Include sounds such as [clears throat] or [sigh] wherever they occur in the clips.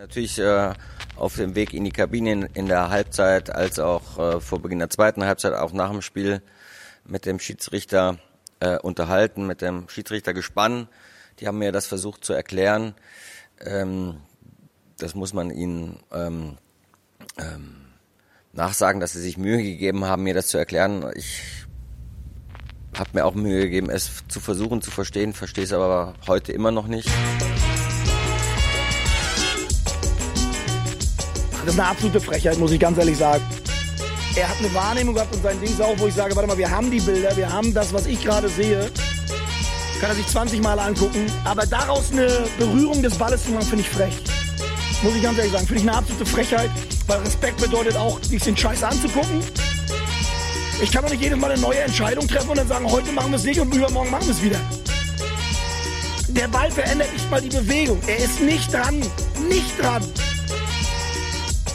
Natürlich äh, auf dem Weg in die Kabine in, der Halbzeit als auch äh, vor Beginn der zweiten Halbzeit, auch nach dem Spiel mit dem Schiedsrichter äh, unterhalten, mit dem Schiedsrichtergespann. Die haben mir das versucht zu erklären. Ähm, das muss man ihnen ähm, ähm, nachsagen, dass sie sich Mühe gegeben haben, mir das zu erklären. Ich habe mir auch Mühe gegeben, es zu versuchen zu verstehen, verstehe es aber heute immer noch nicht. Das ist eine absolute Frechheit, muss ich ganz ehrlich sagen. Er hat eine Wahrnehmung gehabt und sein Ding ist auch, wo ich sage, warte mal, wir haben die Bilder, wir haben das, was ich gerade sehe. Kann er sich 20 Mal angucken. Aber daraus eine Berührung des Balles zu machen, finde ich frech. Muss ich ganz ehrlich sagen. Finde ich eine absolute Frechheit, weil Respekt bedeutet auch, sich den Scheiß anzugucken. Ich kann doch nicht jedes Mal eine neue Entscheidung treffen und dann sagen, heute machen wir es nicht und übermorgen machen wir es wieder. Der Ball verändert nicht mal die Bewegung. Er ist nicht dran. Nicht dran.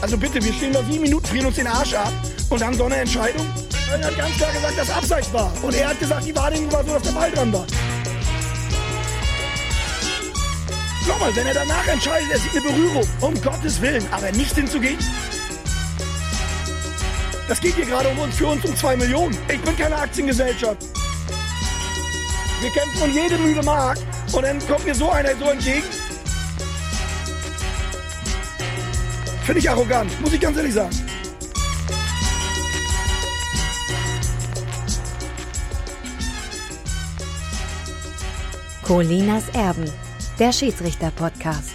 Also bitte, wir stehen da sieben Minuten, frieren uns den Arsch ab und dann so eine Entscheidung. Er hat ganz klar gesagt, dass Abseits war. Und er hat gesagt, die Wahrnehmung war so, dass der Ball dran war. Nochmal, wenn er danach entscheidet, er sieht eine Berührung, um Gottes Willen, aber nicht hinzugehen. Das geht hier gerade um uns, für uns um zwei Millionen. Ich bin keine Aktiengesellschaft. Wir kämpfen um jede Mühle Mark und dann kommt mir so einer so entgegen. Finde ich arrogant, muss ich ganz ehrlich sagen. Colinas Erben, der Schiedsrichter-Podcast.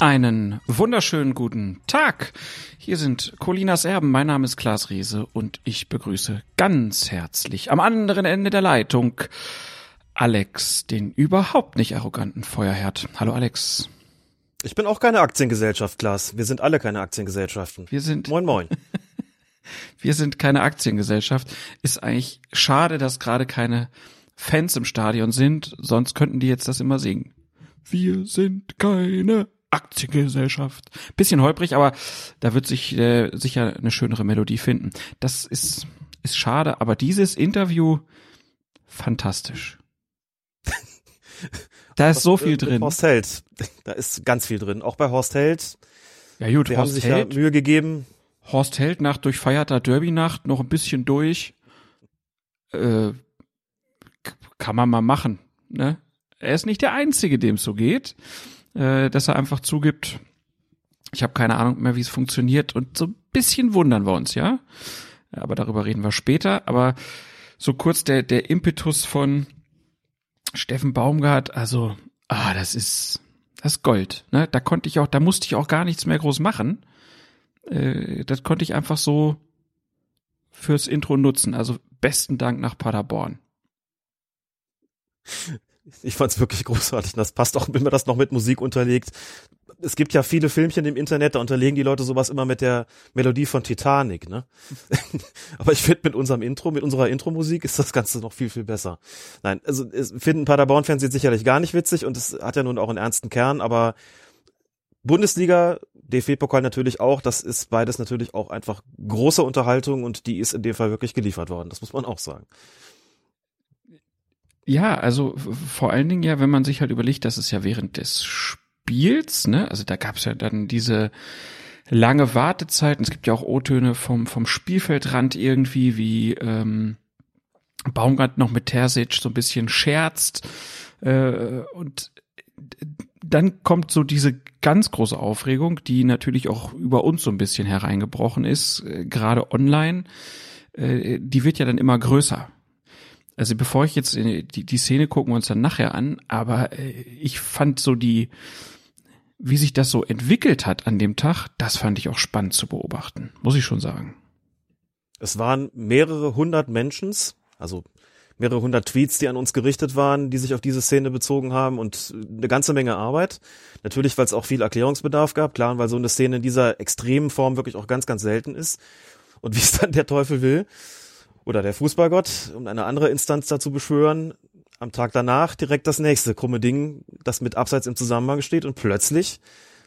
Einen wunderschönen guten Tag. Hier sind Colinas Erben. Mein Name ist Klaas Riese und ich begrüße ganz herzlich am anderen Ende der Leitung Alex, den überhaupt nicht arroganten Feuerherd. Hallo Alex. Ich bin auch keine Aktiengesellschaft, Klaas. Wir sind alle keine Aktiengesellschaften. Wir sind. Moin, moin. [laughs] Wir sind keine Aktiengesellschaft. Ist eigentlich schade, dass gerade keine Fans im Stadion sind, sonst könnten die jetzt das immer singen. Wir sind keine Aktiengesellschaft. Bisschen holprig, aber da wird sich äh, sicher eine schönere Melodie finden. Das ist, ist schade, aber dieses Interview fantastisch. [laughs] Da ist so viel drin. Horst Held. Da ist ganz viel drin. Auch bei Horst Held. Ja gut, Horst haben sich Held, da Mühe gegeben. Horst Held nach durchfeierter Derby-Nacht noch ein bisschen durch. Äh, kann man mal machen. Ne? Er ist nicht der Einzige, dem es so geht. Äh, dass er einfach zugibt, ich habe keine Ahnung mehr, wie es funktioniert. Und so ein bisschen wundern wir uns, ja. Aber darüber reden wir später. Aber so kurz der, der Impetus von Steffen Baumgart, also, ah, das ist, das ist Gold. Ne? Da konnte ich auch, da musste ich auch gar nichts mehr groß machen. Äh, das konnte ich einfach so fürs Intro nutzen. Also besten Dank nach Paderborn. Ich fand's wirklich [laughs] großartig. Das passt auch, wenn man das noch mit Musik unterlegt. Es gibt ja viele Filmchen im Internet, da unterlegen die Leute sowas immer mit der Melodie von Titanic, ne? [laughs] Aber ich finde, mit unserem Intro, mit unserer Intro-Musik ist das Ganze noch viel, viel besser. Nein, also es finden Paderborn-Fans jetzt sicherlich gar nicht witzig und es hat ja nun auch einen ernsten Kern, aber Bundesliga, DFB-Pokal natürlich auch, das ist beides natürlich auch einfach große Unterhaltung und die ist in dem Fall wirklich geliefert worden. Das muss man auch sagen. Ja, also vor allen Dingen ja, wenn man sich halt überlegt, dass es ja während des Spiels, ne, also da gab's ja dann diese lange Wartezeiten. Es gibt ja auch O-Töne vom vom Spielfeldrand irgendwie, wie ähm, Baumgart noch mit Terzic so ein bisschen scherzt äh, und dann kommt so diese ganz große Aufregung, die natürlich auch über uns so ein bisschen hereingebrochen ist, äh, gerade online. Äh, die wird ja dann immer größer. Also bevor ich jetzt die, die Szene gucken wir uns dann nachher an, aber äh, ich fand so die, wie sich das so entwickelt hat an dem Tag, das fand ich auch spannend zu beobachten, muss ich schon sagen. Es waren mehrere hundert Mentions, also mehrere hundert Tweets, die an uns gerichtet waren, die sich auf diese Szene bezogen haben und eine ganze Menge Arbeit. Natürlich, weil es auch viel Erklärungsbedarf gab, klar, weil so eine Szene in dieser extremen Form wirklich auch ganz, ganz selten ist. Und [laughs] wie es dann der Teufel will, oder der Fußballgott, um eine andere Instanz dazu beschwören, am Tag danach direkt das nächste krumme Ding, das mit Abseits im Zusammenhang steht und plötzlich,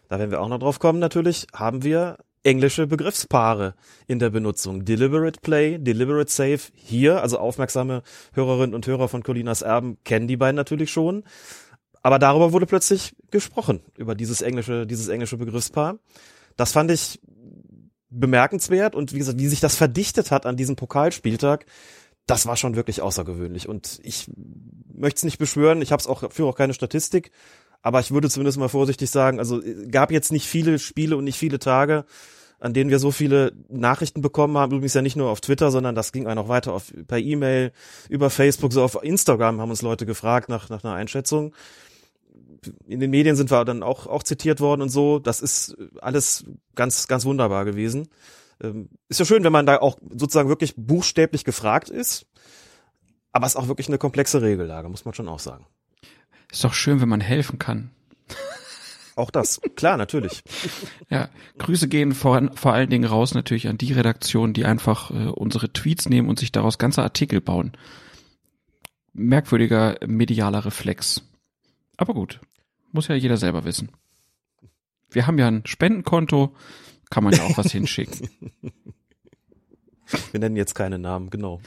da werden wir auch noch drauf kommen natürlich, haben wir englische Begriffspaare in der Benutzung. Deliberate Play, Deliberate Save hier, also aufmerksame Hörerinnen und Hörer von Colinas Erben kennen die beiden natürlich schon. Aber darüber wurde plötzlich gesprochen, über dieses englische, dieses englische Begriffspaar. Das fand ich bemerkenswert und wie gesagt, wie sich das verdichtet hat an diesem Pokalspieltag, das war schon wirklich außergewöhnlich. Und ich möchte es nicht beschwören, ich habe es auch, führe auch keine Statistik, aber ich würde zumindest mal vorsichtig sagen, also gab jetzt nicht viele Spiele und nicht viele Tage, an denen wir so viele Nachrichten bekommen haben. Übrigens ja nicht nur auf Twitter, sondern das ging auch weiter auf, per E-Mail, über Facebook, so auf Instagram haben uns Leute gefragt nach, nach einer Einschätzung. In den Medien sind wir dann auch, auch zitiert worden und so. Das ist alles ganz, ganz wunderbar gewesen. Ähm, ist ja schön, wenn man da auch sozusagen wirklich buchstäblich gefragt ist. Aber es ist auch wirklich eine komplexe Regellage, muss man schon auch sagen. Ist doch schön, wenn man helfen kann. Auch das, klar, natürlich. [laughs] Ja, Grüße gehen vor, vor allen Dingen raus natürlich an die Redaktion, die einfach äh, unsere Tweets nehmen und sich daraus ganze Artikel bauen. Merkwürdiger medialer Reflex. Aber gut, muss ja jeder selber wissen. Wir haben ja ein Spendenkonto, kann man ja auch was hinschicken. Wir nennen jetzt keine Namen, genau.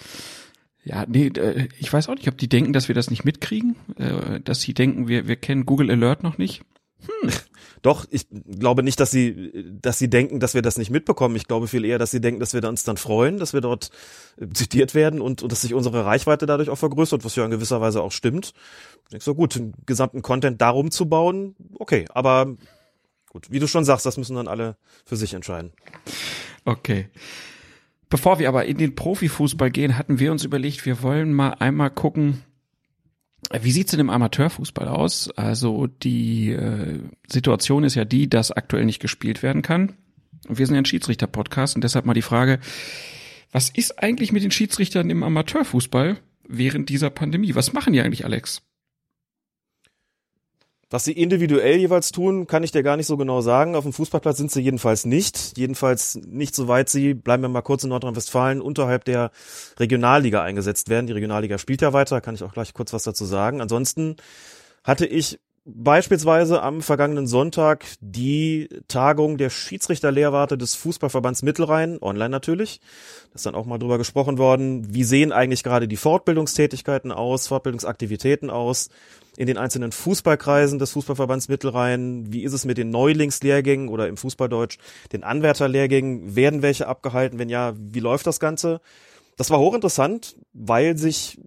Ja, nee, äh, ich weiß auch nicht, ob die denken, dass wir das nicht mitkriegen, äh, dass sie denken, wir, wir kennen Google Alert noch nicht. Hm. [laughs] Doch, ich glaube nicht, dass sie, dass sie denken, dass wir das nicht mitbekommen. Ich glaube viel eher, dass sie denken, dass wir uns dann freuen, dass wir dort äh, zitiert werden und, und dass sich unsere Reichweite dadurch auch vergrößert, was ja in gewisser Weise auch stimmt. Ich so gut, den gesamten Content darum zu bauen, okay, aber gut, wie du schon sagst, das müssen dann alle für sich entscheiden. Okay. Bevor wir aber in den Profifußball gehen, hatten wir uns überlegt, wir wollen mal einmal gucken, wie sieht's denn im Amateurfußball aus? Also die äh, Situation ist ja die, dass aktuell nicht gespielt werden kann. Und wir sind ja ein Schiedsrichter-Podcast und deshalb mal die Frage, was ist eigentlich mit den Schiedsrichtern im Amateurfußball während dieser Pandemie? Was machen die eigentlich, Alex? Was sie individuell jeweils tun, kann ich dir gar nicht so genau sagen. Auf dem Fußballplatz sind sie jedenfalls nicht. Jedenfalls nicht so weit sie, bleiben wir mal kurz in Nordrhein-Westfalen, unterhalb der Regionalliga eingesetzt werden. Die Regionalliga spielt ja weiter, kann ich auch gleich kurz was dazu sagen. Ansonsten hatte ich beispielsweise am vergangenen Sonntag die Tagung der Schiedsrichterlehrwarte des Fußballverbands Mittelrhein, online natürlich. Da ist dann auch mal drüber gesprochen worden, wie sehen eigentlich gerade die Fortbildungstätigkeiten aus, Fortbildungsaktivitäten aus in den einzelnen Fußballkreisen des Fußballverbands Mittelrhein? Wie ist es mit den Neulingslehrgängen oder im Fußballdeutsch den Anwärterlehrgängen? Werden welche abgehalten? Wenn ja, wie läuft das Ganze? Das war hochinteressant, weil sich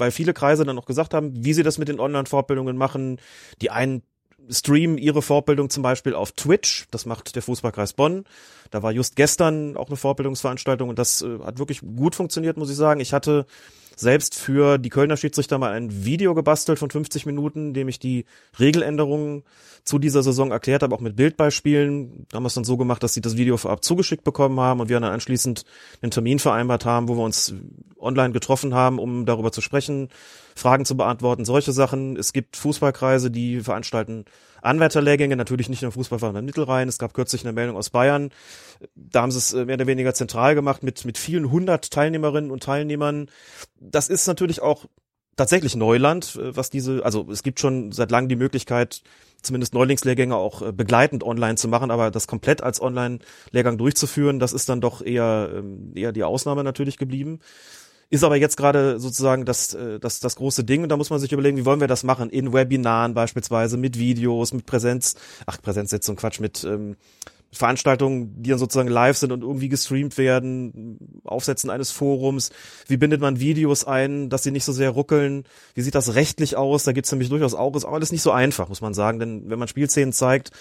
weil viele Kreise dann auch gesagt haben, wie sie das mit den Online-Fortbildungen machen. Die einen streamen ihre Fortbildung zum Beispiel auf Twitch. Das macht der Fußballkreis Bonn. Da war just gestern auch eine Fortbildungsveranstaltung und das äh, hat wirklich gut funktioniert, muss ich sagen. Ich hatte selbst für die Kölner Schiedsrichter mal ein Video gebastelt von 50 Minuten, in dem ich die Regeländerungen zu dieser Saison erklärt habe, auch mit Bildbeispielen. Da haben wir es dann so gemacht, dass sie das Video vorab zugeschickt bekommen haben und wir dann anschließend einen Termin vereinbart haben, wo wir uns online getroffen haben, um darüber zu sprechen, Fragen zu beantworten, solche Sachen. Es gibt Fußballkreise, die veranstalten Anwärterlehrgänge, natürlich nicht nur Fußballverband Mittelrhein. Es gab kürzlich eine Meldung aus Bayern. Da haben sie es äh, mehr oder weniger zentral gemacht mit, mit vielen hundert Teilnehmerinnen und Teilnehmern. Das ist natürlich auch tatsächlich Neuland, äh, was diese, also es gibt schon seit langem die Möglichkeit, zumindest Neulingslehrgänge auch äh, begleitend online zu machen, aber das komplett als Online-Lehrgang durchzuführen, das ist dann doch eher, ähm, eher die Ausnahme natürlich geblieben. Ist aber jetzt gerade sozusagen das, äh, das, das große Ding und da muss man sich überlegen, wie wollen wir das machen? In Webinaren beispielsweise, mit Videos, mit Präsenz, ach Präsenzsitzung, Quatsch, mit ähm, Veranstaltungen, die dann sozusagen live sind und irgendwie gestreamt werden, Aufsetzen eines Forums, wie bindet man Videos ein, dass sie nicht so sehr ruckeln, wie sieht das rechtlich aus, da gibt's nämlich durchaus auch, ist auch alles nicht so einfach, muss man sagen, denn wenn man Spielszenen zeigt,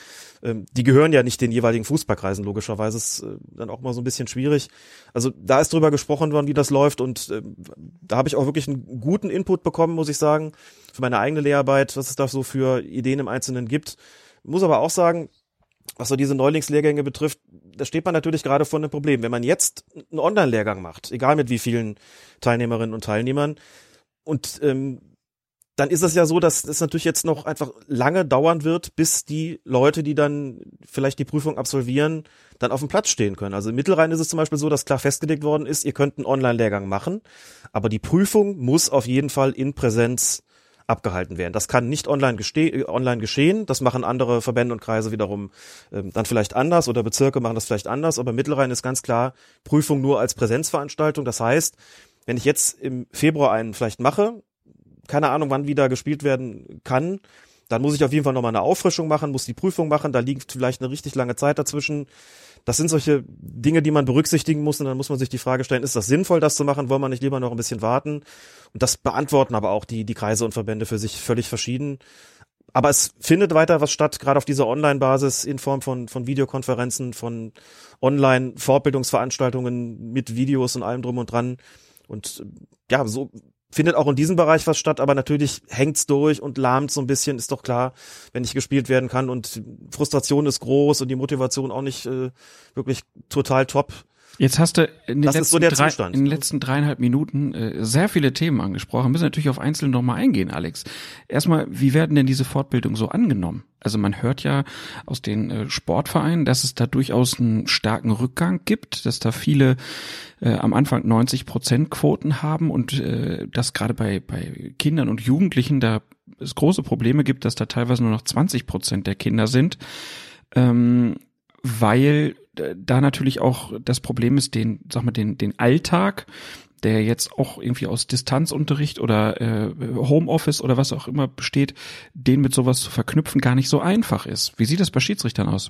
ähm, die gehören ja nicht den jeweiligen Fußballkreisen logischerweise, ist äh, dann auch mal so ein bisschen schwierig. Also da ist drüber gesprochen worden, wie das läuft. Und äh, da habe ich auch wirklich einen guten Input bekommen, muss ich sagen, für meine eigene Lehrarbeit, was es da so für Ideen im Einzelnen gibt. Muss aber auch sagen, was so diese Neulingslehrgänge betrifft, da steht man natürlich gerade vor einem Problem. Wenn man jetzt einen Online-Lehrgang macht, egal mit wie vielen Teilnehmerinnen und Teilnehmern, und ähm, dann ist es ja so, dass es natürlich jetzt noch einfach lange dauern wird, bis die Leute, die dann vielleicht die Prüfung absolvieren, dann auf dem Platz stehen können. Also im Mittelrhein ist es zum Beispiel so, dass klar festgelegt worden ist, ihr könnt einen Online-Lehrgang machen, aber die Prüfung muss auf jeden Fall in Präsenz abgehalten werden. Das kann nicht online, geste online geschehen. Das machen andere Verbände und Kreise wiederum ähm, dann vielleicht anders oder Bezirke machen das vielleicht anders. Aber Mittelrhein ist ganz klar Prüfung nur als Präsenzveranstaltung. Das heißt, wenn ich jetzt im Februar einen vielleicht mache, keine Ahnung, wann wieder gespielt werden kann, Dann muss ich auf jeden Fall nochmal eine Auffrischung machen, muss die Prüfung machen, da liegt vielleicht eine richtig lange Zeit dazwischen. Das sind solche Dinge, die man berücksichtigen muss und dann muss man sich die Frage stellen, ist das sinnvoll, das zu machen? Wollen wir nicht lieber noch ein bisschen warten? Und das beantworten aber auch die, die Kreise und Verbände für sich völlig verschieden. Aber es findet weiter was statt, gerade auf dieser Online-Basis in Form von, von Videokonferenzen, von Online-Fortbildungsveranstaltungen mit Videos und allem drum und dran. Und ja, so findet auch in diesem Bereich was statt, aber natürlich hängt's durch und lahmt so ein bisschen, ist doch klar, wenn nicht gespielt werden kann und Frustration ist groß und die Motivation auch nicht äh, wirklich total top. Jetzt hast du in den, letzten, so drei, in den letzten dreieinhalb Minuten äh, sehr viele Themen angesprochen. Müssen natürlich auf einzelne nochmal eingehen, Alex. Erstmal, wie werden denn diese Fortbildungen so angenommen? Also man hört ja aus den äh, Sportvereinen, dass es da durchaus einen starken Rückgang gibt, dass da viele äh, am Anfang 90 Prozent Quoten haben und äh, dass gerade bei, bei Kindern und Jugendlichen da es große Probleme gibt, dass da teilweise nur noch 20 Prozent der Kinder sind. Ähm, weil da natürlich auch das Problem ist, den, sag mal, den, den Alltag, der jetzt auch irgendwie aus Distanzunterricht oder äh, Homeoffice oder was auch immer besteht, den mit sowas zu verknüpfen, gar nicht so einfach ist. Wie sieht das bei Schiedsrichtern aus?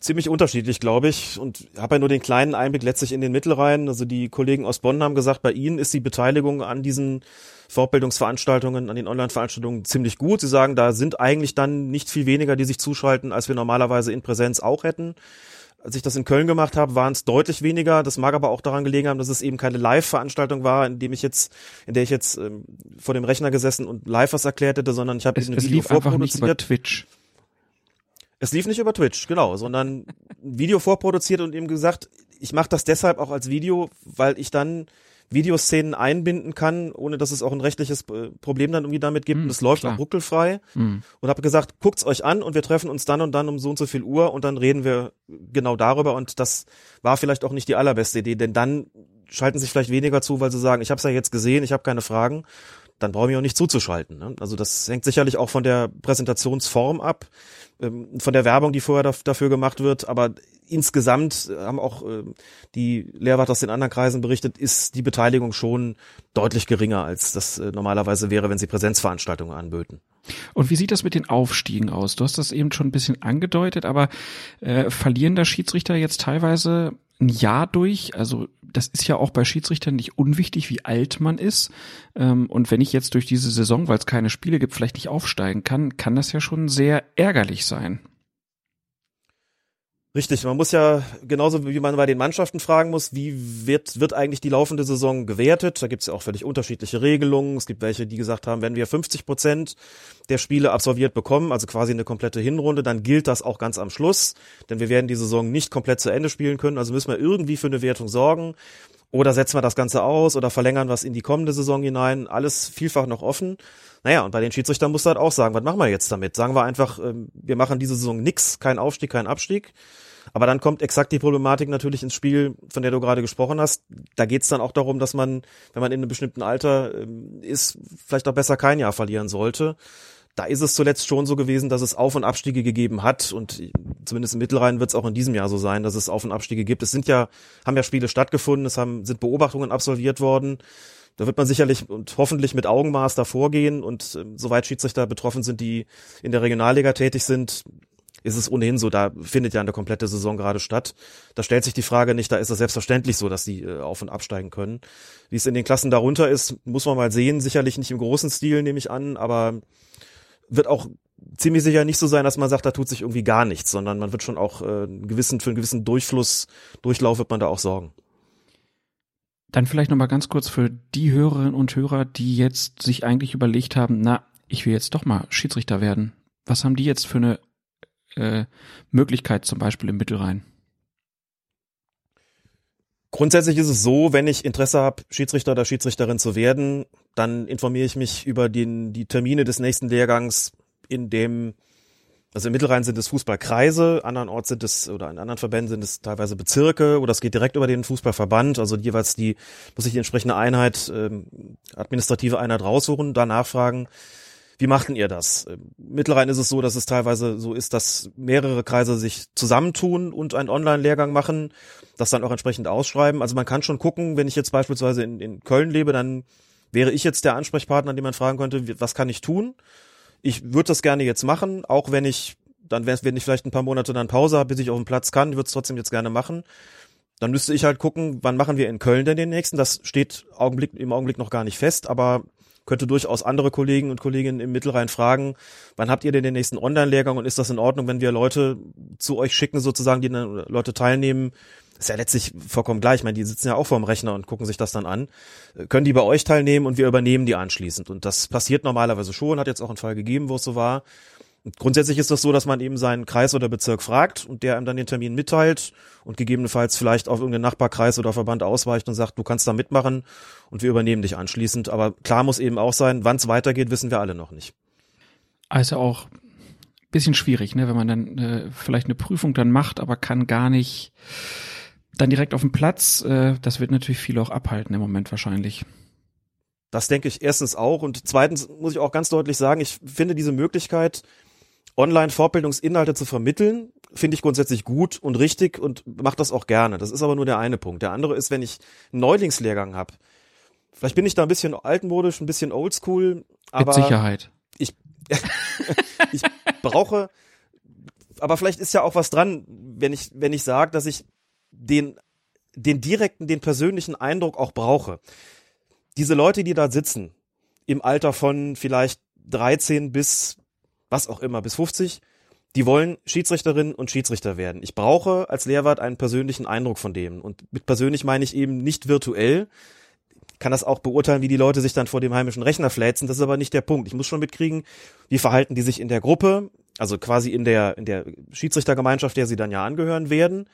Ziemlich unterschiedlich, glaube ich. Und habe ja nur den kleinen Einblick letztlich in den Mittelrhein. Also die Kollegen aus Bonn haben gesagt, bei ihnen ist die Beteiligung an diesen Fortbildungsveranstaltungen, an den Online-Veranstaltungen ziemlich gut. Sie sagen, da sind eigentlich dann nicht viel weniger, die sich zuschalten, als wir normalerweise in Präsenz auch hätten. Als ich das in Köln gemacht habe, waren es deutlich weniger. Das mag aber auch daran gelegen haben, dass es eben keine Live-Veranstaltung war, in dem ich jetzt, in der ich jetzt ähm, vor dem Rechner gesessen und live was erklärt hätte, sondern ich habe Es, Video lief einfach nicht über vorproduziert. Twitch. Es lief nicht über Twitch, genau, sondern ein Video vorproduziert und ihm gesagt, ich mache das deshalb auch als Video, weil ich dann Videoszenen einbinden kann, ohne dass es auch ein rechtliches äh, Problem dann irgendwie damit gibt. Hm, und es läuft klar. auch ruckelfrei. Hm. Und habe gesagt, guckt's euch an und wir treffen uns dann und dann um so und so viel Uhr und dann reden wir genau darüber. Und das war vielleicht auch nicht die allerbeste Idee, denn dann schalten sich vielleicht weniger zu, weil sie sagen, ich habe es ja jetzt gesehen, ich habe keine Fragen. Dann brauche ich auch nicht zuzuschalten. Ne? Also das hängt sicherlich auch von der Präsentationsform ab, ähm, von der Werbung, die vorher daf- dafür gemacht wird. Aber insgesamt äh, haben auch äh, die Lehrwart aus den anderen Kreisen berichtet, ist die Beteiligung schon deutlich geringer, als das äh, normalerweise wäre, wenn sie Präsenzveranstaltungen anböten. Und wie sieht das mit den Aufstiegen aus? Du hast das eben schon ein bisschen angedeutet, aber äh, verlieren da Schiedsrichter jetzt teilweise ein Jahr durch? Also das ist ja auch bei Schiedsrichtern nicht unwichtig, wie alt man ist. Ähm, und wenn ich jetzt durch diese Saison, weil es keine Spiele gibt, vielleicht nicht aufsteigen kann, kann das ja schon sehr ärgerlich sein. Richtig, man muss ja genauso wie man bei den Mannschaften fragen muss, wie wird, wird eigentlich die laufende Saison gewertet? Da gibt es ja auch völlig unterschiedliche Regelungen. Es gibt welche, die gesagt haben, wenn wir 50 Prozent der Spiele absolviert bekommen, also quasi eine komplette Hinrunde, dann gilt das auch ganz am Schluss, denn wir werden die Saison nicht komplett zu Ende spielen können. Also müssen wir irgendwie für eine Wertung sorgen. Oder setzen wir das Ganze aus oder verlängern was in die kommende Saison hinein. Alles vielfach noch offen. Naja, und bei den Schiedsrichtern musst du halt auch sagen, was machen wir jetzt damit? Sagen wir einfach, ähm, wir machen diese Saison nix, kein Aufstieg, kein Abstieg. Aber dann kommt exakt die Problematik natürlich ins Spiel, von der du gerade gesprochen hast. Da geht's dann auch darum, dass man, wenn man in einem bestimmten Alter ähm, ist, vielleicht auch besser kein Jahr verlieren sollte. Da ist es zuletzt schon so gewesen, dass es Auf- und Abstiege gegeben hat und zumindest im Mittelrhein wird es auch in diesem Jahr so sein, dass es Auf- und Abstiege gibt. Es sind ja, haben ja Spiele stattgefunden, es haben, sind Beobachtungen absolviert worden. Da wird man sicherlich und hoffentlich mit Augenmaß davor gehen und ähm, soweit Schiedsrichter betroffen sind, die in der Regionalliga tätig sind, ist es ohnehin so, da findet ja eine komplette Saison gerade statt. Da stellt sich die Frage nicht, da ist es selbstverständlich so, dass die äh, auf- und absteigen können. Wie es in den Klassen darunter ist, muss man mal sehen. Sicherlich nicht im großen Stil, nehme ich an, aber wird auch ziemlich sicher nicht so sein, dass man sagt, da tut sich irgendwie gar nichts, sondern man wird schon auch äh, gewissen, für einen gewissen Durchfluss, Durchlauf wird man da auch sorgen. Dann vielleicht noch mal ganz kurz für die Hörerinnen und Hörer, die jetzt sich eigentlich überlegt haben, na, ich will jetzt doch mal Schiedsrichter werden. Was haben die jetzt für eine äh, Möglichkeit zum Beispiel im Mittelrhein? Grundsätzlich ist es so, wenn ich Interesse habe, Schiedsrichter oder Schiedsrichterin zu werden, dann informiere ich mich über den, die Termine des nächsten Lehrgangs, in dem, also im Mittelrhein sind es Fußballkreise, andernorts sind es, oder in anderen Verbänden sind es teilweise Bezirke, oder es geht direkt über den Fußballverband, also jeweils die, muss ich die entsprechende Einheit, ähm, administrative Einheit raussuchen, da nachfragen, wie machten ihr das? Im Mittelrhein ist es so, dass es teilweise so ist, dass mehrere Kreise sich zusammentun und einen Online-Lehrgang machen, das dann auch entsprechend ausschreiben. Also man kann schon gucken, wenn ich jetzt beispielsweise in, in Köln lebe, dann wäre ich jetzt der Ansprechpartner, den man fragen könnte, was kann ich tun? Ich würde das gerne jetzt machen, auch wenn ich dann wenn ich vielleicht ein paar Monate dann Pause habe, bis ich auf den Platz kann, würde es trotzdem jetzt gerne machen. Dann müsste ich halt gucken, wann machen wir in Köln denn den nächsten. Das steht Augenblick, im Augenblick noch gar nicht fest, aber könnte durchaus andere Kollegen und Kolleginnen im Mittelrhein fragen, wann habt ihr denn den nächsten Online-Lehrgang und ist das in Ordnung, wenn wir Leute zu euch schicken, sozusagen, die Leute teilnehmen? Ist ja letztlich vollkommen gleich. Ich meine, die sitzen ja auch vorm Rechner und gucken sich das dann an. Können die bei euch teilnehmen und wir übernehmen die anschließend. Und das passiert normalerweise schon, hat jetzt auch einen Fall gegeben, wo es so war. Grundsätzlich ist das so, dass man eben seinen Kreis oder Bezirk fragt und der ihm dann den Termin mitteilt und gegebenenfalls vielleicht auf irgendeinen Nachbarkreis oder Verband ausweicht und sagt, du kannst da mitmachen und wir übernehmen dich anschließend. Aber klar muss eben auch sein, wann es weitergeht, wissen wir alle noch nicht. Also auch bisschen schwierig, ne, wenn man dann äh, vielleicht eine Prüfung dann macht, aber kann gar nicht dann direkt auf dem Platz. Äh, das wird natürlich viel auch abhalten im Moment wahrscheinlich. Das denke ich erstens auch und zweitens muss ich auch ganz deutlich sagen, ich finde diese Möglichkeit, Online-Fortbildungsinhalte zu vermitteln, finde ich grundsätzlich gut und richtig und mache das auch gerne. Das ist aber nur der eine Punkt. Der andere ist, wenn ich einen Neulingslehrgang habe. Vielleicht bin ich da ein bisschen altmodisch, ein bisschen oldschool, aber Mit Sicherheit. Ich, [laughs] ich brauche, aber vielleicht ist ja auch was dran, wenn ich wenn ich sage, dass ich den den direkten, den persönlichen Eindruck auch brauche. Diese Leute, die da sitzen, im Alter von vielleicht 13 bis was auch immer, bis 50, die wollen Schiedsrichterinnen und Schiedsrichter werden. Ich brauche als Lehrwart einen persönlichen Eindruck von dem. Und mit persönlich meine ich eben nicht virtuell. Ich kann das auch beurteilen, wie die Leute sich dann vor dem heimischen Rechner fläzen. Das ist aber nicht der Punkt. Ich muss schon mitkriegen, wie verhalten die sich in der Gruppe, also quasi in der, in der Schiedsrichtergemeinschaft, der sie dann ja angehören werden.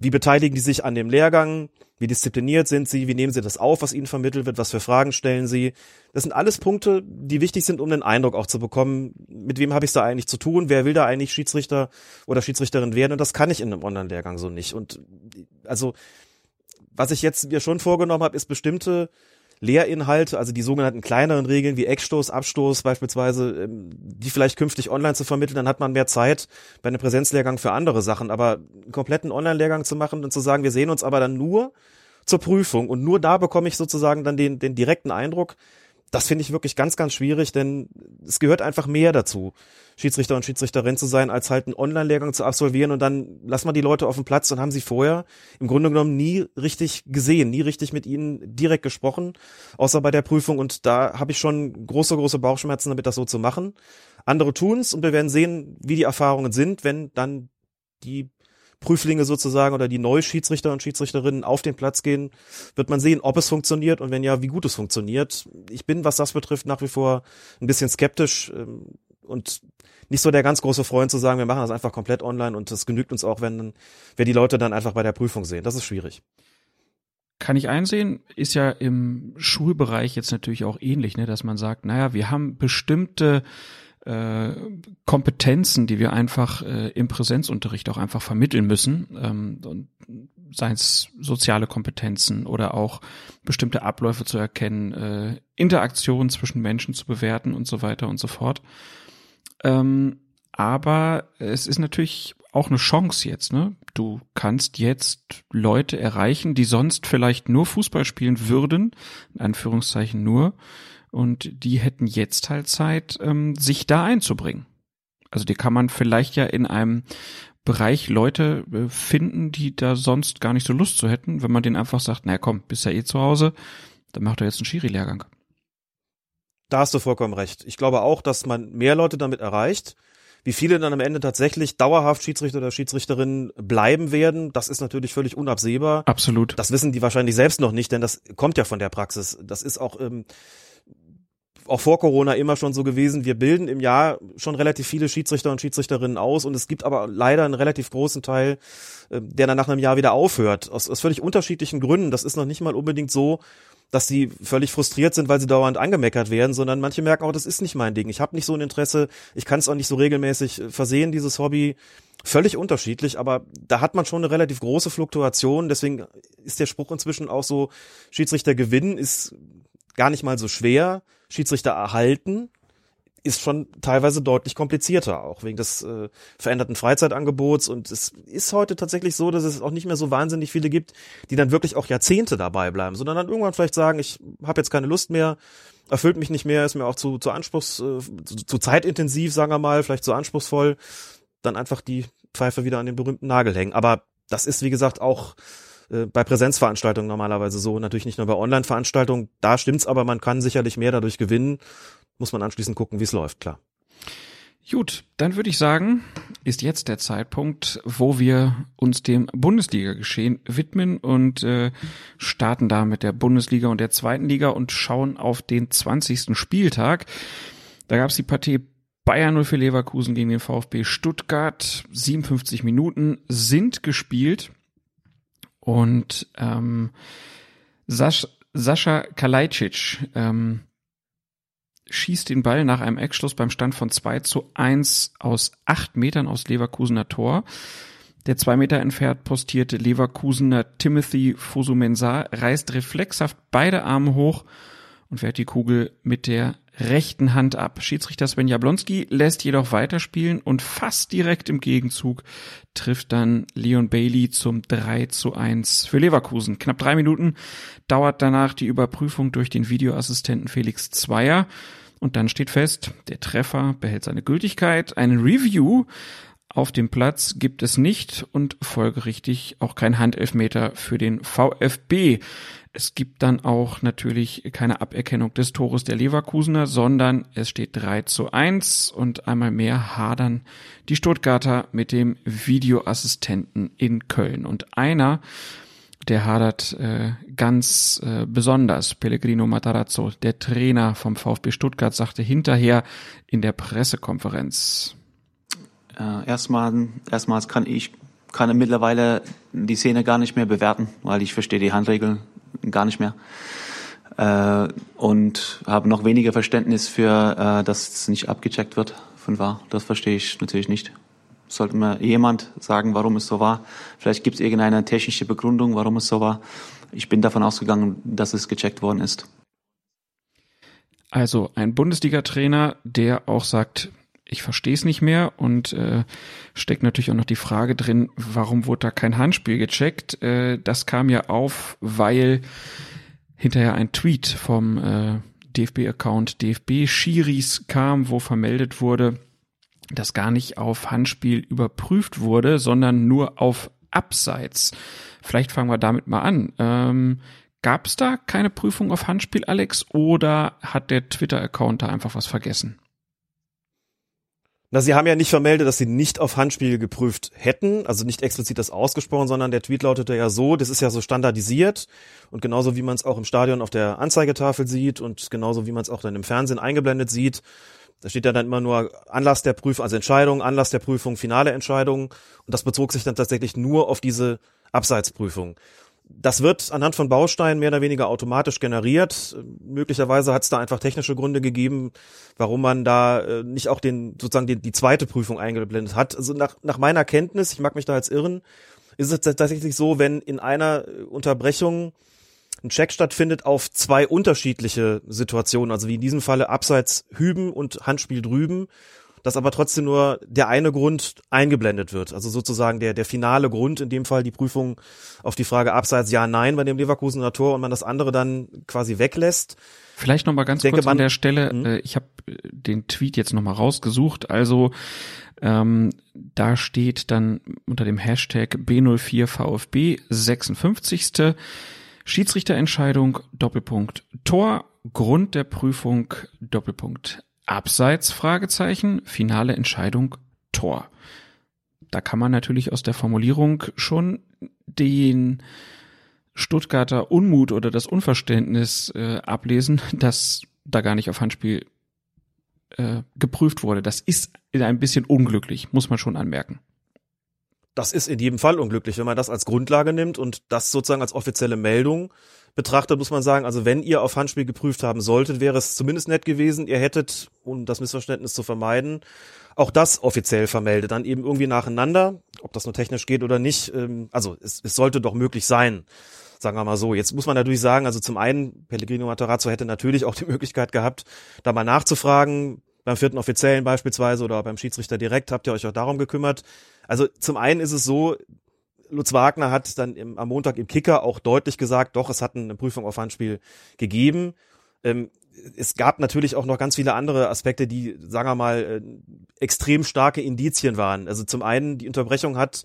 Wie beteiligen die sich an dem Lehrgang? Wie diszipliniert sind sie? Wie nehmen sie das auf, was ihnen vermittelt wird? Was für Fragen stellen sie? Das sind alles Punkte, die wichtig sind, um den Eindruck auch zu bekommen, mit wem habe ich es da eigentlich zu tun? Wer will da eigentlich Schiedsrichter oder Schiedsrichterin werden? Und das kann ich in einem Online-Lehrgang so nicht. Und also, was ich jetzt mir schon vorgenommen habe, ist bestimmte Lehrinhalte, also die sogenannten kleineren Regeln wie Eckstoß, Abstoß beispielsweise, ähm, die vielleicht künftig online zu vermitteln, dann hat man mehr Zeit bei einem Präsenzlehrgang für andere Sachen. Aber einen kompletten Online-Lehrgang zu machen und zu sagen, wir sehen uns aber dann nur zur Prüfung und nur da bekomme ich sozusagen dann den, den direkten Eindruck, das finde ich wirklich ganz, ganz schwierig, denn es gehört einfach mehr dazu, Schiedsrichter und Schiedsrichterin zu sein, als halt einen Online-Lehrgang zu absolvieren und dann lass mal die Leute auf den Platz und haben sie vorher im Grunde genommen nie richtig gesehen, nie richtig mit ihnen direkt gesprochen, außer bei der Prüfung und da habe ich schon große, große Bauchschmerzen damit, das so zu machen. Andere tun's und wir werden sehen, wie die Erfahrungen sind, wenn dann die Prüflinge sozusagen oder die Neuschiedsrichter und Schiedsrichterinnen auf den Platz gehen, wird man sehen, ob es funktioniert und wenn ja, wie gut es funktioniert. Ich bin, was das betrifft, nach wie vor ein bisschen skeptisch ähm, und nicht so der ganz große Freund zu sagen, wir machen das einfach komplett online und das genügt uns auch, wenn, wenn die Leute dann einfach bei der Prüfung sehen. Das ist schwierig. Kann ich einsehen, ist ja im Schulbereich jetzt natürlich auch ähnlich, ne, dass man sagt, naja, wir haben bestimmte äh, Kompetenzen, die wir einfach äh, im Präsenzunterricht auch einfach vermitteln müssen, ähm, seien es soziale Kompetenzen oder auch bestimmte Abläufe zu erkennen, äh, Interaktionen zwischen Menschen zu bewerten und so weiter und so fort. Ähm, aber es ist natürlich auch eine Chance jetzt, ne? Du kannst jetzt Leute erreichen, die sonst vielleicht nur Fußball spielen würden, in Anführungszeichen nur, und die hätten jetzt halt Zeit, ähm, sich da einzubringen. Also die kann man vielleicht ja in einem Bereich Leute äh, finden, die da sonst gar nicht so Lust zu hätten, wenn man denen einfach sagt, naja komm, bist ja eh zu Hause, dann macht er jetzt einen Schiri-Lehrgang. Da hast du vollkommen recht. Ich glaube auch, dass man mehr Leute damit erreicht. Wie viele dann am Ende tatsächlich dauerhaft Schiedsrichter oder Schiedsrichterin bleiben werden, das ist natürlich völlig unabsehbar. Absolut. Das wissen die wahrscheinlich selbst noch nicht, denn das kommt ja von der Praxis. Das ist auch ähm, auch vor Corona immer schon so gewesen. Wir bilden im Jahr schon relativ viele Schiedsrichter und Schiedsrichterinnen aus und es gibt aber leider einen relativ großen Teil, äh, der dann nach einem Jahr wieder aufhört. Aus, aus völlig unterschiedlichen Gründen. Das ist noch nicht mal unbedingt so, dass sie völlig frustriert sind, weil sie dauernd angemeckert werden, sondern manche merken auch, das ist nicht mein Ding. Ich habe nicht so ein Interesse, ich kann es auch nicht so regelmäßig versehen, dieses Hobby. Völlig unterschiedlich, aber da hat man schon eine relativ große Fluktuation. Deswegen ist der Spruch inzwischen auch so, Schiedsrichter gewinnen ist gar nicht mal so schwer. Schiedsrichter erhalten ist schon teilweise deutlich komplizierter, auch wegen des äh, veränderten Freizeitangebots. Und es ist heute tatsächlich so, dass es auch nicht mehr so wahnsinnig viele gibt, die dann wirklich auch Jahrzehnte dabei bleiben, sondern dann irgendwann vielleicht sagen, ich habe jetzt keine Lust mehr, erfüllt mich nicht mehr, ist mir auch zu, zu anspruchs, äh, zu, zu zeitintensiv, sagen wir mal, vielleicht zu anspruchsvoll, dann einfach die Pfeife wieder an den berühmten Nagel hängen. Aber das ist, wie gesagt, auch äh, bei Präsenzveranstaltungen normalerweise so, natürlich nicht nur bei Online-Veranstaltungen. Da stimmt's, aber man kann sicherlich mehr dadurch gewinnen muss man anschließend gucken, wie es läuft, klar. Gut, dann würde ich sagen, ist jetzt der Zeitpunkt, wo wir uns dem Bundesliga-Geschehen widmen und äh, starten da mit der Bundesliga und der zweiten Liga und schauen auf den 20. Spieltag. Da gab es die Partie Bayern 0 für Leverkusen gegen den VfB Stuttgart. 57 Minuten sind gespielt und ähm, Sasch, Sascha Kalajdzic ähm, schießt den Ball nach einem Eckschluss beim Stand von 2 zu 1 aus 8 Metern aus Leverkusener Tor. Der zwei Meter entfernt postierte Leverkusener Timothy Fusumensar reißt reflexhaft beide Arme hoch und wehrt die Kugel mit der rechten Hand ab. Schiedsrichter Sven Jablonski lässt jedoch weiterspielen und fast direkt im Gegenzug trifft dann Leon Bailey zum 3 zu 1 für Leverkusen. Knapp drei Minuten dauert danach die Überprüfung durch den Videoassistenten Felix Zweier. Und dann steht fest, der Treffer behält seine Gültigkeit. Eine Review auf dem Platz gibt es nicht und folgerichtig auch kein Handelfmeter für den VfB. Es gibt dann auch natürlich keine Aberkennung des Tores der Leverkusener, sondern es steht 3 zu 1 und einmal mehr hadern die Stuttgarter mit dem Videoassistenten in Köln. Und einer der hadert äh, ganz äh, besonders. Pellegrino Matarazzo, der Trainer vom VfB Stuttgart, sagte hinterher in der Pressekonferenz. Äh, erstmal, erstmals kann ich kann mittlerweile die Szene gar nicht mehr bewerten, weil ich verstehe die Handregeln gar nicht mehr äh, und habe noch weniger Verständnis für, äh, dass es nicht abgecheckt wird von war. Das verstehe ich natürlich nicht sollte mir jemand sagen, warum es so war. Vielleicht gibt es irgendeine technische Begründung, warum es so war. Ich bin davon ausgegangen, dass es gecheckt worden ist. Also ein Bundesliga-Trainer, der auch sagt, ich verstehe es nicht mehr und äh, steckt natürlich auch noch die Frage drin, warum wurde da kein Handspiel gecheckt? Äh, das kam ja auf, weil hinterher ein Tweet vom äh, DFB-Account DFB Schiris kam, wo vermeldet wurde, das gar nicht auf Handspiel überprüft wurde, sondern nur auf Abseits. Vielleicht fangen wir damit mal an. Ähm, Gab es da keine Prüfung auf Handspiel, Alex, oder hat der Twitter-Account da einfach was vergessen? Na, sie haben ja nicht vermeldet, dass sie nicht auf Handspiel geprüft hätten, also nicht explizit das ausgesprochen, sondern der Tweet lautete ja so, das ist ja so standardisiert und genauso wie man es auch im Stadion auf der Anzeigetafel sieht und genauso wie man es auch dann im Fernsehen eingeblendet sieht, da steht ja dann immer nur Anlass der Prüfung, also Entscheidung, Anlass der Prüfung, finale Entscheidung. Und das bezog sich dann tatsächlich nur auf diese Abseitsprüfung. Das wird anhand von Bausteinen mehr oder weniger automatisch generiert. Möglicherweise hat es da einfach technische Gründe gegeben, warum man da äh, nicht auch den sozusagen die, die zweite Prüfung eingeblendet hat. Also nach, nach meiner Kenntnis, ich mag mich da jetzt irren, ist es tatsächlich so, wenn in einer Unterbrechung ein Check stattfindet auf zwei unterschiedliche Situationen, also wie in diesem Falle abseits hüben und Handspiel drüben, dass aber trotzdem nur der eine Grund eingeblendet wird. Also sozusagen der, der finale Grund, in dem Fall die Prüfung auf die Frage abseits ja, nein bei dem Leverkusener Tor und man das andere dann quasi weglässt. Vielleicht noch mal ganz denke, kurz an der Stelle, mhm. äh, ich habe äh, den Tweet jetzt noch mal rausgesucht, also ähm, da steht dann unter dem Hashtag B04VfB 56. Schiedsrichterentscheidung, Doppelpunkt Tor, Grund der Prüfung, Doppelpunkt Abseits, Fragezeichen, finale Entscheidung, Tor. Da kann man natürlich aus der Formulierung schon den Stuttgarter Unmut oder das Unverständnis äh, ablesen, [laughs] dass da gar nicht auf Handspiel äh, geprüft wurde. Das ist ein bisschen unglücklich, muss man schon anmerken das ist in jedem Fall unglücklich, wenn man das als Grundlage nimmt und das sozusagen als offizielle Meldung betrachtet, muss man sagen, also wenn ihr auf Handspiel geprüft haben solltet, wäre es zumindest nett gewesen, ihr hättet, um das Missverständnis zu vermeiden, auch das offiziell vermeldet, dann eben irgendwie nacheinander, ob das nur technisch geht oder nicht. Ähm, also es, es sollte doch möglich sein, sagen wir mal so. Jetzt muss man natürlich sagen, also zum einen, Pellegrino Matarazzo hätte natürlich auch die [laughs] Möglichkeit gehabt, da mal nachzufragen, beim vierten Offiziellen beispielsweise oder beim Schiedsrichter direkt habt ihr euch auch darum gekümmert. Also zum einen ist es so, Lutz Wagner hat dann im, am Montag im Kicker auch deutlich gesagt, doch, es hat eine Prüfung auf Handspiel gegeben. Ähm, es gab natürlich auch noch ganz viele andere Aspekte, die, sagen wir mal, äh, extrem starke Indizien waren. Also zum einen, die Unterbrechung hat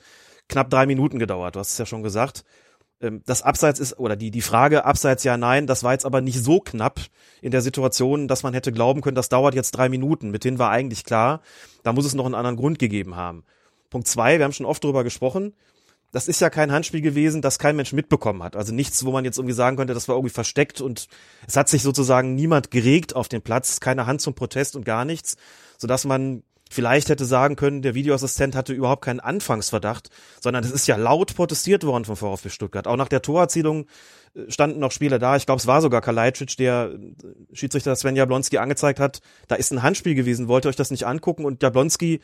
knapp drei Minuten gedauert, du hast es ja schon gesagt. Ähm, das Abseits ist, oder die, die Frage Abseits ja, nein, das war jetzt aber nicht so knapp in der Situation, dass man hätte glauben können, das dauert jetzt drei Minuten. Mithin war eigentlich klar, da muss es noch einen anderen Grund gegeben haben. Punkt zwei, wir haben schon oft drüber gesprochen, das ist ja kein Handspiel gewesen, das kein Mensch mitbekommen hat. Also nichts, wo man jetzt irgendwie sagen könnte, das war irgendwie versteckt und es hat sich sozusagen niemand geregt auf dem Platz, keine Hand zum Protest und gar nichts, sodass man vielleicht hätte sagen können, der Videoassistent hatte überhaupt keinen Anfangsverdacht, sondern es ist ja laut protestiert worden vom VfB Stuttgart. Auch nach der Torerzielung äh, standen noch Spieler da. Ich glaube, es war sogar Kalajdzic, der äh, Schiedsrichter Sven Jablonski angezeigt hat. Da ist ein Handspiel gewesen. Wollt ihr euch das nicht angucken? Und Jablonski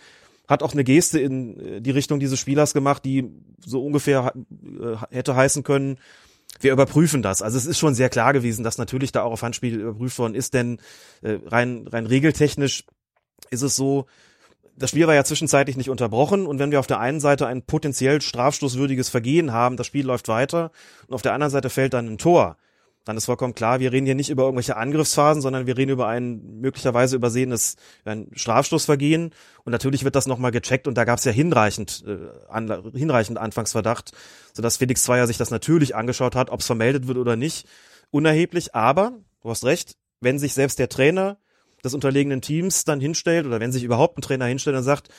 hat auch eine Geste in äh, die Richtung dieses Spielers gemacht, die so ungefähr äh, hätte heißen können, wir überprüfen das. Also es ist schon sehr klar gewesen, dass natürlich da auch auf Handspiel überprüft worden ist, denn äh, rein, rein regeltechnisch ist es so, das Spiel war ja zwischenzeitlich nicht unterbrochen und wenn wir auf der einen Seite ein potenziell strafstoßwürdiges Vergehen haben, das Spiel läuft weiter und auf der anderen Seite fällt dann ein Tor, dann ist vollkommen klar, wir reden hier nicht über irgendwelche Angriffsphasen, sondern wir reden über ein möglicherweise übersehenes ein Strafstoßvergehen. Und natürlich wird das nochmal gecheckt und da gab es ja hinreichend, äh, an, hinreichend Anfangsverdacht, sodass Felix Zweier sich das natürlich angeschaut hat, ob es vermeldet wird oder nicht. Unerheblich, aber, du hast recht, wenn sich selbst der Trainer des unterlegenen Teams dann hinstellt oder wenn sich überhaupt ein Trainer hinstellt und sagt,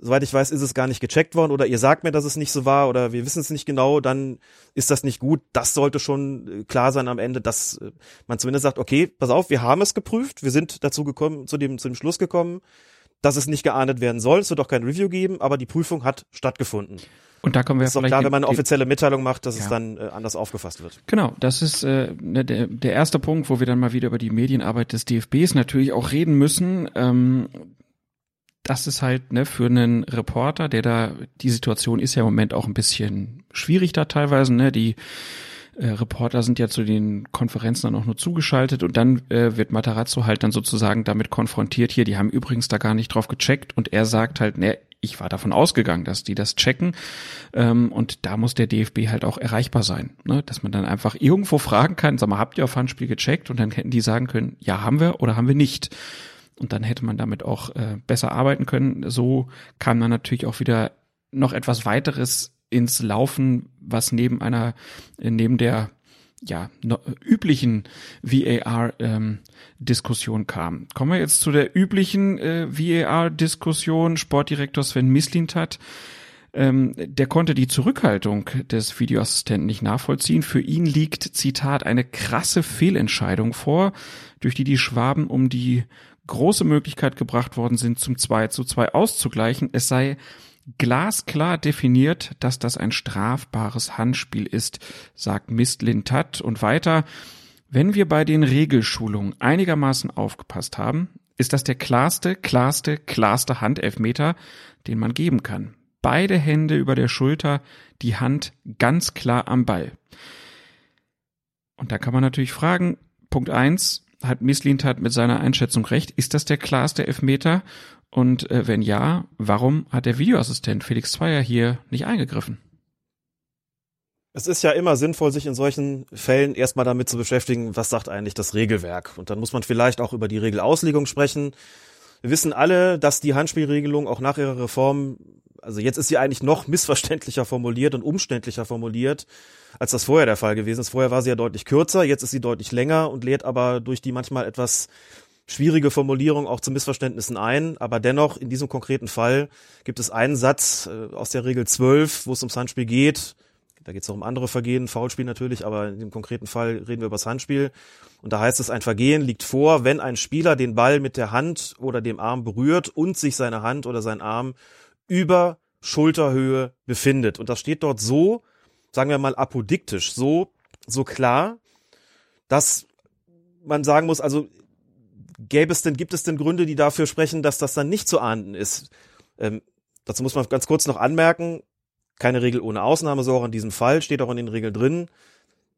soweit ich weiß, ist es gar nicht gecheckt worden oder ihr sagt mir, dass es nicht so war oder wir wissen es nicht genau, dann ist das nicht gut. Das sollte schon äh, klar sein am Ende, dass äh, man zumindest sagt, okay, pass auf, wir haben es geprüft, wir sind dazu gekommen, zu dem, zu dem Schluss gekommen, dass es nicht geahndet werden soll. Es wird auch kein Review geben, aber die Prüfung hat stattgefunden. Und da kommen wir ist doch klar, wenn man eine offizielle Mitteilung macht, dass ja. es dann äh, anders aufgefasst wird. Genau, das ist äh, ne, der, der erste Punkt, wo wir dann mal wieder über die Medienarbeit des DFBs natürlich auch reden müssen. Ähm, das ist halt ne, für einen Reporter, der da, die Situation ist ja im Moment auch ein bisschen schwierig da teilweise, ne? Die äh, Reporter sind ja zu den Konferenzen dann auch nur zugeschaltet und dann äh, wird Matarazzo halt dann sozusagen damit konfrontiert, hier, die haben übrigens da gar nicht drauf gecheckt und er sagt halt, ne, ich war davon ausgegangen, dass die das checken ähm, und da muss der DFB halt auch erreichbar sein, ne? dass man dann einfach irgendwo fragen kann, sag mal, habt ihr auf Handspiel gecheckt und dann hätten die sagen können, ja, haben wir oder haben wir nicht und dann hätte man damit auch äh, besser arbeiten können. So kam dann natürlich auch wieder noch etwas weiteres ins Laufen, was neben einer, äh, neben der ja, üblichen VAR-Diskussion ähm, kam. Kommen wir jetzt zu der üblichen äh, VAR-Diskussion. Sportdirektor Sven Mislintat, ähm, der konnte die Zurückhaltung des Videoassistenten nicht nachvollziehen. Für ihn liegt, Zitat, eine krasse Fehlentscheidung vor, durch die die Schwaben um die große Möglichkeit gebracht worden sind, zum 2 zu 2 auszugleichen. Es sei glasklar definiert, dass das ein strafbares Handspiel ist, sagt Mist Lintat und weiter. Wenn wir bei den Regelschulungen einigermaßen aufgepasst haben, ist das der klarste, klarste, klarste Handelfmeter, den man geben kann. Beide Hände über der Schulter, die Hand ganz klar am Ball. Und da kann man natürlich fragen, Punkt eins hat Misslintat mit seiner Einschätzung recht? Ist das der klarste Elfmeter? Und äh, wenn ja, warum hat der Videoassistent Felix Zweier hier nicht eingegriffen? Es ist ja immer sinnvoll, sich in solchen Fällen erstmal damit zu beschäftigen, was sagt eigentlich das Regelwerk. Und dann muss man vielleicht auch über die Regelauslegung sprechen. Wir wissen alle, dass die Handspielregelung auch nach ihrer Reform, also jetzt ist sie eigentlich noch missverständlicher formuliert und umständlicher formuliert, als das vorher der Fall gewesen ist. Vorher war sie ja deutlich kürzer, jetzt ist sie deutlich länger und lädt aber durch die manchmal etwas schwierige Formulierung auch zu Missverständnissen ein. Aber dennoch, in diesem konkreten Fall gibt es einen Satz äh, aus der Regel 12, wo es ums Handspiel geht. Da geht es auch um andere Vergehen, Foulspiel natürlich, aber in dem konkreten Fall reden wir über das Handspiel. Und da heißt es, ein Vergehen liegt vor, wenn ein Spieler den Ball mit der Hand oder dem Arm berührt und sich seine Hand oder sein Arm über Schulterhöhe befindet. Und das steht dort so, sagen wir mal, apodiktisch, so, so klar, dass man sagen muss, also gäbe es denn, gibt es denn Gründe, die dafür sprechen, dass das dann nicht zu ahnden ist? Ähm, dazu muss man ganz kurz noch anmerken, keine Regel ohne Ausnahme, so auch in diesem Fall, steht auch in den Regeln drin.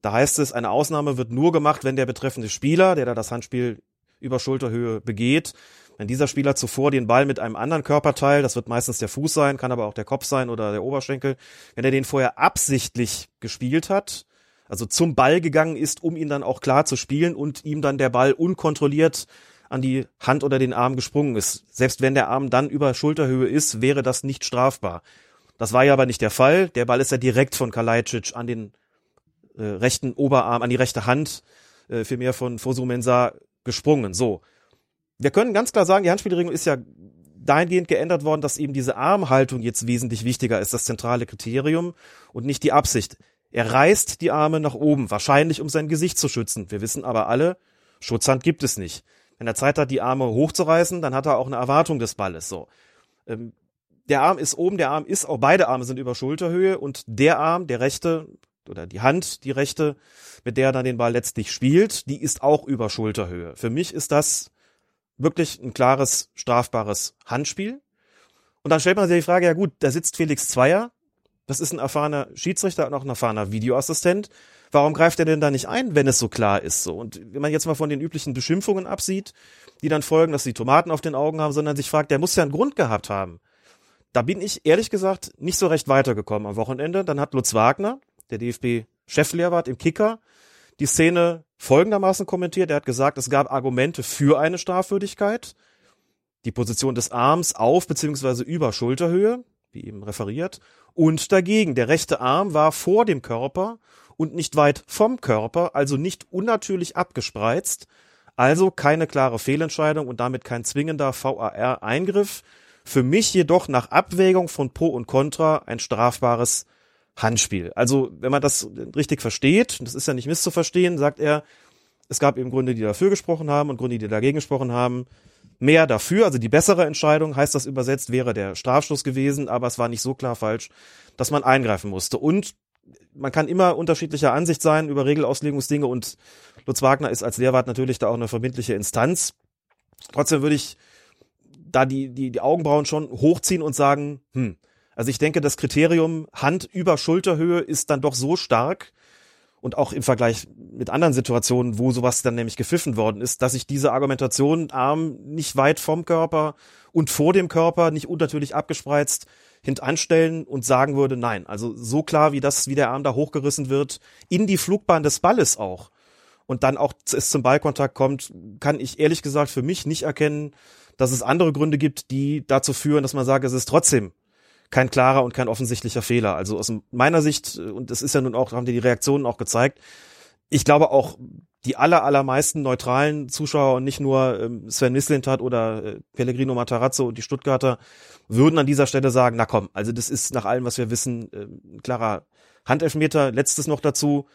Da heißt es, eine Ausnahme wird nur gemacht, wenn der betreffende Spieler, der da das Handspiel über Schulterhöhe begeht. Wenn dieser Spieler zuvor den Ball mit einem anderen Körperteil, das wird meistens der Fuß sein, kann aber auch der Kopf sein oder der Oberschenkel, wenn er den vorher absichtlich gespielt hat, also zum Ball gegangen ist, um ihn dann auch klar zu spielen und ihm dann der Ball unkontrolliert an die Hand oder den Arm gesprungen ist. Selbst wenn der Arm dann über Schulterhöhe ist, wäre das nicht strafbar. Das war ja aber nicht der Fall. Der Ball ist ja direkt von Kalajdzic an den äh, rechten Oberarm, an die rechte Hand, äh, vielmehr von Fosumensa gesprungen. So. Wir können ganz klar sagen, die Handspielregelung ist ja dahingehend geändert worden, dass eben diese Armhaltung jetzt wesentlich wichtiger ist, das zentrale Kriterium und nicht die Absicht. Er reißt die Arme nach oben, wahrscheinlich um sein Gesicht zu schützen. Wir wissen aber alle, Schutzhand gibt es nicht. Wenn er Zeit hat, die Arme hochzureißen, dann hat er auch eine Erwartung des Balles. So. Ähm, der Arm ist oben, der Arm ist auch beide Arme sind über Schulterhöhe und der Arm, der rechte oder die Hand, die rechte, mit der er dann den Ball letztlich spielt, die ist auch über Schulterhöhe. Für mich ist das wirklich ein klares strafbares Handspiel. Und dann stellt man sich die Frage, ja gut, da sitzt Felix Zweier, das ist ein erfahrener Schiedsrichter und auch ein erfahrener Videoassistent. Warum greift er denn da nicht ein, wenn es so klar ist so? Und wenn man jetzt mal von den üblichen Beschimpfungen absieht, die dann folgen, dass sie Tomaten auf den Augen haben, sondern sich fragt, der muss ja einen Grund gehabt haben. Da bin ich ehrlich gesagt nicht so recht weitergekommen am Wochenende. Dann hat Lutz Wagner, der DFB-Cheflehrwart im Kicker, die Szene folgendermaßen kommentiert. Er hat gesagt, es gab Argumente für eine Strafwürdigkeit. Die Position des Arms auf bzw. über Schulterhöhe, wie eben referiert, und dagegen. Der rechte Arm war vor dem Körper und nicht weit vom Körper, also nicht unnatürlich abgespreizt, also keine klare Fehlentscheidung und damit kein zwingender VAR-Eingriff. Für mich jedoch nach Abwägung von Pro und Contra ein strafbares Handspiel. Also, wenn man das richtig versteht, das ist ja nicht misszuverstehen, sagt er, es gab eben Gründe, die dafür gesprochen haben und Gründe, die dagegen gesprochen haben mehr dafür, also die bessere Entscheidung, heißt das übersetzt, wäre der Strafstoß gewesen, aber es war nicht so klar falsch, dass man eingreifen musste. Und man kann immer unterschiedlicher Ansicht sein über Regelauslegungsdinge und Lutz Wagner ist als Lehrwart natürlich da auch eine verbindliche Instanz. Trotzdem würde ich da die, die, die Augenbrauen schon hochziehen und sagen, hm, also ich denke, das Kriterium Hand über Schulterhöhe ist dann doch so stark, und auch im Vergleich mit anderen Situationen, wo sowas dann nämlich gepfiffen worden ist, dass ich diese Argumentation Arm nicht weit vom Körper und vor dem Körper, nicht unnatürlich abgespreizt, hintanstellen und sagen würde, nein, also so klar wie das, wie der Arm da hochgerissen wird, in die Flugbahn des Balles auch und dann auch es zum Ballkontakt kommt, kann ich ehrlich gesagt für mich nicht erkennen, dass es andere Gründe gibt, die dazu führen, dass man sagt, es ist trotzdem kein klarer und kein offensichtlicher Fehler. Also aus meiner Sicht, und das ist ja nun auch, haben die Reaktionen auch gezeigt, ich glaube auch, die aller, allermeisten neutralen Zuschauer und nicht nur ähm, Sven Mislintat oder äh, Pellegrino Matarazzo und die Stuttgarter würden an dieser Stelle sagen, na komm, also das ist nach allem, was wir wissen, äh, klarer Handelfmeter. Letztes noch dazu,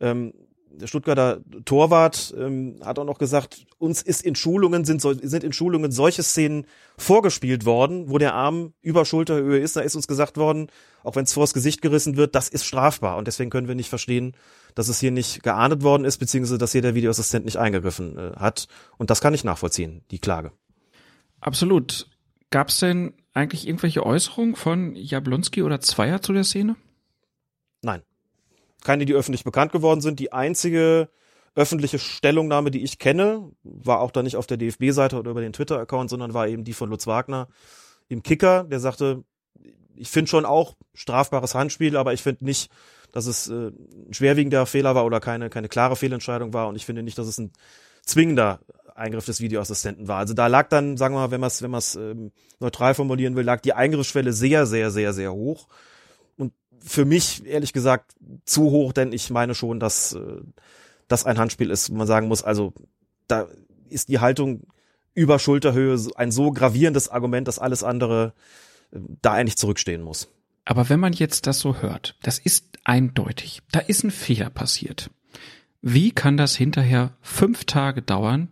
ähm, der Stuttgarter Torwart ähm, hat auch noch gesagt, uns ist in Schulungen sind, sind in Schulungen solche Szenen vorgespielt worden, wo der Arm über Schulterhöhe ist. Da ist uns gesagt worden, auch wenn es vors Gesicht gerissen wird, das ist strafbar und deswegen können wir nicht verstehen, dass es hier nicht geahndet worden ist, beziehungsweise dass hier der Videoassistent nicht eingegriffen äh, hat. Und das kann ich nachvollziehen, die Klage. Absolut. Gab es denn eigentlich irgendwelche Äußerungen von Jablonski oder Zweier zu der Szene? Nein keine, die öffentlich bekannt geworden sind. Die einzige öffentliche Stellungnahme, die ich kenne, war auch da nicht auf der DFB-Seite oder über den Twitter-Account, sondern war eben die von Lutz Wagner im Kicker, der sagte, ich finde schon auch strafbares Handspiel, aber ich finde nicht, dass es äh, ein schwerwiegender Fehler war oder keine, keine klare Fehlentscheidung war und ich finde nicht, dass es ein zwingender Eingriff des Videoassistenten war. Also da lag dann, sagen wir mal, wenn man es wenn man's, ähm, neutral formulieren will, lag die Eingriffsschwelle sehr, sehr, sehr, sehr hoch für mich ehrlich gesagt zu hoch, denn ich meine schon, dass äh, das ein Handspiel ist, wo man sagen muss, also da ist die Haltung über Schulterhöhe ein so gravierendes Argument, dass alles andere äh, da eigentlich zurückstehen muss. Aber wenn man jetzt das so hört, das ist eindeutig, da ist ein Fehler passiert. Wie kann das hinterher fünf Tage dauern,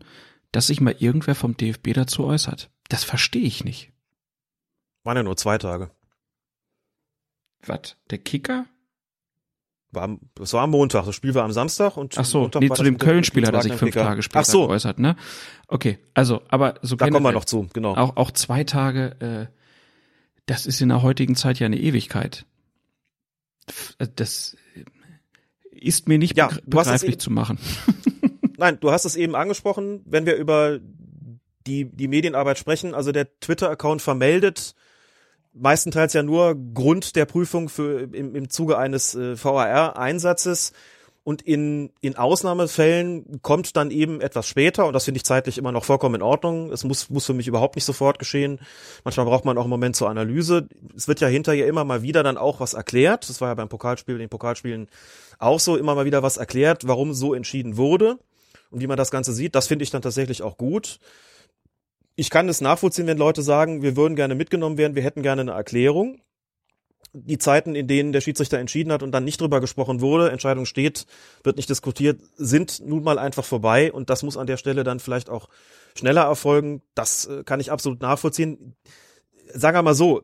dass sich mal irgendwer vom DFB dazu äußert? Das verstehe ich nicht. Waren ja nur zwei Tage. Was? Der Kicker? War, das war am Montag. Das Spiel war am Samstag und Ach so, Montag nee, zu dem Köln-Spiel hat er sich fünf Tage später Ach so. geäußert, ne? Okay, also, aber so Da kommen wir noch zu, genau. Auch, auch zwei Tage, äh, das ist in der heutigen Zeit ja eine Ewigkeit. Das ist mir nicht ja, begreiflich zu machen. [laughs] nein, du hast es eben angesprochen, wenn wir über die, die Medienarbeit sprechen. Also der Twitter-Account vermeldet meistenteils ja nur Grund der Prüfung für im, im Zuge eines äh, VAR-Einsatzes. Und in, in Ausnahmefällen kommt dann eben etwas später, und das finde ich zeitlich immer noch vollkommen in Ordnung. Es muss, muss für mich überhaupt nicht sofort geschehen. Manchmal braucht man auch einen Moment zur Analyse. Es wird ja hinterher immer mal wieder dann auch was erklärt. Das war ja beim Pokalspiel, den Pokalspielen auch so, immer mal wieder was erklärt, warum so entschieden wurde und wie man das Ganze sieht. Das finde ich dann tatsächlich auch gut ich kann es nachvollziehen, wenn Leute sagen, wir würden gerne mitgenommen werden, wir hätten gerne eine Erklärung. Die Zeiten, in denen der Schiedsrichter entschieden hat und dann nicht drüber gesprochen wurde, Entscheidung steht, wird nicht diskutiert, sind nun mal einfach vorbei und das muss an der Stelle dann vielleicht auch schneller erfolgen. Das äh, kann ich absolut nachvollziehen. Sagen wir mal so,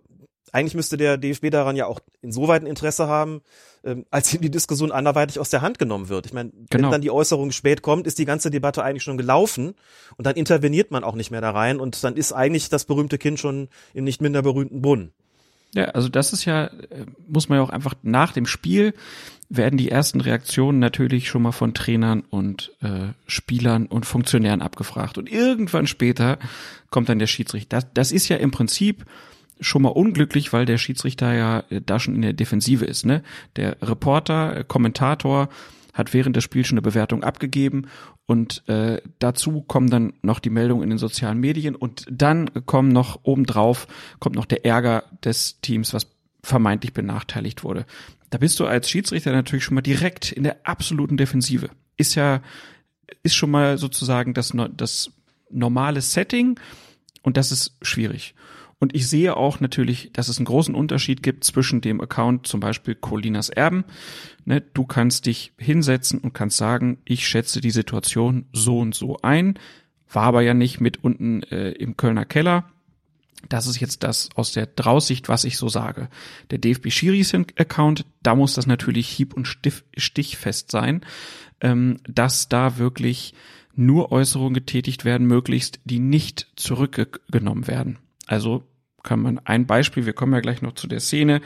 eigentlich müsste der DFB daran ja auch insoweit ein Interesse haben, ähm, [laughs] als ihm die Diskussion anderweitig aus der Hand genommen wird. Ich meine, genau. wenn dann die Äußerung spät kommt, ist die ganze Debatte eigentlich schon gelaufen und dann interveniert man auch nicht mehr da rein und dann ist eigentlich das berühmte Kind schon im nicht minder berühmten Brunnen. Ja, also das ist ja, äh, muss man ja auch einfach nach dem Spiel werden die ersten Reaktionen natürlich schon mal von Trainern und äh, Spielern und Funktionären abgefragt. Und irgendwann später kommt dann der Schiedsrichter. Das, das ist ja im Prinzip schon mal unglücklich, weil der Schiedsrichter ja äh, da schon in der Defensive ist. Ne? Der Reporter, äh, Kommentator hat während des Spiels schon eine Bewertung abgegeben und äh, dazu kommen dann noch die Meldungen in den sozialen Medien und dann kommen noch obendrauf kommt noch der Ärger des Teams, was vermeintlich benachteiligt wurde. Da bist du als Schiedsrichter natürlich schon mal direkt in der absoluten Defensive. Ist ja ist schon mal sozusagen das das normale Setting und das ist schwierig. Und ich sehe auch natürlich, dass es einen großen Unterschied gibt zwischen dem Account zum Beispiel Colinas Erben. Ne, du kannst dich hinsetzen und kannst sagen, ich schätze die Situation so und so ein, war aber ja nicht mit unten äh, im Kölner Keller. Das ist jetzt das aus der Draussicht, was ich so sage. Der DFB Schiris Account, da muss das natürlich hieb- und stichfest sein, ähm, dass da wirklich nur Äußerungen getätigt werden, möglichst, die nicht zurückgenommen werden. Also kann man ein Beispiel, wir kommen ja gleich noch zu der Szene,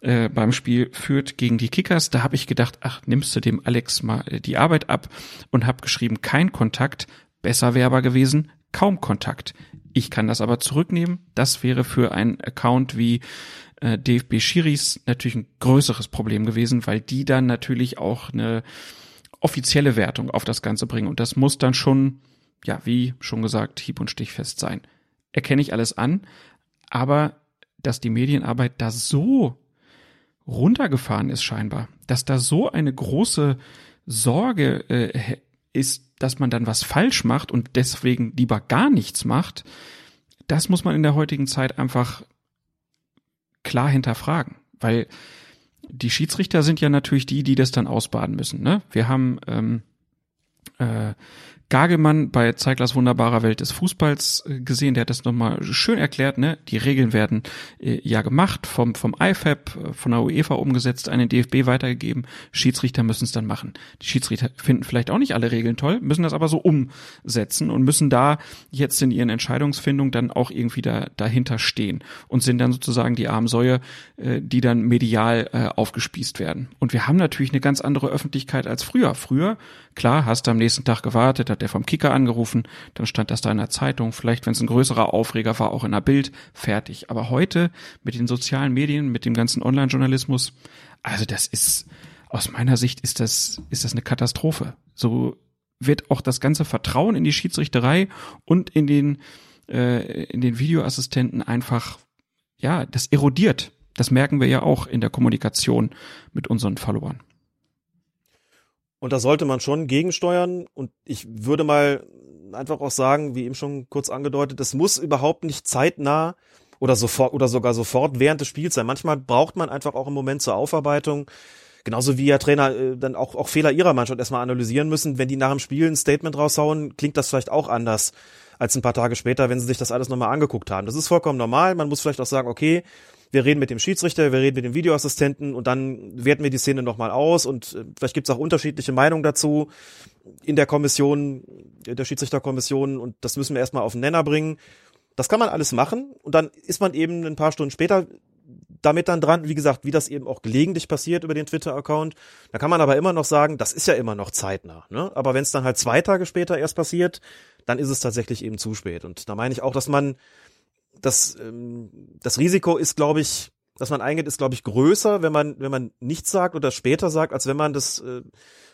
äh, beim Spiel führt gegen die Kickers, da habe ich gedacht, ach, nimmst du dem Alex mal äh, die Arbeit ab und habe geschrieben, kein Kontakt, besser wäre aber gewesen, kaum Kontakt. Ich kann das aber zurücknehmen. Das wäre für einen Account wie äh, DFB Schiris natürlich ein größeres Problem gewesen, weil die dann natürlich auch eine offizielle Wertung auf das Ganze bringen. Und das muss dann schon, ja, wie schon gesagt, hieb- und stichfest sein erkenne ich alles an, aber dass die Medienarbeit da so runtergefahren ist scheinbar, dass da so eine große Sorge äh, ist, dass man dann was falsch macht und deswegen lieber gar nichts macht, das muss man in der heutigen Zeit einfach klar hinterfragen, weil die Schiedsrichter sind ja natürlich die, die das dann ausbaden müssen. Ne? Wir haben ähm, äh, Gagelmann bei Zeiglers wunderbarer Welt des Fußballs äh, gesehen, der hat das nochmal schön erklärt, ne? Die Regeln werden äh, ja gemacht, vom, vom IFAB, äh, von der UEFA umgesetzt, an den DFB weitergegeben. Schiedsrichter müssen es dann machen. Die Schiedsrichter finden vielleicht auch nicht alle Regeln toll, müssen das aber so umsetzen und müssen da jetzt in ihren Entscheidungsfindungen dann auch irgendwie da, dahinter stehen und sind dann sozusagen die armen Säue, äh, die dann medial äh, aufgespießt werden. Und wir haben natürlich eine ganz andere Öffentlichkeit als früher. Früher, klar, hast du am nächsten Tag gewartet, hat der vom Kicker angerufen, dann stand das da in der Zeitung, vielleicht wenn es ein größerer Aufreger war, auch in der Bild, fertig. Aber heute mit den sozialen Medien, mit dem ganzen Online-Journalismus, also das ist, aus meiner Sicht ist das, ist das eine Katastrophe. So wird auch das ganze Vertrauen in die Schiedsrichterei und in den, äh, in den Videoassistenten einfach, ja, das erodiert. Das merken wir ja auch in der Kommunikation mit unseren Followern. Und da sollte man schon gegensteuern. Und ich würde mal einfach auch sagen, wie eben schon kurz angedeutet, es muss überhaupt nicht zeitnah oder sofort oder sogar sofort während des Spiels sein. Manchmal braucht man einfach auch einen Moment zur Aufarbeitung. Genauso wie ja Trainer äh, dann auch, auch Fehler ihrer Mannschaft erstmal analysieren müssen. Wenn die nach dem Spiel ein Statement raushauen, klingt das vielleicht auch anders als ein paar Tage später, wenn sie sich das alles nochmal angeguckt haben. Das ist vollkommen normal. Man muss vielleicht auch sagen, okay, wir reden mit dem Schiedsrichter, wir reden mit dem Videoassistenten und dann werten wir die Szene nochmal aus und äh, vielleicht gibt es auch unterschiedliche Meinungen dazu in der Kommission, der Schiedsrichterkommission und das müssen wir erstmal auf den Nenner bringen. Das kann man alles machen und dann ist man eben ein paar Stunden später damit dann dran, wie gesagt, wie das eben auch gelegentlich passiert über den Twitter-Account. Da kann man aber immer noch sagen, das ist ja immer noch zeitnah. Ne? Aber wenn es dann halt zwei Tage später erst passiert, dann ist es tatsächlich eben zu spät. Und da meine ich auch, dass man das, ähm, das Risiko ist, glaube ich, dass man eingeht, ist, glaube ich, größer, wenn man, wenn man nichts sagt oder später sagt, als wenn man das äh,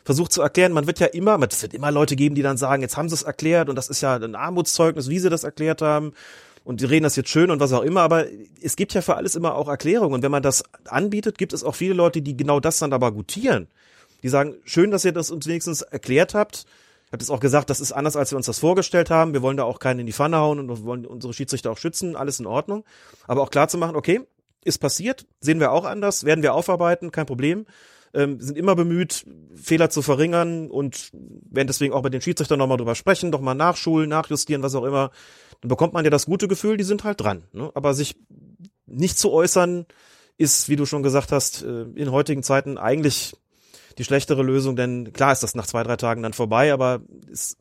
versucht zu erklären. Man wird ja immer, es wird immer Leute geben, die dann sagen, jetzt haben sie es erklärt und das ist ja ein Armutszeugnis, wie sie das erklärt haben. Und die reden das jetzt schön und was auch immer, aber es gibt ja für alles immer auch Erklärungen. Und wenn man das anbietet, gibt es auch viele Leute, die genau das dann aber gutieren. Die sagen, schön, dass ihr das uns wenigstens erklärt habt. Ich habe es auch gesagt, das ist anders, als wir uns das vorgestellt haben. Wir wollen da auch keinen in die Pfanne hauen und wollen unsere Schiedsrichter auch schützen. Alles in Ordnung. Aber auch klar zu machen, okay, ist passiert, sehen wir auch anders, werden wir aufarbeiten, kein Problem. Ähm, sind immer bemüht, Fehler zu verringern und werden deswegen auch mit den Schiedsrichtern nochmal drüber sprechen, doch mal nachschulen, nachjustieren, was auch immer. Dann bekommt man ja das gute Gefühl, die sind halt dran. Ne? Aber sich nicht zu äußern, ist, wie du schon gesagt hast, äh, in heutigen Zeiten eigentlich die schlechtere Lösung, denn klar ist das nach zwei, drei Tagen dann vorbei, aber es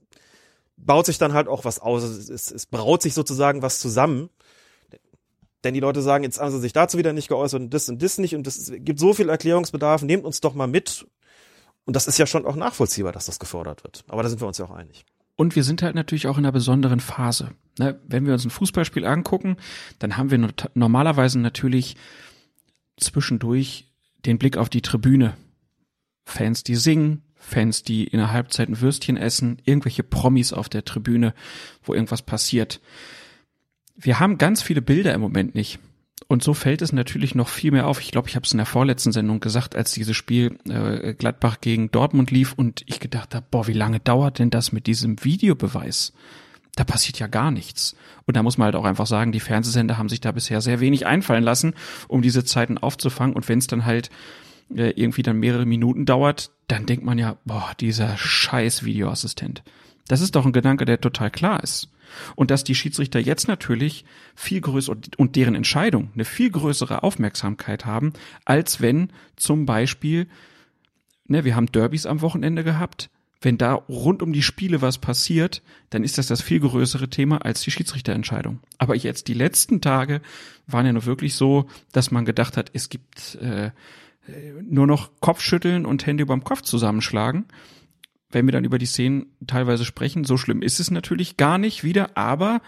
baut sich dann halt auch was aus. Es, es, braut sich sozusagen was zusammen denn die Leute sagen, jetzt haben sie sich dazu wieder nicht geäußert und das und das nicht und es gibt so viel Erklärungsbedarf, nehmt uns doch mal mit. Und das ist ja schon auch nachvollziehbar, dass das gefordert wird. Aber da sind wir uns ja auch einig. Und wir sind halt natürlich auch in einer besonderen Phase. Ne? Wenn wir uns ein Fußballspiel angucken, dann haben wir normalerweise natürlich zwischendurch den Blick auf die Tribüne. Fans, die singen, Fans, die in der Halbzeit ein Würstchen essen, irgendwelche Promis auf der Tribüne, wo irgendwas passiert wir haben ganz viele Bilder im Moment nicht. Und so fällt es natürlich noch viel mehr auf. Ich glaube, ich habe es in der vorletzten Sendung gesagt, als dieses Spiel äh, Gladbach gegen Dortmund lief und ich gedacht habe, boah, wie lange dauert denn das mit diesem Videobeweis? Da passiert ja gar nichts. Und da muss man halt auch einfach sagen, die Fernsehsender haben sich da bisher sehr wenig einfallen lassen, um diese Zeiten aufzufangen. Und wenn es dann halt äh, irgendwie dann mehrere Minuten dauert, dann denkt man ja, boah, dieser scheiß Videoassistent. Das ist doch ein Gedanke, der total klar ist. Und dass die Schiedsrichter jetzt natürlich viel größer und deren Entscheidung eine viel größere Aufmerksamkeit haben, als wenn zum Beispiel, ne, wir haben Derbys am Wochenende gehabt, wenn da rund um die Spiele was passiert, dann ist das das viel größere Thema als die Schiedsrichterentscheidung. Aber jetzt die letzten Tage waren ja nur wirklich so, dass man gedacht hat, es gibt äh, nur noch Kopfschütteln und Hände überm Kopf zusammenschlagen wenn wir dann über die Szenen teilweise sprechen, so schlimm ist es natürlich gar nicht wieder, aber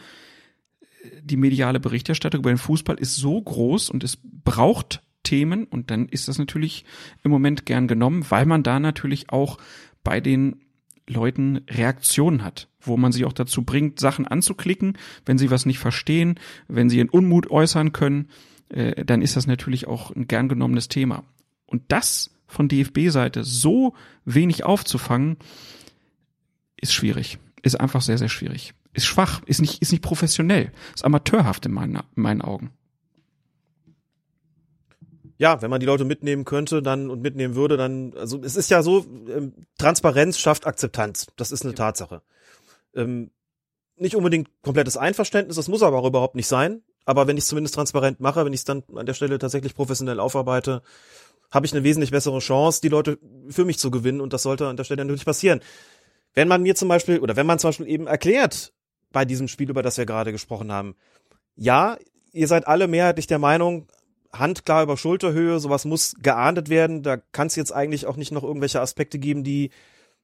äh, die mediale Berichterstattung über den Fußball ist so groß und es braucht Themen und dann ist das natürlich im Moment gern genommen, weil man da natürlich auch bei den Leuten Reaktionen hat, wo man sie auch dazu bringt, Sachen anzuklicken, wenn sie was nicht verstehen, wenn sie ihren Unmut äußern können, äh, dann ist das natürlich auch ein gern genommenes Thema. Und das von DFB-Seite so wenig aufzufangen, ist schwierig. Ist einfach sehr, sehr schwierig. Ist schwach, ist nicht, ist nicht professionell, ist amateurhaft in meinen, in meinen Augen. Ja, wenn man die Leute mitnehmen könnte, dann und mitnehmen würde, dann, also es ist ja so, ähm, Transparenz schafft Akzeptanz. Das ist eine Tatsache. Ähm, nicht unbedingt komplettes Einverständnis, das muss aber auch überhaupt nicht sein. Aber wenn ich es zumindest transparent mache, wenn ich es dann an der Stelle tatsächlich professionell aufarbeite, habe ich eine wesentlich bessere Chance, die Leute für mich zu gewinnen und das sollte an der Stelle natürlich passieren. Wenn man mir zum Beispiel, oder wenn man zum Beispiel eben erklärt, bei diesem Spiel, über das wir gerade gesprochen haben, ja, ihr seid alle mehrheitlich der Meinung, Hand klar über Schulterhöhe, sowas muss geahndet werden, da kann es jetzt eigentlich auch nicht noch irgendwelche Aspekte geben, die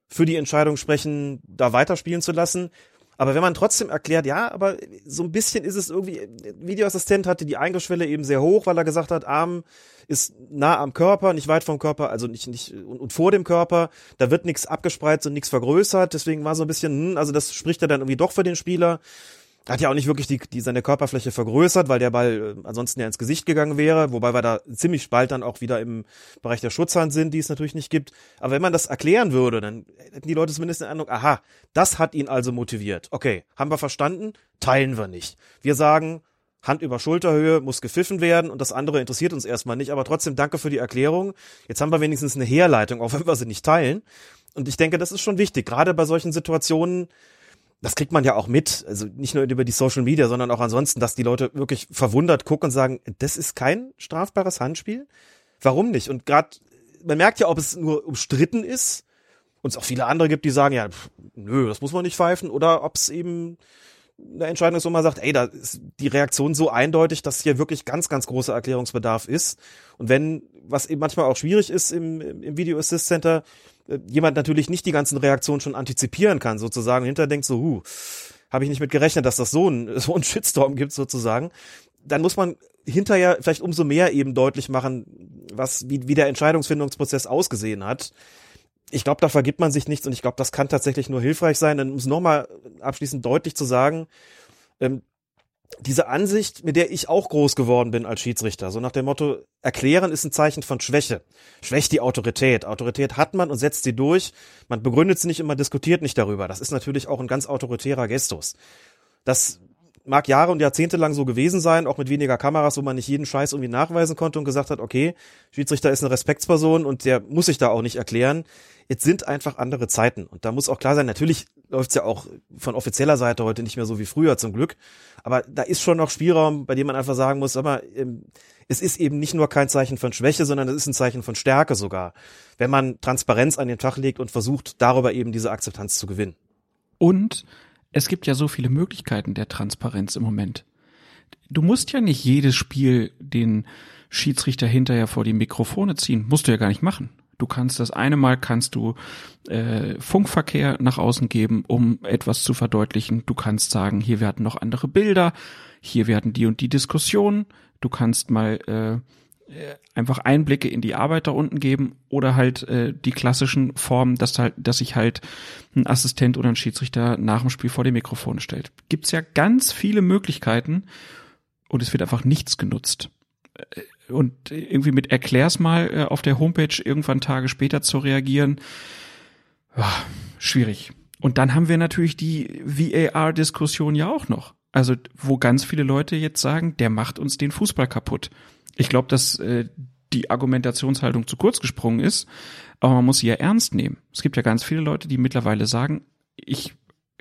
für die Entscheidung sprechen, da weiterspielen zu lassen. Aber wenn man trotzdem erklärt, ja, aber so ein bisschen ist es irgendwie, Videoassistent hatte die Eingangsschwelle eben sehr hoch, weil er gesagt hat, Arm ist nah am Körper, nicht weit vom Körper, also nicht, nicht, und, und vor dem Körper, da wird nichts abgespreizt und nichts vergrößert, deswegen war so ein bisschen, hm, also das spricht ja dann irgendwie doch für den Spieler hat ja auch nicht wirklich die, die seine Körperfläche vergrößert, weil der Ball äh, ansonsten ja ins Gesicht gegangen wäre, wobei wir da ziemlich bald dann auch wieder im Bereich der Schutzhand sind, die es natürlich nicht gibt. Aber wenn man das erklären würde, dann hätten die Leute zumindest den Eindruck, aha, das hat ihn also motiviert. Okay, haben wir verstanden? Teilen wir nicht. Wir sagen, Hand über Schulterhöhe muss gepfiffen werden und das andere interessiert uns erstmal nicht, aber trotzdem danke für die Erklärung. Jetzt haben wir wenigstens eine Herleitung, auch wenn wir sie nicht teilen. Und ich denke, das ist schon wichtig, gerade bei solchen Situationen, das kriegt man ja auch mit, also nicht nur über die Social Media, sondern auch ansonsten, dass die Leute wirklich verwundert gucken und sagen, das ist kein strafbares Handspiel? Warum nicht? Und gerade, man merkt ja, ob es nur umstritten ist und es auch viele andere gibt, die sagen, ja, pff, nö, das muss man nicht pfeifen, oder ob es eben eine Entscheidung ist, wo man sagt, ey, da ist die Reaktion so eindeutig, dass hier wirklich ganz, ganz großer Erklärungsbedarf ist. Und wenn, was eben manchmal auch schwierig ist im, im Video Assist Center, jemand natürlich nicht die ganzen Reaktionen schon antizipieren kann, sozusagen, hinter denkt so, huh, habe ich nicht mit gerechnet, dass das so ein, [laughs] so ein Shitstorm gibt, sozusagen. Dann muss man hinterher vielleicht umso mehr eben deutlich machen, was, wie, wie der Entscheidungsfindungsprozess ausgesehen hat ich glaube, da vergibt man sich nichts und ich glaube, das kann tatsächlich nur hilfreich sein. Dann um es nochmal abschließend deutlich zu sagen, ähm, diese Ansicht, mit der ich auch groß geworden bin als Schiedsrichter, so nach dem Motto, erklären ist ein Zeichen von Schwäche. Schwächt die Autorität. Autorität hat man und setzt sie durch. Man begründet sie nicht immer, diskutiert nicht darüber. Das ist natürlich auch ein ganz autoritärer Gestus. Das mag Jahre und Jahrzehnte lang so gewesen sein, auch mit weniger Kameras, wo man nicht jeden Scheiß irgendwie nachweisen konnte und gesagt hat, okay, Schiedsrichter ist eine Respektsperson und der muss sich da auch nicht erklären. Jetzt sind einfach andere Zeiten und da muss auch klar sein, natürlich läuft's ja auch von offizieller Seite heute nicht mehr so wie früher zum Glück, aber da ist schon noch Spielraum, bei dem man einfach sagen muss, aber ähm, es ist eben nicht nur kein Zeichen von Schwäche, sondern es ist ein Zeichen von Stärke sogar, wenn man Transparenz an den Tag legt und versucht, darüber eben diese Akzeptanz zu gewinnen. Und es gibt ja so viele Möglichkeiten der Transparenz im Moment. Du musst ja nicht jedes Spiel den Schiedsrichter hinterher vor die Mikrofone ziehen. Musst du ja gar nicht machen. Du kannst das eine Mal kannst du äh, Funkverkehr nach außen geben, um etwas zu verdeutlichen. Du kannst sagen, hier werden noch andere Bilder, hier werden die und die Diskussionen. Du kannst mal äh, einfach Einblicke in die Arbeit da unten geben oder halt äh, die klassischen Formen, dass halt, dass sich halt ein Assistent oder ein Schiedsrichter nach dem Spiel vor dem Mikrofon stellt. Gibt's ja ganz viele Möglichkeiten und es wird einfach nichts genutzt. Äh, und irgendwie mit erklär's mal äh, auf der Homepage irgendwann Tage später zu reagieren, oh, schwierig. Und dann haben wir natürlich die VAR-Diskussion ja auch noch. Also, wo ganz viele Leute jetzt sagen, der macht uns den Fußball kaputt. Ich glaube, dass äh, die Argumentationshaltung zu kurz gesprungen ist, aber man muss sie ja ernst nehmen. Es gibt ja ganz viele Leute, die mittlerweile sagen, ich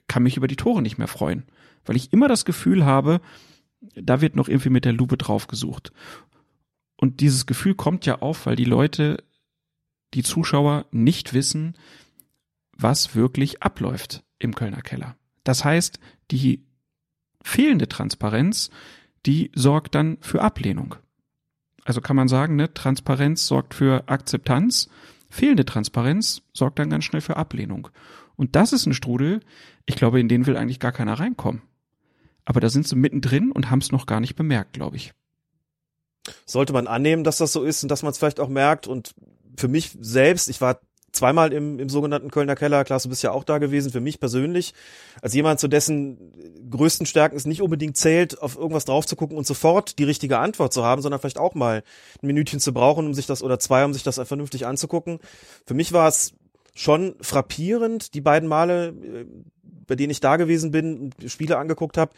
kann mich über die Tore nicht mehr freuen, weil ich immer das Gefühl habe, da wird noch irgendwie mit der Lupe drauf gesucht. Und dieses Gefühl kommt ja auf, weil die Leute, die Zuschauer nicht wissen, was wirklich abläuft im Kölner Keller. Das heißt, die fehlende Transparenz, die sorgt dann für Ablehnung. Also kann man sagen, ne, Transparenz sorgt für Akzeptanz, fehlende Transparenz sorgt dann ganz schnell für Ablehnung. Und das ist ein Strudel, ich glaube, in den will eigentlich gar keiner reinkommen. Aber da sind sie mittendrin und haben es noch gar nicht bemerkt, glaube ich. Sollte man annehmen, dass das so ist und dass man es vielleicht auch merkt. Und für mich selbst, ich war zweimal im, im sogenannten Kölner Keller. Klaas, du bist ja auch da gewesen. Für mich persönlich, als jemand, zu dessen größten Stärken es nicht unbedingt zählt, auf irgendwas drauf zu gucken und sofort die richtige Antwort zu haben, sondern vielleicht auch mal ein Minütchen zu brauchen, um sich das oder zwei, um sich das vernünftig anzugucken. Für mich war es schon frappierend, die beiden Male, äh, bei denen ich da gewesen bin und Spiele angeguckt habe,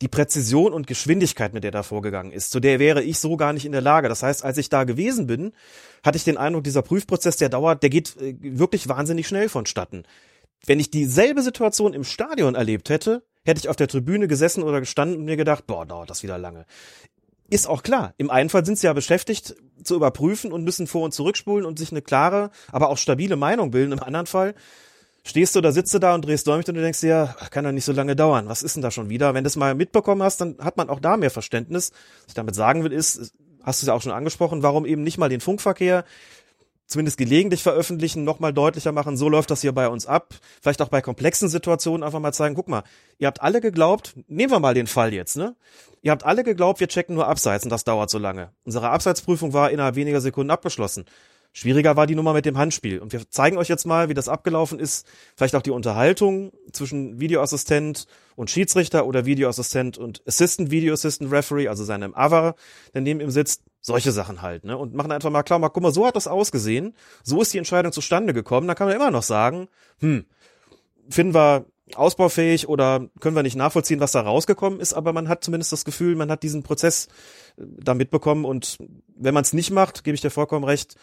die Präzision und Geschwindigkeit, mit der da vorgegangen ist, zu der wäre ich so gar nicht in der Lage. Das heißt, als ich da gewesen bin, hatte ich den Eindruck, dieser Prüfprozess, der dauert, der geht äh, wirklich wahnsinnig schnell vonstatten. Wenn ich dieselbe Situation im Stadion erlebt hätte, hätte ich auf der Tribüne gesessen oder gestanden und mir gedacht, boah, dauert das wieder lange. Ist auch klar. Im einen Fall sind sie ja beschäftigt zu überprüfen und müssen vor und zurückspulen und sich eine klare, aber auch stabile Meinung bilden. Im anderen Fall stehst du oder sitzt du da und drehst Däumchen und du denkst dir, kann doch nicht so lange dauern. Was ist denn da schon wieder? Wenn du es mal mitbekommen hast, dann hat man auch da mehr Verständnis. Was ich damit sagen will, ist, hast du es ja auch schon angesprochen, warum eben nicht mal den Funkverkehr zumindest gelegentlich veröffentlichen, nochmal deutlicher machen, so läuft das hier bei uns ab. Vielleicht auch bei komplexen Situationen einfach mal zeigen, guck mal, ihr habt alle geglaubt, nehmen wir mal den Fall jetzt, ne? Ihr habt alle geglaubt, wir checken nur Abseits und das dauert so lange. Unsere Abseitsprüfung war innerhalb weniger Sekunden abgeschlossen. Schwieriger war die Nummer mit dem Handspiel. Und wir zeigen euch jetzt mal, wie das abgelaufen ist. Vielleicht auch die Unterhaltung zwischen Videoassistent und Schiedsrichter oder Videoassistent und Assistant Video Assistant Referee, also seinem Ava, der neben ihm sitzt. Solche Sachen halt, ne? Und machen einfach mal klar, mal, guck mal, so hat das ausgesehen. So ist die Entscheidung zustande gekommen. Da kann man immer noch sagen, hm, finden wir ausbaufähig oder können wir nicht nachvollziehen, was da rausgekommen ist, aber man hat zumindest das Gefühl, man hat diesen Prozess äh, da mitbekommen und wenn man es nicht macht, gebe ich dir vollkommen recht,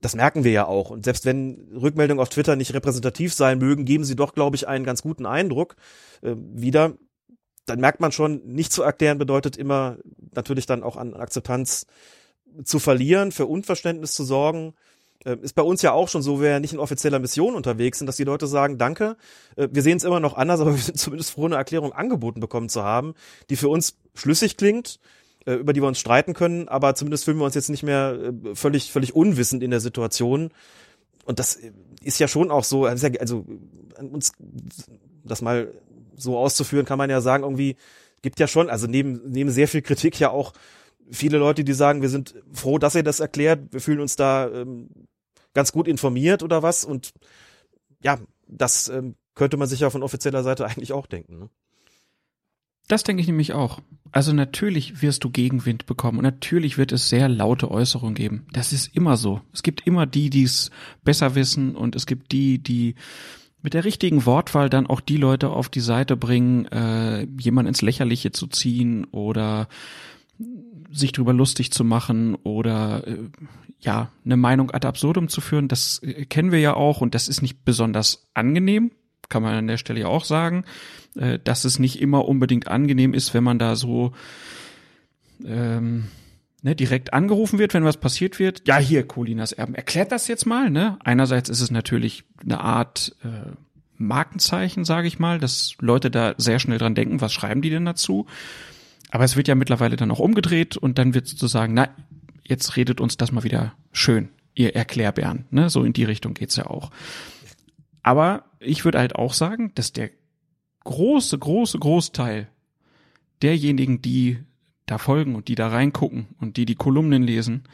das merken wir ja auch. Und selbst wenn Rückmeldungen auf Twitter nicht repräsentativ sein mögen, geben sie doch, glaube ich, einen ganz guten Eindruck äh, wieder. Dann merkt man schon, nicht zu erklären bedeutet immer natürlich dann auch an Akzeptanz zu verlieren, für Unverständnis zu sorgen. äh, ist bei uns ja auch schon so, wir ja nicht in offizieller Mission unterwegs sind, dass die Leute sagen, danke, äh, wir sehen es immer noch anders, aber [laughs] wir sind zumindest froh, eine Erklärung angeboten bekommen zu haben, die für uns schlüssig klingt, über die wir uns streiten können, aber zumindest fühlen wir uns jetzt nicht mehr äh, völlig, völlig unwissend in der Situation. Und das ist ja schon auch so, also uns das mal so auszuführen, kann man ja sagen, irgendwie gibt ja schon, also neben, neben sehr viel Kritik ja auch viele Leute, die sagen, wir sind froh, dass ihr das erklärt, wir fühlen uns da ähm, ganz gut informiert oder was. Und ja, das ähm, könnte man sich ja von offizieller Seite [laughs] eigentlich auch denken. Ne? Das denke ich nämlich auch. Also natürlich wirst du Gegenwind bekommen und natürlich wird es sehr laute Äußerungen geben. Das ist immer so. Es gibt immer die, die es besser wissen und es gibt die, die mit der richtigen Wortwahl dann auch die Leute auf die Seite bringen, äh, jemand ins Lächerliche zu ziehen oder sich drüber lustig zu machen oder äh, ja, eine Meinung ad absurdum zu führen, das äh, kennen wir ja auch und das ist nicht besonders angenehm, kann man an der Stelle ja auch sagen, äh, dass es nicht immer unbedingt angenehm ist, wenn man da so ähm, ne, direkt angerufen wird, wenn was passiert wird. Ja, hier, Colinas Erben, erklärt das jetzt mal. Ne? Einerseits ist es natürlich eine Art äh, Markenzeichen, sage ich mal, dass Leute da sehr schnell dran denken, was schreiben die denn dazu? Aber es wird ja mittlerweile dann auch umgedreht und dann wird sozusagen, na, jetzt redet uns das mal wieder schön, ihr Erklärbären. Ne? So in die Richtung geht's ja auch. Aber ich würde halt auch sagen, dass der große, große Großteil derjenigen, die da folgen und die da reingucken und die die Kolumnen lesen,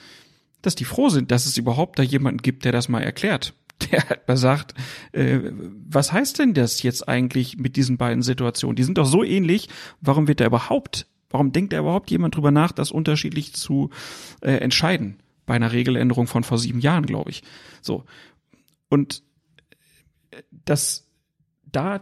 dass die froh sind, dass es überhaupt da jemanden gibt, der das mal erklärt. [laughs] Der hat mal sagt, äh, was heißt denn das jetzt eigentlich mit diesen beiden Situationen? Die sind doch so ähnlich. Warum wird da überhaupt, warum denkt da überhaupt jemand drüber nach, das unterschiedlich zu äh, entscheiden? Bei einer Regeländerung von vor sieben Jahren, glaube ich. So. Und dass da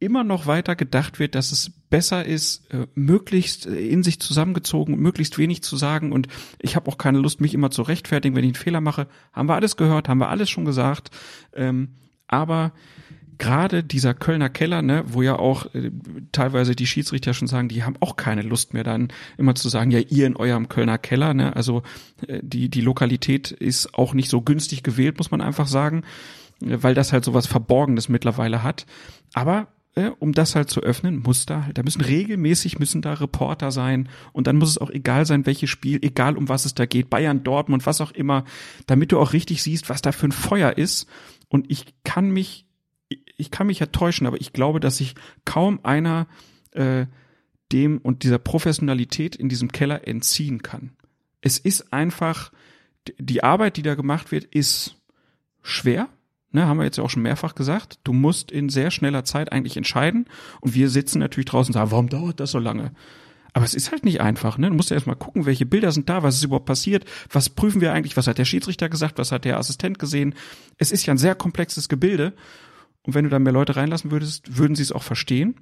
immer noch weiter gedacht wird, dass es besser ist, äh, möglichst äh, in sich zusammengezogen, möglichst wenig zu sagen. Und ich habe auch keine Lust, mich immer zu rechtfertigen, wenn ich einen Fehler mache. Haben wir alles gehört, haben wir alles schon gesagt. Ähm, aber gerade dieser Kölner Keller, ne, wo ja auch äh, teilweise die Schiedsrichter schon sagen, die haben auch keine Lust mehr dann immer zu sagen, ja, ihr in eurem Kölner Keller, ne, also die, die Lokalität ist auch nicht so günstig gewählt, muss man einfach sagen, weil das halt so was Verborgenes mittlerweile hat. Aber äh, um das halt zu öffnen, muss da halt, da müssen regelmäßig müssen da Reporter sein und dann muss es auch egal sein, welches Spiel, egal um was es da geht, Bayern, Dortmund, was auch immer, damit du auch richtig siehst, was da für ein Feuer ist. Und ich kann mich, ich kann mich ja täuschen, aber ich glaube, dass sich kaum einer äh, dem und dieser Professionalität in diesem Keller entziehen kann. Es ist einfach, die Arbeit, die da gemacht wird, ist schwer ne, haben wir jetzt ja auch schon mehrfach gesagt, du musst in sehr schneller Zeit eigentlich entscheiden. Und wir sitzen natürlich draußen und sagen, warum dauert das so lange? Aber es ist halt nicht einfach, ne? Du musst ja erstmal gucken, welche Bilder sind da, was ist überhaupt passiert, was prüfen wir eigentlich, was hat der Schiedsrichter gesagt, was hat der Assistent gesehen. Es ist ja ein sehr komplexes Gebilde. Und wenn du da mehr Leute reinlassen würdest, würden sie es auch verstehen.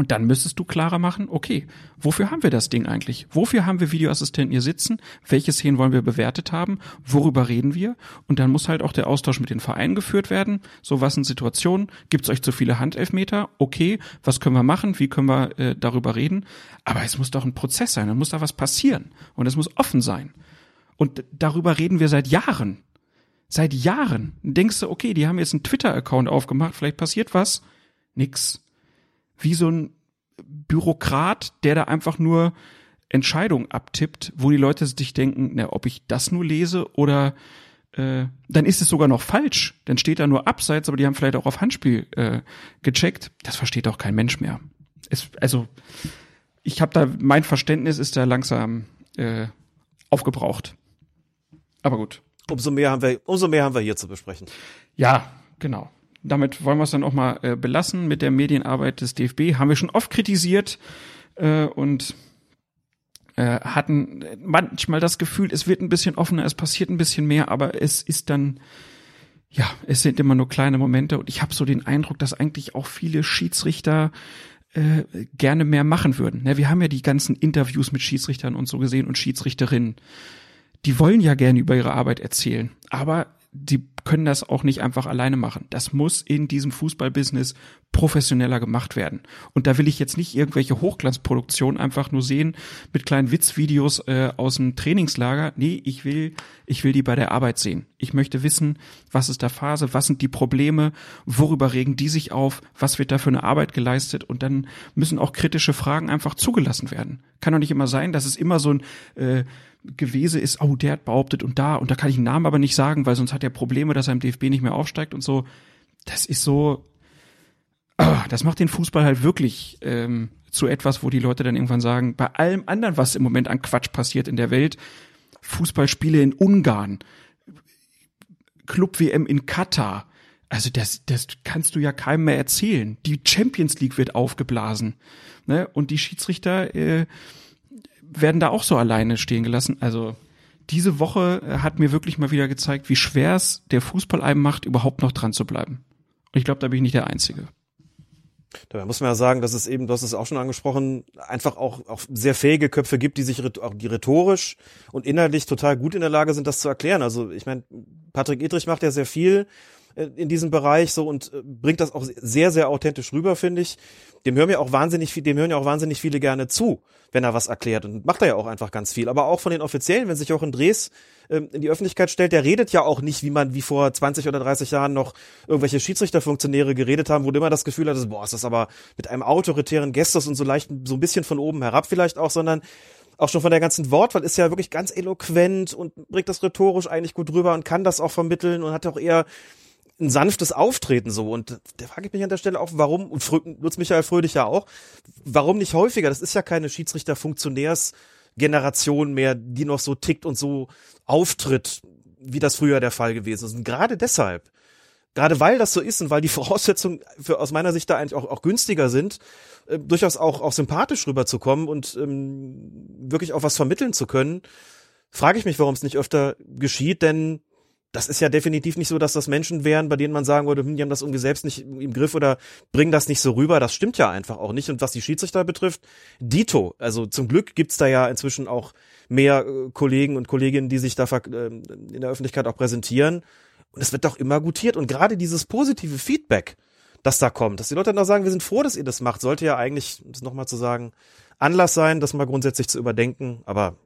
Und dann müsstest du klarer machen, okay, wofür haben wir das Ding eigentlich? Wofür haben wir Videoassistenten hier sitzen? Welche Szenen wollen wir bewertet haben? Worüber reden wir? Und dann muss halt auch der Austausch mit den Vereinen geführt werden. So, was sind Situationen? Gibt es euch zu viele Handelfmeter? Okay, was können wir machen? Wie können wir äh, darüber reden? Aber es muss doch ein Prozess sein, dann muss da was passieren. Und es muss offen sein. Und darüber reden wir seit Jahren. Seit Jahren. Denkst du, okay, die haben jetzt einen Twitter-Account aufgemacht, vielleicht passiert was? Nix wie so ein Bürokrat, der da einfach nur Entscheidungen abtippt, wo die Leute sich denken, na, ob ich das nur lese oder äh, dann ist es sogar noch falsch. Dann steht da nur abseits, aber die haben vielleicht auch auf Handspiel äh, gecheckt. Das versteht auch kein Mensch mehr. Es, also ich habe da mein Verständnis ist da langsam äh, aufgebraucht. Aber gut. Umso mehr haben wir, umso mehr haben wir hier zu besprechen. Ja, genau damit wollen wir es dann auch mal äh, belassen mit der Medienarbeit des DFB. Haben wir schon oft kritisiert äh, und äh, hatten manchmal das Gefühl, es wird ein bisschen offener, es passiert ein bisschen mehr, aber es ist dann, ja, es sind immer nur kleine Momente und ich habe so den Eindruck, dass eigentlich auch viele Schiedsrichter äh, gerne mehr machen würden. Ja, wir haben ja die ganzen Interviews mit Schiedsrichtern und so gesehen und Schiedsrichterinnen. Die wollen ja gerne über ihre Arbeit erzählen, aber die können das auch nicht einfach alleine machen. Das muss in diesem Fußballbusiness professioneller gemacht werden. Und da will ich jetzt nicht irgendwelche Hochglanzproduktionen einfach nur sehen mit kleinen Witzvideos äh, aus dem Trainingslager. Nee, ich will, ich will die bei der Arbeit sehen. Ich möchte wissen, was ist da Phase, was sind die Probleme, worüber regen die sich auf, was wird da für eine Arbeit geleistet und dann müssen auch kritische Fragen einfach zugelassen werden. Kann doch nicht immer sein, dass es immer so ein äh, Gewese ist, oh, der hat behauptet und da, und da kann ich einen Namen aber nicht sagen, weil sonst hat er Probleme, dass er im DFB nicht mehr aufsteigt und so. Das ist so, oh, das macht den Fußball halt wirklich ähm, zu etwas, wo die Leute dann irgendwann sagen, bei allem anderen, was im Moment an Quatsch passiert in der Welt, Fußballspiele in Ungarn, Club-WM in Katar, also das, das kannst du ja keinem mehr erzählen. Die Champions League wird aufgeblasen. Ne? Und die Schiedsrichter äh, werden da auch so alleine stehen gelassen. Also diese Woche äh, hat mir wirklich mal wieder gezeigt, wie schwer es der Fußball einem macht, überhaupt noch dran zu bleiben. Und ich glaube, da bin ich nicht der Einzige. Da muss man ja sagen, dass es eben, du hast es auch schon angesprochen, einfach auch, auch sehr fähige Köpfe gibt, die sich auch die rhetorisch und inhaltlich total gut in der Lage sind, das zu erklären. Also ich meine, Patrick Edrich macht ja sehr viel in diesem Bereich so und äh, bringt das auch sehr, sehr authentisch rüber, finde ich dem hören ja auch wahnsinnig viel, dem hören ja auch wahnsinnig viele gerne zu, wenn er was erklärt und macht er ja auch einfach ganz viel. Aber auch von den Offiziellen, wenn sich auch in Dres ähm, in die Öffentlichkeit stellt, der redet ja auch nicht, wie man wie vor 20 oder 30 Jahren noch irgendwelche Schiedsrichterfunktionäre geredet haben, wo du immer das Gefühl hattest, boah, ist das aber mit einem autoritären Gestus und so leicht so ein bisschen von oben herab vielleicht auch, sondern auch schon von der ganzen Wortwahl ist ja wirklich ganz eloquent und bringt das rhetorisch eigentlich gut rüber und kann das auch vermitteln und hat auch eher ein sanftes Auftreten so. Und da frage ich mich an der Stelle auch, warum, und Lutz Michael Fröhlich ja auch, warum nicht häufiger? Das ist ja keine Schiedsrichter-Funktionärs-Generation mehr, die noch so tickt und so auftritt, wie das früher der Fall gewesen ist. Und gerade deshalb, gerade weil das so ist und weil die [laughs] Voraussetzungen für aus meiner Sicht da eigentlich auch, auch günstiger sind, äh, durchaus auch, auch sympathisch rüberzukommen und ähm, wirklich auch was vermitteln zu können, frage ich mich, warum es nicht öfter geschieht, denn das ist ja definitiv nicht so, dass das Menschen wären, bei denen man sagen würde, hm, die haben das irgendwie selbst nicht im Griff oder bringen das nicht so rüber. Das stimmt ja einfach auch nicht. Und was die Schiedsrichter betrifft, Dito. Also zum Glück gibt's da ja inzwischen auch mehr äh, Kollegen und Kolleginnen, die sich da äh, in der Öffentlichkeit auch präsentieren. Und es wird doch immer gutiert. Und gerade dieses positive Feedback, das da kommt, dass die Leute dann auch sagen, wir sind froh, dass ihr das macht, sollte ja eigentlich, um das nochmal zu sagen, Anlass sein, das mal grundsätzlich zu überdenken. Aber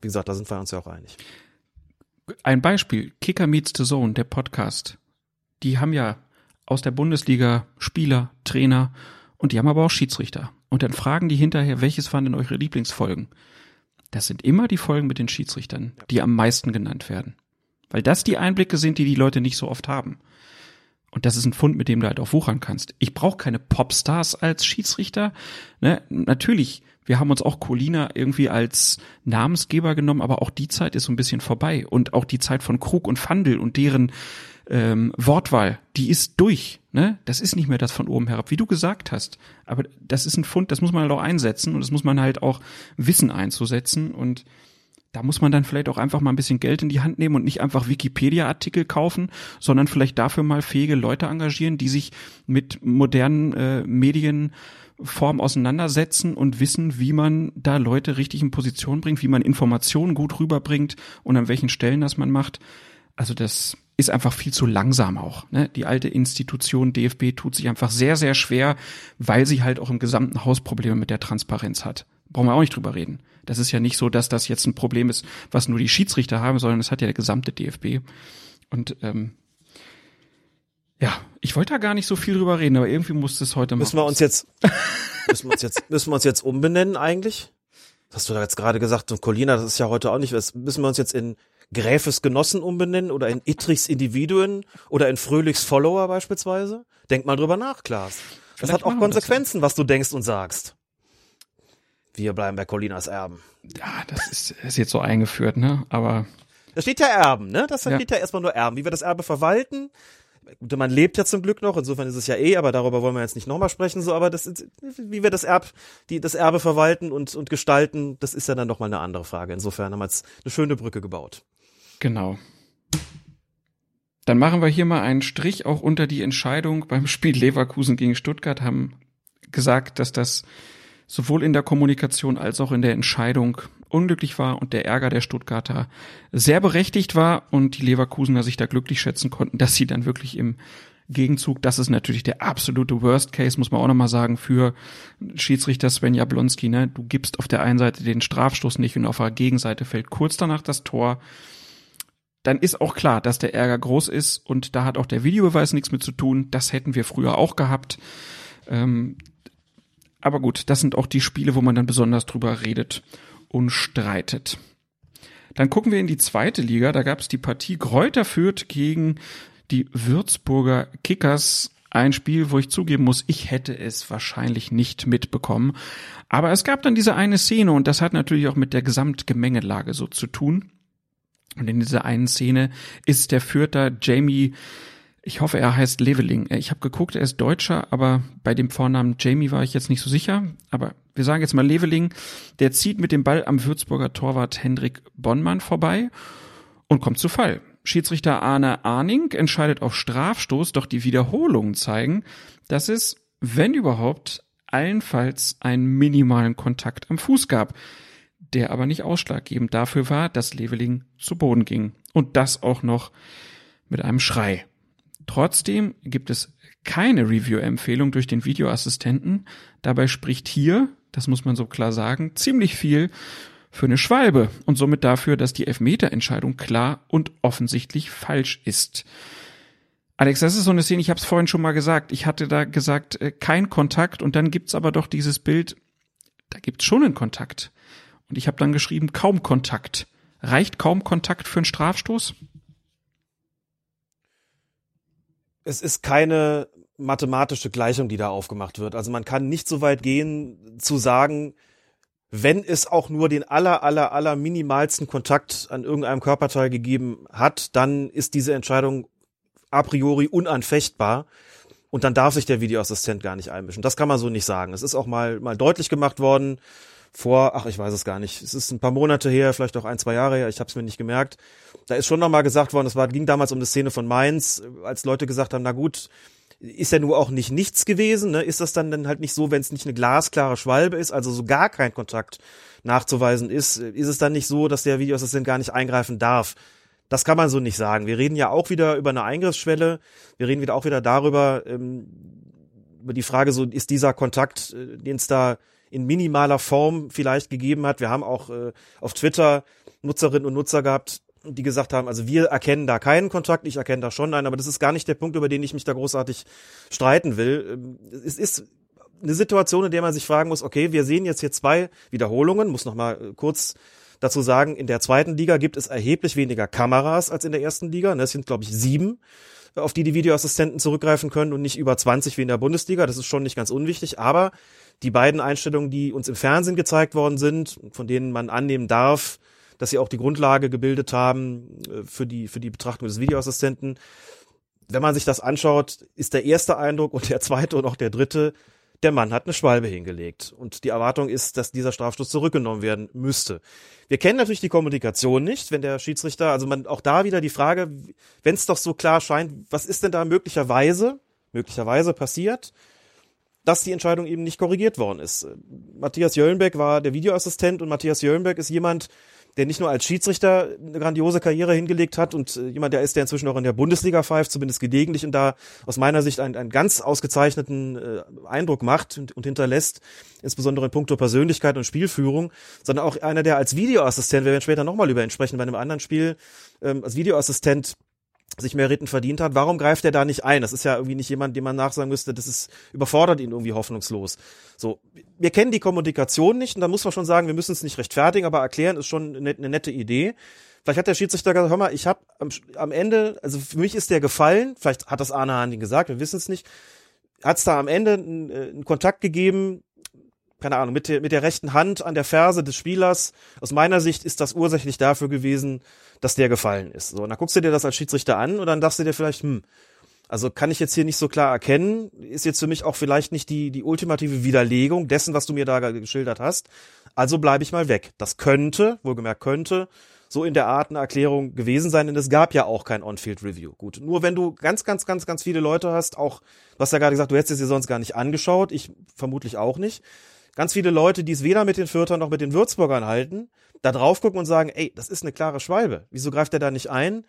wie gesagt, da sind wir uns ja auch einig ein Beispiel, Kicker Meets the Zone, der Podcast. Die haben ja aus der Bundesliga Spieler, Trainer und die haben aber auch Schiedsrichter. Und dann fragen die hinterher, welches waren denn eure Lieblingsfolgen? Das sind immer die Folgen mit den Schiedsrichtern, die am meisten genannt werden. Weil das die Einblicke sind, die die Leute nicht so oft haben. Und das ist ein Fund, mit dem du halt auch wuchern kannst. Ich brauche keine Popstars als Schiedsrichter. Ne? Natürlich wir haben uns auch Colina irgendwie als Namensgeber genommen, aber auch die Zeit ist so ein bisschen vorbei. Und auch die Zeit von Krug und Fandel und deren ähm, Wortwahl, die ist durch. Ne? Das ist nicht mehr das von oben herab, wie du gesagt hast. Aber das ist ein Fund, das muss man halt auch einsetzen und das muss man halt auch wissen einzusetzen. Und da muss man dann vielleicht auch einfach mal ein bisschen Geld in die Hand nehmen und nicht einfach Wikipedia-Artikel kaufen, sondern vielleicht dafür mal fähige Leute engagieren, die sich mit modernen äh, Medien Form auseinandersetzen und wissen, wie man da Leute richtig in Position bringt, wie man Informationen gut rüberbringt und an welchen Stellen das man macht. Also das ist einfach viel zu langsam auch. Ne? Die alte Institution DFB tut sich einfach sehr, sehr schwer, weil sie halt auch im gesamten Haus Probleme mit der Transparenz hat. Brauchen wir auch nicht drüber reden. Das ist ja nicht so, dass das jetzt ein Problem ist, was nur die Schiedsrichter haben, sondern es hat ja der gesamte DFB. Und ähm, ja, ich wollte da gar nicht so viel drüber reden, aber irgendwie musste es heute mal. Müssen wir uns jetzt, [laughs] müssen wir uns jetzt, müssen wir uns jetzt umbenennen eigentlich? Hast du da jetzt gerade gesagt, und Colina, das ist ja heute auch nicht, müssen wir uns jetzt in Gräfes Genossen umbenennen oder in Ittrichs Individuen oder in Fröhlichs Follower beispielsweise? Denk mal drüber nach, Klaas. Das Vielleicht hat auch Konsequenzen, was du denkst und sagst. Wir bleiben bei Colinas Erben. Ja, das ist, ist jetzt so eingeführt, ne? Aber. Da steht ja Erben, ne? Das steht ja. ja erstmal nur Erben. Wie wir das Erbe verwalten, man lebt ja zum Glück noch, insofern ist es ja eh, aber darüber wollen wir jetzt nicht nochmal sprechen, so, aber das wie wir das Erb, die, das Erbe verwalten und, und gestalten, das ist ja dann nochmal eine andere Frage. Insofern haben wir jetzt eine schöne Brücke gebaut. Genau. Dann machen wir hier mal einen Strich auch unter die Entscheidung beim Spiel Leverkusen gegen Stuttgart, haben gesagt, dass das sowohl in der Kommunikation als auch in der Entscheidung unglücklich war und der Ärger der Stuttgarter sehr berechtigt war und die Leverkusener sich da glücklich schätzen konnten, dass sie dann wirklich im Gegenzug, das ist natürlich der absolute Worst Case, muss man auch nochmal sagen, für Schiedsrichter Sven Jablonski. Ne? Du gibst auf der einen Seite den Strafstoß nicht und auf der Gegenseite fällt kurz danach das Tor. Dann ist auch klar, dass der Ärger groß ist und da hat auch der Videobeweis nichts mit zu tun. Das hätten wir früher auch gehabt. Ähm, aber gut, das sind auch die Spiele, wo man dann besonders drüber redet und streitet. Dann gucken wir in die zweite Liga. Da gab es die Partie Gräuter Fürth gegen die Würzburger Kickers. Ein Spiel, wo ich zugeben muss, ich hätte es wahrscheinlich nicht mitbekommen. Aber es gab dann diese eine Szene und das hat natürlich auch mit der Gesamtgemengelage so zu tun. Und in dieser einen Szene ist der Fürther Jamie ich hoffe, er heißt Leveling. Ich habe geguckt, er ist Deutscher, aber bei dem Vornamen Jamie war ich jetzt nicht so sicher. Aber wir sagen jetzt mal Leveling. Der zieht mit dem Ball am Würzburger Torwart Hendrik Bonnmann vorbei und kommt zu Fall. Schiedsrichter Arne Arning entscheidet auf Strafstoß, doch die Wiederholungen zeigen, dass es, wenn überhaupt, allenfalls einen minimalen Kontakt am Fuß gab, der aber nicht ausschlaggebend dafür war, dass Leveling zu Boden ging. Und das auch noch mit einem Schrei. Trotzdem gibt es keine Review-Empfehlung durch den Videoassistenten. Dabei spricht hier, das muss man so klar sagen, ziemlich viel für eine Schwalbe und somit dafür, dass die Elfmeterentscheidung klar und offensichtlich falsch ist. Alex, das ist so eine Szene, ich habe es vorhin schon mal gesagt. Ich hatte da gesagt, äh, kein Kontakt und dann gibt's aber doch dieses Bild, da gibt's schon einen Kontakt. Und ich habe dann geschrieben, kaum Kontakt. Reicht kaum Kontakt für einen Strafstoß? Es ist keine mathematische Gleichung, die da aufgemacht wird. Also man kann nicht so weit gehen zu sagen, wenn es auch nur den aller, aller, aller minimalsten Kontakt an irgendeinem Körperteil gegeben hat, dann ist diese Entscheidung a priori unanfechtbar. Und dann darf sich der Videoassistent gar nicht einmischen. Das kann man so nicht sagen. Es ist auch mal, mal deutlich gemacht worden vor, ach, ich weiß es gar nicht. Es ist ein paar Monate her, vielleicht auch ein, zwei Jahre her. Ich habe es mir nicht gemerkt da ist schon nochmal gesagt worden, es ging damals um eine Szene von Mainz, als Leute gesagt haben, na gut, ist ja nur auch nicht nichts gewesen, ne? Ist das dann dann halt nicht so, wenn es nicht eine glasklare Schwalbe ist, also so gar kein Kontakt nachzuweisen ist, ist es dann nicht so, dass der Videoassistent gar nicht eingreifen darf? Das kann man so nicht sagen. Wir reden ja auch wieder über eine Eingriffsschwelle. Wir reden wieder auch wieder darüber, ähm, über die Frage, so ist dieser Kontakt, äh, den es da in minimaler Form vielleicht gegeben hat. Wir haben auch äh, auf Twitter Nutzerinnen und Nutzer gehabt, die gesagt haben, also wir erkennen da keinen Kontakt, ich erkenne da schon einen, aber das ist gar nicht der Punkt, über den ich mich da großartig streiten will. Ähm, es ist eine Situation, in der man sich fragen muss, okay, wir sehen jetzt hier zwei Wiederholungen, muss noch mal äh, kurz dazu sagen, in der zweiten Liga gibt es erheblich weniger Kameras als in der ersten Liga. Das sind, glaube ich, sieben, auf die die Videoassistenten zurückgreifen können und nicht über 20 wie in der Bundesliga. Das ist schon nicht ganz unwichtig, aber die beiden Einstellungen, die uns im Fernsehen gezeigt worden sind, von denen man annehmen darf, dass sie auch die Grundlage gebildet haben äh, für die, für die Betrachtung des Videoassistenten. Wenn man sich das anschaut, ist der erste Eindruck und der zweite und auch der dritte, der Mann hat eine Schwalbe hingelegt. Und die Erwartung ist, dass dieser Strafstoß zurückgenommen werden müsste. Wir kennen natürlich die Kommunikation nicht, wenn der Schiedsrichter, also man auch da wieder die Frage, wenn es doch so klar scheint, was ist denn da möglicherweise, möglicherweise passiert, dass die Entscheidung eben nicht korrigiert worden ist. Matthias Jöllenbeck war der Videoassistent und Matthias Jöllenbeck ist jemand, der nicht nur als Schiedsrichter eine grandiose Karriere hingelegt hat und äh, jemand, der ist, der inzwischen auch in der Bundesliga pfeift, zumindest gelegentlich und da aus meiner Sicht einen, einen ganz ausgezeichneten äh, Eindruck macht und, und hinterlässt, insbesondere in puncto Persönlichkeit und Spielführung, sondern auch einer, der als Videoassistent, wir werden später nochmal über ihn sprechen, bei einem anderen Spiel, ähm, als Videoassistent sich Meriten verdient hat, warum greift er da nicht ein? Das ist ja irgendwie nicht jemand, dem man nachsagen müsste, das ist überfordert ihn irgendwie hoffnungslos. So, wir kennen die Kommunikation nicht und da muss man schon sagen, wir müssen es nicht rechtfertigen, aber erklären ist schon eine, eine nette Idee. Vielleicht hat der Schiedsrichter gesagt, hör mal, ich habe am, am, Ende, also für mich ist der gefallen, vielleicht hat das Arne Hahn gesagt, wir wissen es nicht, hat es da am Ende einen, äh, einen Kontakt gegeben, keine Ahnung, mit der, mit der rechten Hand an der Ferse des Spielers. Aus meiner Sicht ist das ursächlich dafür gewesen, dass der gefallen ist. So, und dann guckst du dir das als Schiedsrichter an und dann dachtest du dir vielleicht, hm, also kann ich jetzt hier nicht so klar erkennen, ist jetzt für mich auch vielleicht nicht die, die ultimative Widerlegung dessen, was du mir da geschildert hast. Also bleibe ich mal weg. Das könnte, wohlgemerkt könnte, so in der Art eine Erklärung gewesen sein, denn es gab ja auch kein On-Field-Review. Gut, nur wenn du ganz, ganz, ganz, ganz viele Leute hast, auch, du hast ja gerade gesagt, du hättest es dir sonst gar nicht angeschaut, ich vermutlich auch nicht ganz viele Leute, die es weder mit den Fürtern noch mit den Würzburgern halten, da drauf gucken und sagen, ey, das ist eine klare Schwalbe. Wieso greift er da nicht ein?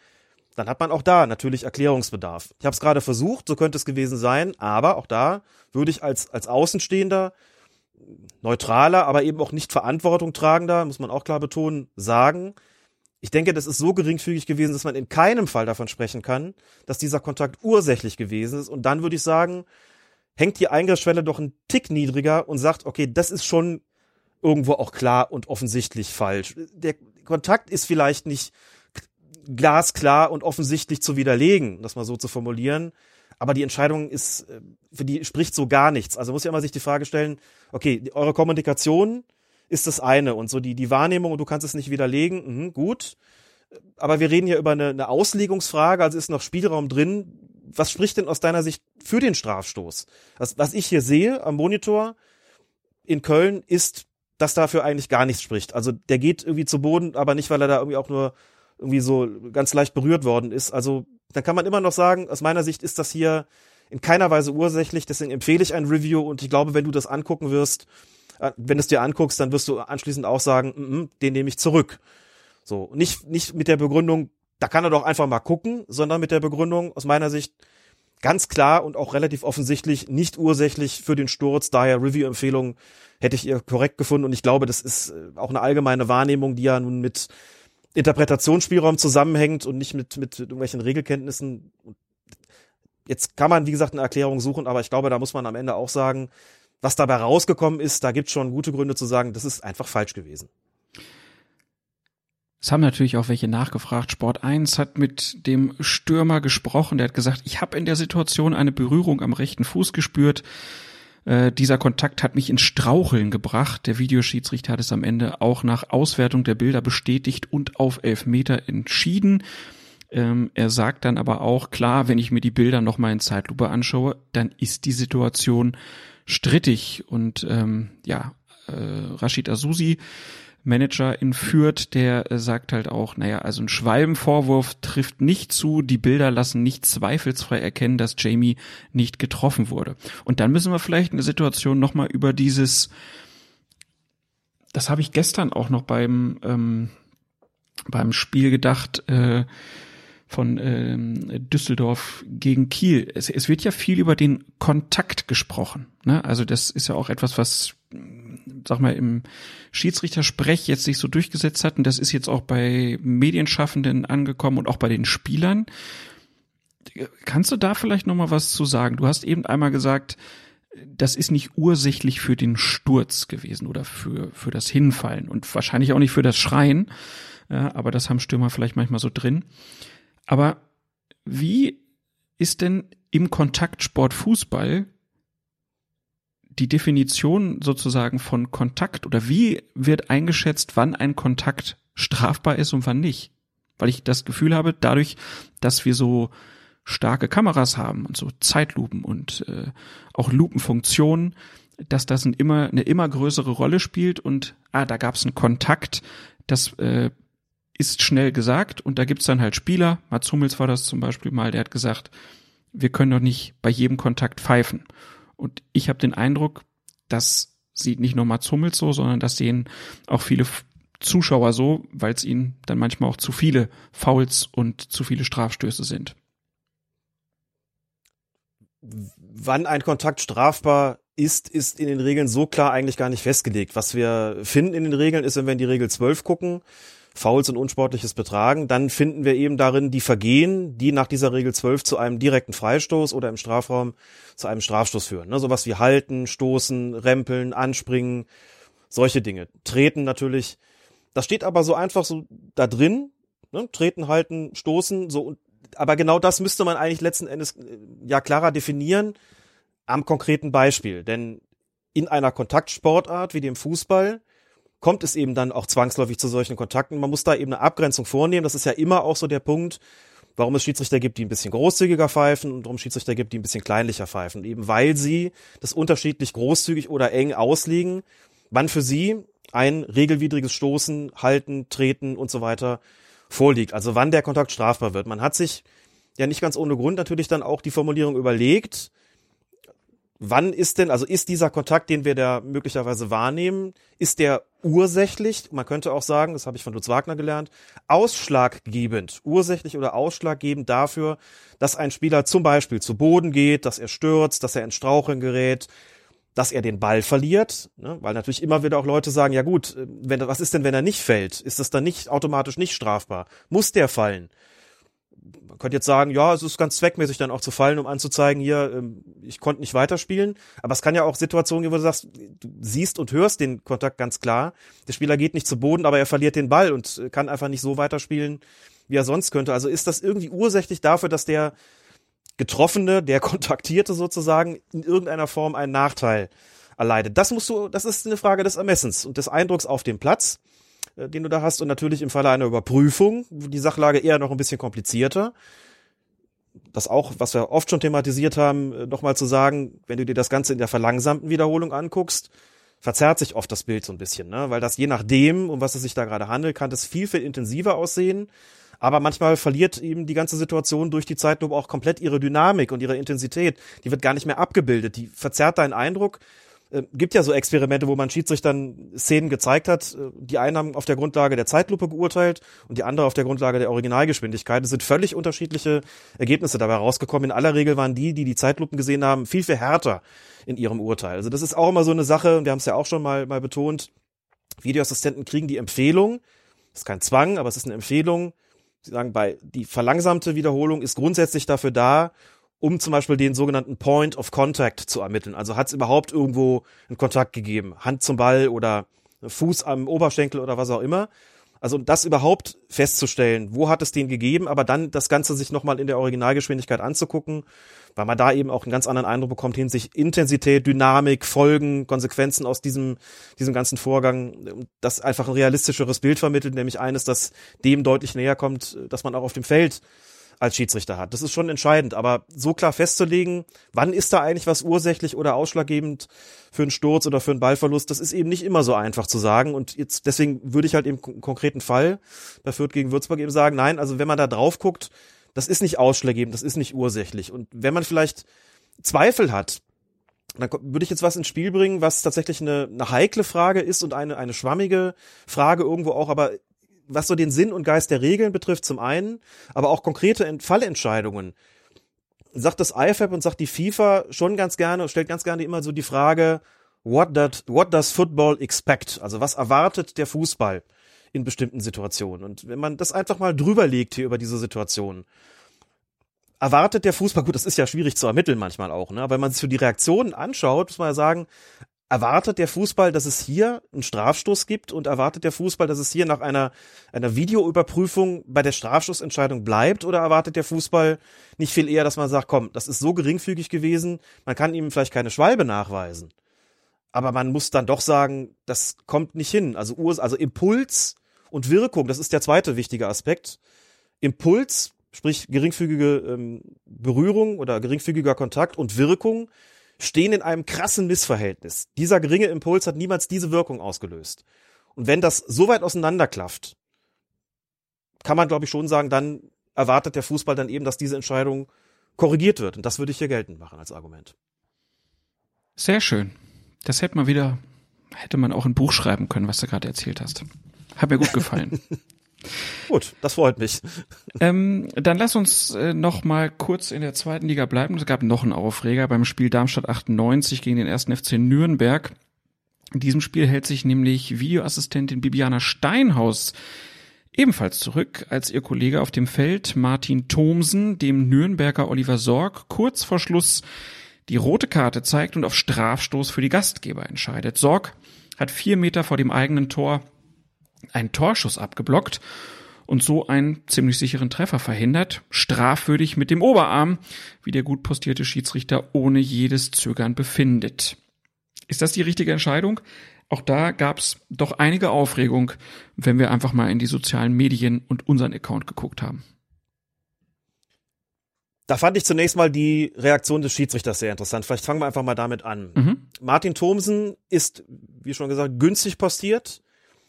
Dann hat man auch da natürlich Erklärungsbedarf. Ich habe es gerade versucht, so könnte es gewesen sein, aber auch da würde ich als, als Außenstehender, neutraler, aber eben auch nicht Verantwortung tragender, muss man auch klar betonen, sagen, ich denke, das ist so geringfügig gewesen, dass man in keinem Fall davon sprechen kann, dass dieser Kontakt ursächlich gewesen ist. Und dann würde ich sagen, hängt die Eingriffsschwelle doch einen Tick niedriger und sagt, okay, das ist schon irgendwo auch klar und offensichtlich falsch. Der Kontakt ist vielleicht nicht glasklar und offensichtlich zu widerlegen, das mal so zu formulieren. Aber die Entscheidung ist, äh, für die spricht so gar nichts. Also muss ja immer sich die Frage stellen, okay, eure Kommunikation ist das eine und so die, die Wahrnehmung und du kannst es nicht widerlegen, mhm, gut. Aber wir reden hier über eine, eine Auslegungsfrage, also ist noch Spielraum drin. Was spricht denn aus deiner Sicht für den Strafstoß? Was, was ich hier sehe am Monitor in Köln ist, dass dafür eigentlich gar nichts spricht. Also der geht irgendwie zu Boden, aber nicht, weil er da irgendwie auch nur irgendwie so ganz leicht berührt worden ist. Also dann kann man immer noch sagen, aus meiner Sicht ist das hier in keiner Weise ursächlich, deswegen empfehle ich ein Review und ich glaube, wenn du das angucken wirst, äh, wenn du es dir anguckst, dann wirst du anschließend auch sagen, mm den nehme ich zurück. So, nicht, nicht mit der Begründung, da kann er doch einfach mal gucken, sondern mit der Begründung, aus meiner Sicht, ganz klar und auch relativ offensichtlich nicht ursächlich für den Sturz. Daher Review-Empfehlung hätte ich ihr korrekt gefunden und ich glaube, das ist äh, auch eine allgemeine Wahrnehmung, die ja nun mit Interpretationsspielraum zusammenhängt und nicht mit, mit irgendwelchen Regelkenntnissen. Jetzt kann man, wie gesagt, eine Erklärung suchen, aber ich glaube, da muss man am Ende auch sagen, was dabei rausgekommen ist, da gibt es schon gute Gründe zu sagen, das ist einfach falsch gewesen. Es haben natürlich auch welche nachgefragt. Sport 1 hat mit dem Stürmer gesprochen. Der hat gesagt, ich habe in der Situation eine Berührung am rechten Fuß gespürt. Äh, dieser Kontakt hat mich ins Straucheln gebracht. Der Videoschiedsrichter hat es am Ende auch nach Auswertung der Bilder bestätigt und auf Elfmeter entschieden. Ähm, er sagt dann aber auch, klar, wenn ich mir die Bilder nochmal in Zeitlupe anschaue, dann ist die Situation strittig. Und ähm, ja, äh, Rashid Azusi Manager in Fürth, der äh, sagt halt auch, naja, also ein Schwalbenvorwurf trifft nicht zu, die Bilder lassen nicht zweifelsfrei erkennen, dass Jamie nicht getroffen wurde. Und dann müssen wir vielleicht eine Situation nochmal über dieses, das habe ich gestern auch noch beim, ähm, beim Spiel gedacht, äh, von ähm, Düsseldorf gegen Kiel. Es, es wird ja viel über den Kontakt gesprochen. Ne? Also das ist ja auch etwas, was sag mal, im Schiedsrichtersprech jetzt sich so durchgesetzt hat. Und das ist jetzt auch bei Medienschaffenden angekommen und auch bei den Spielern. Kannst du da vielleicht noch mal was zu sagen? Du hast eben einmal gesagt, das ist nicht ursächlich für den Sturz gewesen oder für, für das Hinfallen und wahrscheinlich auch nicht für das Schreien. Ja, aber das haben Stürmer vielleicht manchmal so drin. Aber wie ist denn im Kontaktsport Fußball die Definition sozusagen von Kontakt oder wie wird eingeschätzt, wann ein Kontakt strafbar ist und wann nicht? Weil ich das Gefühl habe, dadurch, dass wir so starke Kameras haben und so Zeitlupen und äh, auch Lupenfunktionen, dass das ein immer, eine immer größere Rolle spielt und ah, da gab es einen Kontakt, das äh, ist schnell gesagt und da gibt's dann halt Spieler, Mats Hummels war das zum Beispiel mal, der hat gesagt, wir können doch nicht bei jedem Kontakt pfeifen. Und ich habe den Eindruck, das sieht nicht nur Mats Hummels so, sondern das sehen auch viele Zuschauer so, weil es ihnen dann manchmal auch zu viele Fouls und zu viele Strafstöße sind. Wann ein Kontakt strafbar ist, ist in den Regeln so klar eigentlich gar nicht festgelegt. Was wir finden in den Regeln ist, wenn wir in die Regel 12 gucken, Fouls und unsportliches Betragen, dann finden wir eben darin die Vergehen, die nach dieser Regel 12 zu einem direkten Freistoß oder im Strafraum zu einem Strafstoß führen. Ne, sowas wie halten, stoßen, rempeln, anspringen, solche Dinge. Treten natürlich. Das steht aber so einfach so da drin. Ne? Treten, halten, stoßen, so. Aber genau das müsste man eigentlich letzten Endes äh, ja klarer definieren am konkreten Beispiel. Denn in einer Kontaktsportart wie dem Fußball kommt es eben dann auch zwangsläufig zu solchen Kontakten. Man muss da eben eine Abgrenzung vornehmen. Das ist ja immer auch so der Punkt, warum es Schiedsrichter gibt, die ein bisschen großzügiger pfeifen und warum Schiedsrichter gibt, die ein bisschen kleinlicher pfeifen. Eben weil sie das unterschiedlich großzügig oder eng auslegen, wann für sie ein regelwidriges Stoßen, Halten, Treten und so weiter vorliegt. Also wann der Kontakt strafbar wird. Man hat sich ja nicht ganz ohne Grund natürlich dann auch die Formulierung überlegt, wann ist denn, also ist dieser Kontakt, den wir da möglicherweise wahrnehmen, ist der ursächlich, man könnte auch sagen, das habe ich von Lutz Wagner gelernt, ausschlaggebend, ursächlich oder ausschlaggebend dafür, dass ein Spieler zum Beispiel zu Boden geht, dass er stürzt, dass er in Straucheln gerät, dass er den Ball verliert, ne? weil natürlich immer wieder auch Leute sagen, ja gut, wenn, was ist denn, wenn er nicht fällt? Ist das dann nicht automatisch nicht strafbar? Muss der fallen? Man könnte jetzt sagen, ja, es ist ganz zweckmäßig dann auch zu fallen, um anzuzeigen, hier, ähm, ich konnte nicht weiterspielen. Aber es kann ja auch Situationen geben, wo du sagst, du siehst und hörst den Kontakt ganz klar. Der Spieler geht nicht zu Boden, aber er verliert den Ball und äh, kann einfach nicht so weiterspielen, wie er sonst könnte. Also ist das irgendwie ursächlich dafür, dass der Getroffene, der [laughs] Kontaktierte sozusagen, in irgendeiner Form einen Nachteil erleidet. Das musst du, das ist eine Frage des Ermessens und des Eindrucks auf dem Platz, äh, den du da hast und natürlich im Falle einer Überprüfung, die Sachlage eher noch ein bisschen komplizierter. Das auch, was wir oft schon thematisiert haben, äh, nochmal zu sagen, wenn du dir das Ganze in der verlangsamten Wiederholung anguckst, verzerrt sich oft das Bild so ein bisschen, ne? weil das je nachdem, um was es sich da gerade handelt, kann das viel, viel intensiver aussehen aber manchmal verliert eben die ganze Situation durch die Zeitlupe auch komplett ihre Dynamik und ihre Intensität. Die wird gar nicht mehr abgebildet. Die verzerrt deinen Eindruck. Äh, gibt ja so Experimente, wo man Schiedsrichtern Szenen gezeigt hat. Äh, die einen haben auf der Grundlage der Zeitlupe geurteilt und die andere auf der Grundlage der Originalgeschwindigkeit. Es sind völlig unterschiedliche Ergebnisse dabei rausgekommen. In aller Regel waren die, die die Zeitlupen gesehen haben, viel, viel härter in ihrem Urteil. Also das ist auch immer so eine Sache, und wir haben es ja auch schon mal, mal betont, Videoassistenten kriegen die Empfehlung, das ist kein Zwang, aber es ist eine Empfehlung, Sie sagen, bei die verlangsamte Wiederholung ist grundsätzlich dafür da, um zum Beispiel den sogenannten Point of Contact zu ermitteln. Also hat es überhaupt irgendwo einen Kontakt gegeben, Hand zum Ball oder Fuß am Oberschenkel oder was auch immer. Also das überhaupt festzustellen, wo hat es den gegeben, aber dann das Ganze sich nochmal in der Originalgeschwindigkeit anzugucken, weil man da eben auch einen ganz anderen Eindruck bekommt hinsichtlich Intensität, Dynamik, Folgen, Konsequenzen aus diesem, diesem ganzen Vorgang, das einfach ein realistischeres Bild vermittelt, nämlich eines, das dem deutlich näher kommt, dass man auch auf dem Feld als Schiedsrichter hat. Das ist schon entscheidend, aber so klar festzulegen, wann ist da eigentlich was ursächlich oder ausschlaggebend für einen Sturz oder für einen Ballverlust, das ist eben nicht immer so einfach zu sagen und jetzt deswegen würde ich halt im konkreten Fall bei Fürth gegen Würzburg eben sagen, nein, also wenn man da drauf guckt, das ist nicht ausschlaggebend, das ist nicht ursächlich und wenn man vielleicht Zweifel hat, dann würde ich jetzt was ins Spiel bringen, was tatsächlich eine, eine heikle Frage ist und eine, eine schwammige Frage irgendwo auch, aber was so den Sinn und Geist der Regeln betrifft, zum einen, aber auch konkrete Fallentscheidungen, sagt das IFAB und sagt die FIFA schon ganz gerne, stellt ganz gerne immer so die Frage, what, that, what does football expect? Also was erwartet der Fußball in bestimmten Situationen? Und wenn man das einfach mal drüber legt hier über diese Situation, erwartet der Fußball, gut, das ist ja schwierig zu ermitteln manchmal auch, ne? aber wenn man sich so die Reaktionen anschaut, muss man ja sagen, erwartet der Fußball, dass es hier einen Strafstoß gibt und erwartet der Fußball, dass es hier nach einer, einer Videoüberprüfung bei der Strafstoßentscheidung bleibt oder erwartet der Fußball nicht viel eher, dass man sagt, komm, das ist so geringfügig gewesen, man kann ihm vielleicht keine Schwalbe nachweisen. Aber man muss dann doch sagen, das kommt nicht hin. Also, Urs also Impuls und Wirkung, das ist der zweite wichtige Aspekt. Impuls, sprich geringfügige ähm, Berührung oder geringfügiger Kontakt und Wirkung stehen in einem krassen Missverhältnis. Dieser geringe Impuls hat niemals diese Wirkung ausgelöst. Und wenn das so weit auseinanderklafft, kann man, glaube ich, schon sagen, dann erwartet der Fußball dann eben, dass diese Entscheidung korrigiert wird. Und das würde ich hier geltend machen als Argument. Sehr schön. Das hätte man wieder, hätte man auch ein Buch schreiben können, was du gerade erzählt hast. Hat mir gut gefallen. [laughs] Gut, das freut mich. Ähm, dann lass uns äh, noch mal kurz in der zweiten Liga bleiben. Es gab noch einen Aufreger beim Spiel Darmstadt 98 gegen den ersten FC Nürnberg. In diesem Spiel hält sich nämlich Videoassistentin Bibiana Steinhaus ebenfalls zurück, als ihr Kollege auf dem Feld Martin Thomsen dem Nürnberger Oliver Sorg kurz vor Schluss die rote Karte zeigt und auf Strafstoß für die Gastgeber entscheidet. Sorg hat vier Meter vor dem eigenen Tor einen Torschuss abgeblockt und so einen ziemlich sicheren Treffer verhindert, strafwürdig mit dem Oberarm, wie der gut postierte Schiedsrichter ohne jedes Zögern befindet. Ist das die richtige Entscheidung? Auch da gab's doch einige Aufregung, wenn wir einfach mal in die sozialen Medien und unseren Account geguckt haben. Da fand ich zunächst mal die Reaktion des Schiedsrichters sehr interessant. Vielleicht fangen wir einfach mal damit an. Mhm. Martin Thomsen ist, wie schon gesagt, günstig postiert.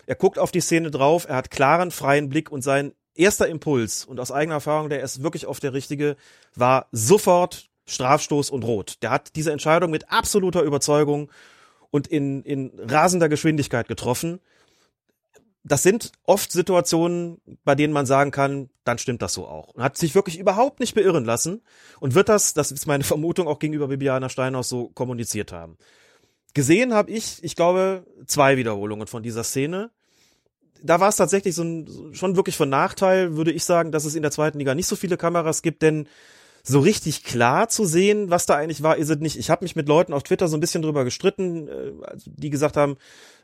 Er guckt auf die Szene drauf, er hat klaren, freien Blick und sein erster Impuls und aus eigener Erfahrung, der ist wirklich oft der richtige, war sofort Strafstoß und Rot. Der hat diese Entscheidung mit absoluter Überzeugung und in, in rasender Geschwindigkeit getroffen. Das sind oft Situationen, bei denen man sagen kann, dann stimmt das so auch. Und hat sich wirklich überhaupt nicht beirren lassen und wird das, das ist meine Vermutung, auch gegenüber Bibiana Steinhaus so kommuniziert haben. Gesehen habe ich, ich glaube, zwei Wiederholungen von dieser Szene. Da war es tatsächlich so ein, schon wirklich von Nachteil, würde ich sagen, dass es in der zweiten Liga nicht so viele Kameras gibt, denn so richtig klar zu sehen, was da eigentlich war, ist es nicht. Ich habe mich mit Leuten auf Twitter so ein bisschen drüber gestritten, äh, die gesagt haben,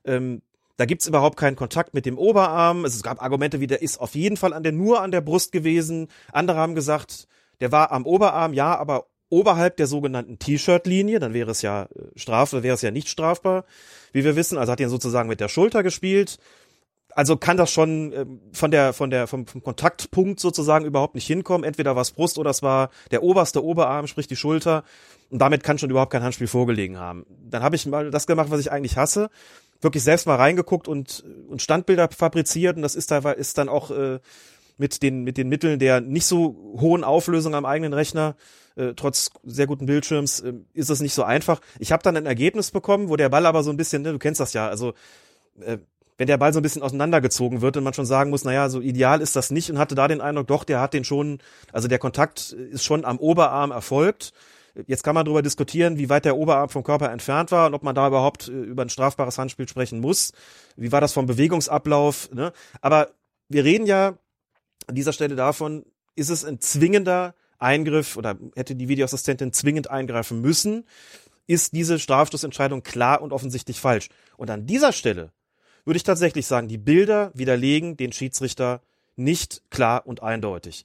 ähm, da gibt's überhaupt keinen Kontakt mit dem Oberarm. Es gab Argumente wie, der ist auf jeden Fall an der nur an der Brust gewesen. Andere haben gesagt, der war am Oberarm, ja, aber oberhalb der sogenannten T-Shirt-Linie, dann wäre es ja äh, strafbar, wäre es ja nicht strafbar, wie wir wissen. Also hat ihn sozusagen mit der Schulter gespielt also kann das schon ähm, von der von der vom, vom Kontaktpunkt sozusagen überhaupt nicht hinkommen. Entweder war es Brust oder es war der oberste Oberarm, sprich die Schulter. Und damit kann schon überhaupt kein Handspiel vorgelegen haben. Dann habe ich mal das gemacht, was ich eigentlich hasse. Wirklich selbst mal reingeguckt und, und Standbilder fabriziert. Und das ist da ist dann auch äh, mit den mit den Mitteln der nicht so hohen Auflösung am eigenen Rechner äh, trotz sehr guten Bildschirms äh, ist es nicht so einfach. Ich habe dann ein Ergebnis bekommen, wo der Ball aber so ein bisschen, ne, du kennst das ja, also äh, wenn der Ball so ein bisschen auseinandergezogen wird und man schon sagen muss, naja, so ideal ist das nicht und hatte da den Eindruck, doch, der hat den schon, also der Kontakt ist schon am Oberarm erfolgt. Jetzt kann man darüber diskutieren, wie weit der Oberarm vom Körper entfernt war und ob man da überhaupt äh, über ein strafbares Handspiel sprechen muss. Wie war das vom Bewegungsablauf? Ne? Aber wir reden ja an dieser Stelle davon, ist es ein zwingender Eingriff oder hätte die Videoassistentin zwingend eingreifen müssen? Ist diese Strafstoßentscheidung klar und offensichtlich falsch? Und an dieser Stelle würde ich tatsächlich sagen, die Bilder widerlegen den Schiedsrichter nicht klar und eindeutig.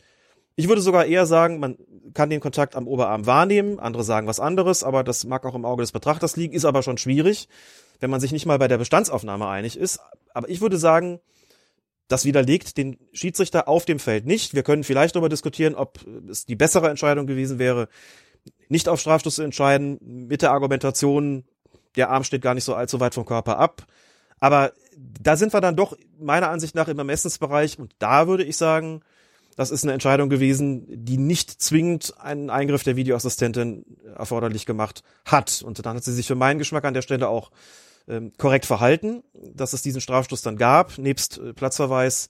Ich würde sogar eher sagen, man kann den Kontakt am Oberarm wahrnehmen, andere sagen was anderes, aber das mag auch im Auge des Betrachters liegen, ist aber schon schwierig, wenn man sich nicht mal bei der Bestandsaufnahme einig ist. Aber ich würde sagen, das widerlegt den Schiedsrichter auf dem Feld nicht. Wir können vielleicht darüber diskutieren, ob es die bessere Entscheidung gewesen wäre, nicht auf Strafstoß zu entscheiden, mit der Argumentation, der Arm steht gar nicht so allzu weit vom Körper ab. Aber da sind wir dann doch meiner Ansicht nach im Ermessensbereich und da würde ich sagen, das ist eine Entscheidung gewesen, die nicht zwingend einen Eingriff der Videoassistentin erforderlich gemacht hat. Und dann hat sie sich für meinen Geschmack an der Stelle auch ähm, korrekt verhalten, dass es diesen Strafstoß dann gab, nebst äh, Platzverweis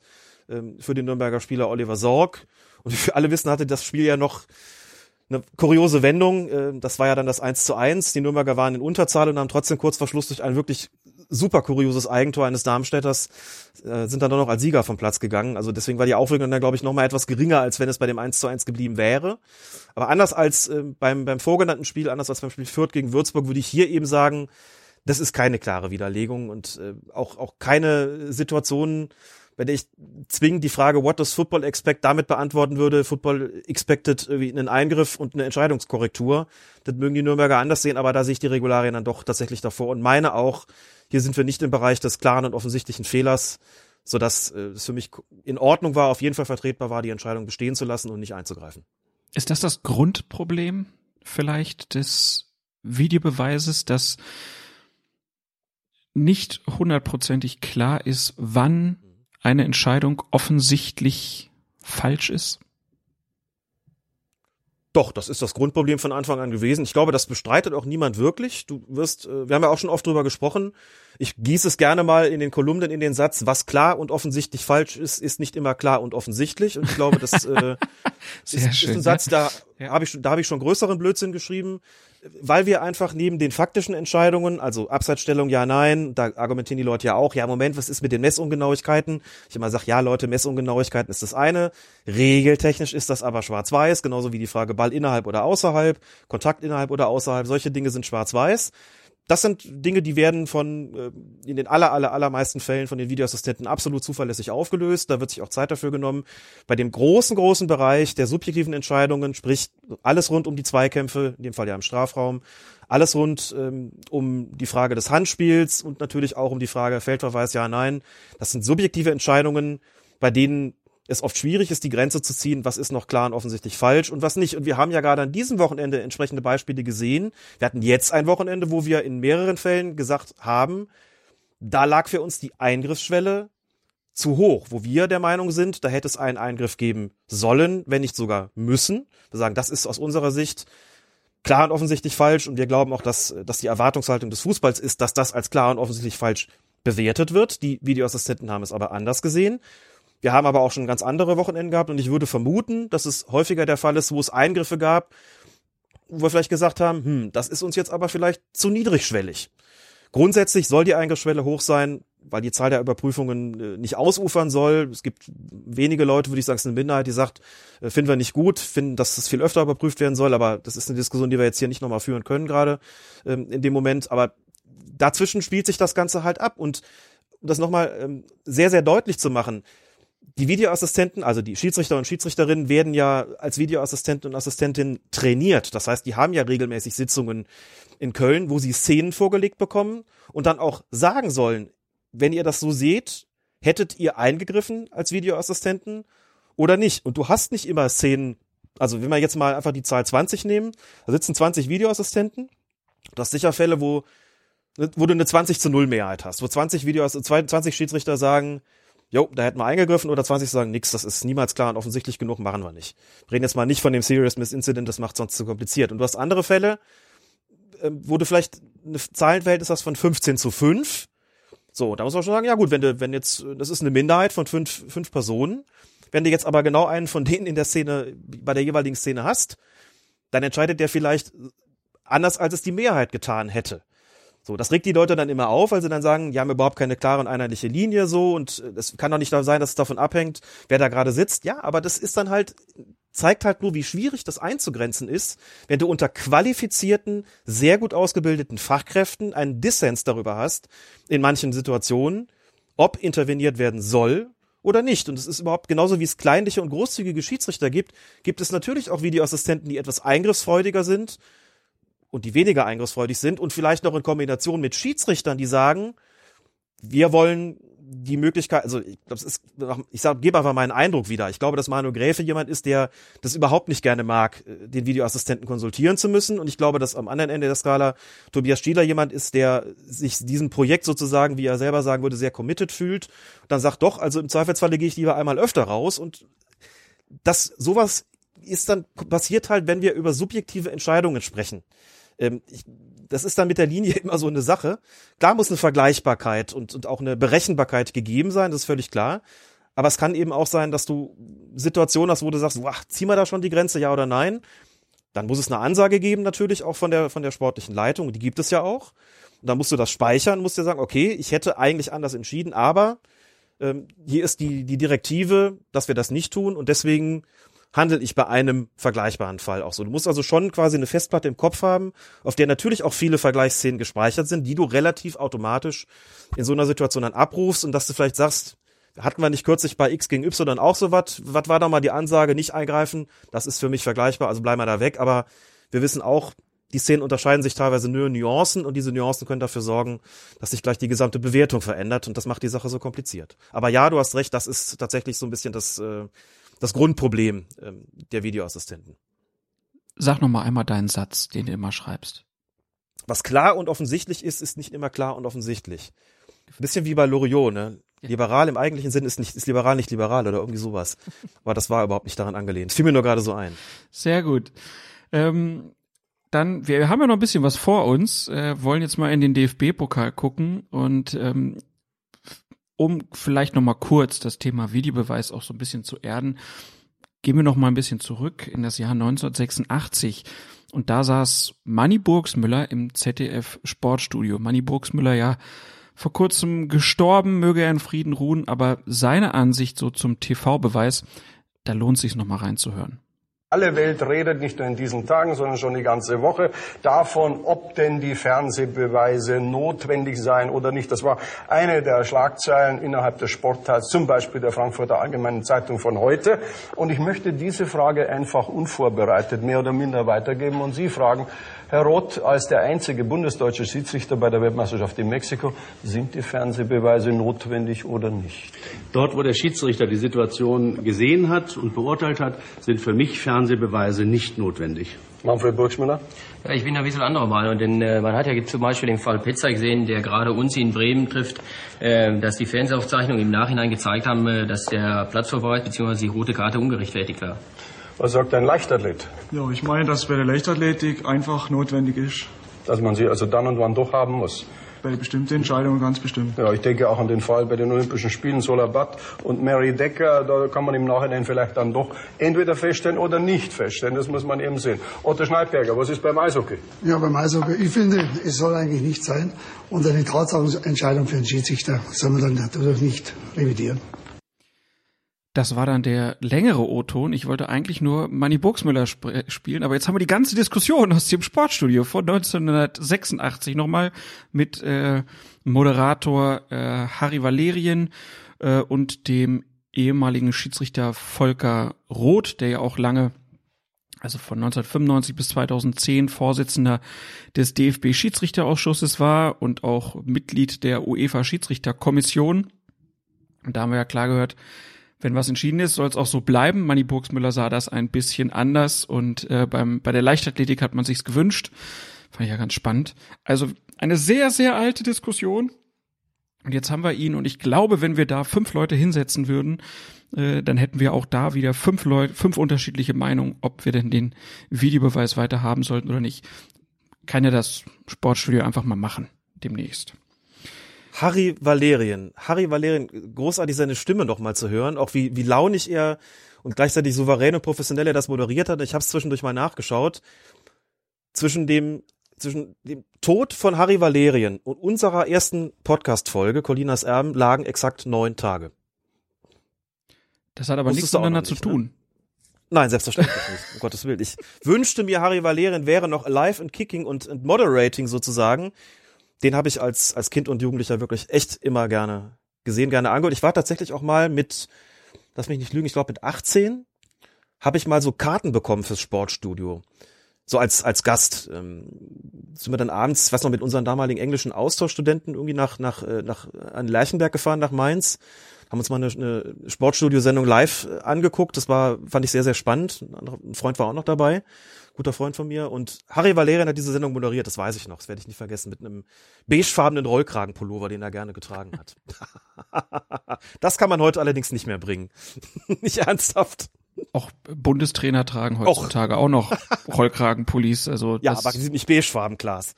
ähm, für den Nürnberger Spieler Oliver Sorg. Und wie wir alle wissen, hatte das Spiel ja noch eine kuriose Wendung. Äh, das war ja dann das 1 zu 1. Die Nürnberger waren in Unterzahl und haben trotzdem kurz vor Schluss durch ein wirklich super kurioses Eigentor eines Darmstädters, äh, sind dann doch noch als Sieger vom Platz gegangen. Also deswegen war die Aufregung dann, glaube ich, noch mal etwas geringer, als wenn es bei dem 1 zu 1 geblieben wäre. Aber anders als äh, beim, beim vorgenannten Spiel, anders als beim Spiel Fürth gegen Würzburg, würde ich hier eben sagen, das ist keine klare Widerlegung und äh, auch, auch keine Situation, bei der ich zwingend die Frage, what does football expect, damit beantworten würde, football expected irgendwie einen Eingriff und eine Entscheidungskorrektur. Das mögen die Nürnberger anders sehen, aber da sehe ich die Regularien dann doch tatsächlich davor und meine auch, hier sind wir nicht im Bereich des klaren und offensichtlichen Fehlers, sodass äh, es für mich in Ordnung war, auf jeden Fall vertretbar war, die Entscheidung bestehen zu lassen und nicht einzugreifen. Ist das das Grundproblem vielleicht des Videobeweises, dass nicht hundertprozentig klar ist, wann eine Entscheidung offensichtlich falsch ist? Doch, das ist das Grundproblem von Anfang an gewesen. Ich glaube, das bestreitet auch niemand wirklich. Du wirst, äh, wir haben ja auch schon oft drüber gesprochen. Ich gieße es gerne mal in den Kolumnen in den Satz, was klar und offensichtlich falsch ist, ist nicht immer klar und offensichtlich. Und ich glaube, das äh, [laughs] ist, schön, ist, ein Satz, da ja. habe ich, da habe ich schon größeren Blödsinn geschrieben weil wir einfach neben den faktischen Entscheidungen, also Abseitsstellung ja, nein, da argumentieren die Leute ja auch, ja, Moment, was ist mit den Messungenauigkeiten? Ich immer sage, ja, Leute, Messungenauigkeiten ist das eine. Regeltechnisch ist das aber schwarz-weiß, genauso wie die Frage Ball innerhalb oder außerhalb, Kontakt innerhalb oder außerhalb, solche Dinge sind schwarz-weiß das sind Dinge, die werden von äh, in den aller, aller, allermeisten Fällen von den Videoassistenten absolut zuverlässig aufgelöst. Da wird sich auch Zeit dafür genommen. Bei dem großen, großen Bereich der subjektiven Entscheidungen, sprich alles rund um die Zweikämpfe, in dem Fall ja im Strafraum, alles rund ähm, um die Frage des Handspiels und natürlich auch um die Frage Feldverweis, ja, nein. Das sind subjektive Entscheidungen, bei denen es oft schwierig ist, die Grenze zu ziehen, was ist noch klar und offensichtlich falsch und was nicht. Und wir haben ja gerade an diesem Wochenende entsprechende Beispiele gesehen. Wir hatten jetzt ein Wochenende, wo wir in mehreren Fällen gesagt haben, da lag für uns die Eingriffsschwelle zu hoch, wo wir der Meinung sind, da hätte es einen Eingriff geben sollen, wenn nicht sogar müssen. Wir sagen, das ist aus unserer Sicht klar und offensichtlich falsch und wir glauben auch, dass, dass die Erwartungshaltung des Fußballs ist, dass das als klar und offensichtlich falsch bewertet wird. Die Videoassistenten haben es aber anders gesehen. Wir haben aber auch schon ganz andere Wochenenden gehabt und ich würde vermuten, dass es häufiger der Fall ist, wo es Eingriffe gab, wo wir vielleicht gesagt haben, hm, das ist uns jetzt aber vielleicht zu niedrigschwellig. Grundsätzlich soll die Eingriffsschwelle hoch sein, weil die Zahl der Überprüfungen äh, nicht ausufern soll. Es gibt wenige Leute, würde ich sagen, es ist eine Minderheit, die sagt, äh, finden wir nicht gut, finden, dass es viel öfter überprüft werden soll, aber das ist eine Diskussion, die wir jetzt hier nicht nochmal führen können, gerade ähm, in dem Moment. Aber dazwischen spielt sich das Ganze halt ab und um das nochmal ähm, sehr, sehr deutlich zu machen, die Videoassistenten, also die Schiedsrichter und Schiedsrichterinnen werden ja als Videoassistenten und Assistentin trainiert. Das heißt, die haben ja regelmäßig Sitzungen in Köln, wo sie Szenen vorgelegt bekommen und dann auch sagen sollen, wenn ihr das so seht, hättet ihr eingegriffen als Videoassistenten oder nicht? Und du hast nicht immer Szenen, also wenn wir jetzt mal einfach die Zahl 20 nehmen, da sitzen 20 Videoassistenten. Du hast sicher Fälle, wo, wo du eine 20 zu 0 Mehrheit hast, wo 20 Videos, 20 Schiedsrichter sagen, jo, da hätten wir eingegriffen oder 20 sagen, nix, das ist niemals klar und offensichtlich genug, machen wir nicht. Reden jetzt mal nicht von dem Serious Miss Incident, das macht sonst zu kompliziert. Und du hast andere Fälle, äh, wo du vielleicht eine Zahlenverhältnis hast von 15 zu 5. So, da muss man schon sagen, ja gut, wenn du, wenn jetzt, das ist eine Minderheit von fünf, fünf Personen, wenn du jetzt aber genau einen von denen in der Szene, bei der jeweiligen Szene hast, dann entscheidet der vielleicht anders, als es die Mehrheit getan hätte. So, das regt die Leute dann immer auf, weil sie dann sagen, die haben überhaupt keine klare und einheitliche Linie so und es kann doch nicht sein, dass es davon abhängt, wer da gerade sitzt. Ja, aber das ist dann halt, zeigt halt nur, wie schwierig das einzugrenzen ist, wenn du unter qualifizierten, sehr gut ausgebildeten Fachkräften einen Dissens darüber hast, in manchen Situationen, ob interveniert werden soll oder nicht. Und es ist überhaupt genauso wie es kleinliche und großzügige Schiedsrichter gibt, gibt es natürlich auch Videoassistenten, die etwas eingriffsfreudiger sind und die weniger eingriffsfreudig sind und vielleicht noch in Kombination mit Schiedsrichtern, die sagen, wir wollen die Möglichkeit, also ich glaube, es ist, ich sag, gebe einfach meinen Eindruck wieder. Ich glaube, dass Manu Gräfe jemand ist, der das überhaupt nicht gerne mag, äh, den Videoassistenten konsultieren zu müssen. Und ich glaube, dass am anderen Ende der Skala Tobias Stieler jemand ist, der sich diesem Projekt sozusagen, wie er selber sagen würde, sehr committed fühlt. Dann sagt doch, also im Zweifelsfalle gehe ich lieber einmal öfter raus. Und das sowas ist dann passiert halt, wenn wir über subjektive Entscheidungen sprechen. Ähm, ich, das ist dann mit der Linie [laughs] immer so eine Sache. Klar muss eine Vergleichbarkeit und, und auch eine Berechenbarkeit gegeben sein, das ist völlig klar. Aber es kann eben auch sein, dass du Situationen hast, wo du sagst, wow, zieh mal da schon die Grenze, ja oder nein. Dann muss es eine Ansage geben, natürlich auch von der, von der sportlichen Leitung. Die gibt es ja auch. Und dann musst du das speichern, musst dir sagen, okay, ich hätte eigentlich anders entschieden, aber ähm, hier ist die, die Direktive, dass wir das nicht tun und deswegen handle ich bei einem vergleichbaren Fall auch so. Du musst also schon quasi eine Festplatte im Kopf haben, auf der natürlich auch viele Vergleichsszenen gespeichert sind, die du relativ automatisch in so einer Situation dann abrufst und dass du vielleicht sagst, hatten wir nicht kürzlich bei X gegen Y auch so was? Was war da mal die Ansage, nicht eingreifen? Das ist für mich vergleichbar, also bleiben wir da weg. Aber wir wissen auch, die Szenen unterscheiden sich teilweise nur in Nuancen und diese Nuancen können dafür sorgen, dass sich gleich die gesamte Bewertung verändert und das macht die Sache so kompliziert. Aber ja, du hast recht, das ist tatsächlich so ein bisschen das, äh, das Grundproblem ähm, der Videoassistenten. Sag noch mal einmal deinen Satz, den du immer schreibst. Was klar und offensichtlich ist, ist nicht immer klar und offensichtlich. Ein bisschen wie bei Loriot, ne? Liberal im eigentlichen Sinn ist nicht, ist liberal nicht liberal oder irgendwie sowas. [laughs] Aber das war überhaupt nicht daran angelehnt. Das fiel mir nur gerade so ein. Sehr gut. Ähm, dann, wir haben ja noch ein bisschen was vor uns, äh, wollen jetzt mal in den DFB-Pokal gucken und ähm, um vielleicht noch mal kurz das Thema Videobeweis auch so ein bisschen zu erden, gehen wir noch mal ein bisschen zurück in das Jahr 1986. Und da saß Manny Burgsmüller im ZDF Sportstudio. Manny Burgsmüller, ja, vor kurzem gestorben, möge er in Frieden ruhen, aber seine Ansicht so zum TV-Beweis, da lohnt sich noch mal reinzuhören. Alle Welt redet nicht nur in diesen Tagen, sondern schon die ganze Woche davon, ob denn die Fernsehbeweise notwendig seien oder nicht. Das war eine der Schlagzeilen innerhalb des Sportteils, zum Beispiel der Frankfurter Allgemeinen Zeitung von heute. Und ich möchte diese Frage einfach unvorbereitet mehr oder minder weitergeben und Sie fragen, Herr Roth, als der einzige bundesdeutsche Schiedsrichter bei der Weltmeisterschaft in Mexiko, sind die Fernsehbeweise notwendig oder nicht? Dort, wo der Schiedsrichter die Situation gesehen hat und beurteilt hat, sind für mich Fernsehbeweise nicht notwendig. Manfred Burgsmüller? Ja, ich bin da ein bisschen anderer Meinung, denn äh, man hat ja zum Beispiel den Fall Pizza gesehen, der gerade uns in Bremen trifft, äh, dass die Fernsehaufzeichnungen im Nachhinein gezeigt haben, äh, dass der Platzverweis bzw. die rote Karte ungerechtfertigt war. Was sagt ein Leichtathlet? Ja, ich meine, dass bei der Leichtathletik einfach notwendig ist. Dass man sie also dann und wann doch haben muss. Bei bestimmten Entscheidungen ganz bestimmt. Ja, ich denke auch an den Fall bei den Olympischen Spielen Solabat und Mary Decker. Da kann man im Nachhinein vielleicht dann doch entweder feststellen oder nicht feststellen. Das muss man eben sehen. Otto Schneidberger, was ist beim Eishockey? Ja, beim Eishockey, ich finde, es soll eigentlich nicht sein. Und eine Tatsachenentscheidung für den Schiedsrichter soll man dann natürlich nicht revidieren. Das war dann der längere O-Ton. Ich wollte eigentlich nur Manny Burgsmüller sp äh, spielen, aber jetzt haben wir die ganze Diskussion aus dem Sportstudio von 1986 nochmal mit äh, Moderator äh, Harry Valerien äh, und dem ehemaligen Schiedsrichter Volker Roth, der ja auch lange also von 1995 bis 2010 Vorsitzender des DFB Schiedsrichterausschusses war und auch Mitglied der UEFA Schiedsrichterkommission. Und da haben wir ja klar gehört, wenn was entschieden ist, soll es auch so bleiben. Manny Burgsmüller sah das ein bisschen anders und äh, beim, bei der Leichtathletik hat man sich's gewünscht. Fand ich ja ganz spannend. Also eine sehr, sehr alte Diskussion. Und jetzt haben wir ihn und ich glaube, wenn wir da fünf Leute hinsetzen würden, äh, dann hätten wir auch da wieder fünf Leute, fünf unterschiedliche Meinungen, ob wir denn den Videobeweis weiter haben sollten oder nicht. Kann ja das Sportstudio einfach mal machen demnächst. Harry Valerien. Harry Valerien, großartig seine Stimme noch mal zu hören, auch wie, wie launig er und gleichzeitig souverän und professionell er das moderiert hat. Ich habe es zwischendurch mal nachgeschaut. Zwischen dem zwischen dem Tod von Harry Valerien und unserer ersten Podcast-Folge, Colinas Erben, lagen exakt neun Tage. Das hat aber Wusstest nichts miteinander nicht, zu tun. Ne? Nein, selbstverständlich nicht, um [laughs] Gottes Willen. Ich wünschte mir, Harry Valerien wäre noch alive and kicking und, and moderating sozusagen den habe ich als, als Kind und Jugendlicher wirklich echt immer gerne gesehen, gerne angehört. Ich war tatsächlich auch mal mit, lass mich nicht lügen, ich glaube mit 18 habe ich mal so Karten bekommen fürs Sportstudio. So als, als Gast. Ähm, sind wir dann abends, was noch, mit unseren damaligen englischen Austauschstudenten irgendwie nach, nach, äh, nach an Lerchenberg gefahren, nach Mainz. Haben uns mal eine, eine Sportstudio-Sendung live äh, angeguckt. Das war, fand ich sehr, sehr spannend. Ein Freund war auch noch dabei guter Freund von mir. Und Harry Valerian hat diese Sendung moderiert, das weiß ich noch, das werde ich nicht vergessen, mit einem beigefarbenen Rollkragenpullover, den er gerne getragen hat. [laughs] das kann man heute allerdings nicht mehr bringen. [laughs] nicht ernsthaft. Auch Bundestrainer tragen heutzutage Och. auch noch Rollkragenpullis. Also ja, aber die sind nicht beigefarben, Klaas.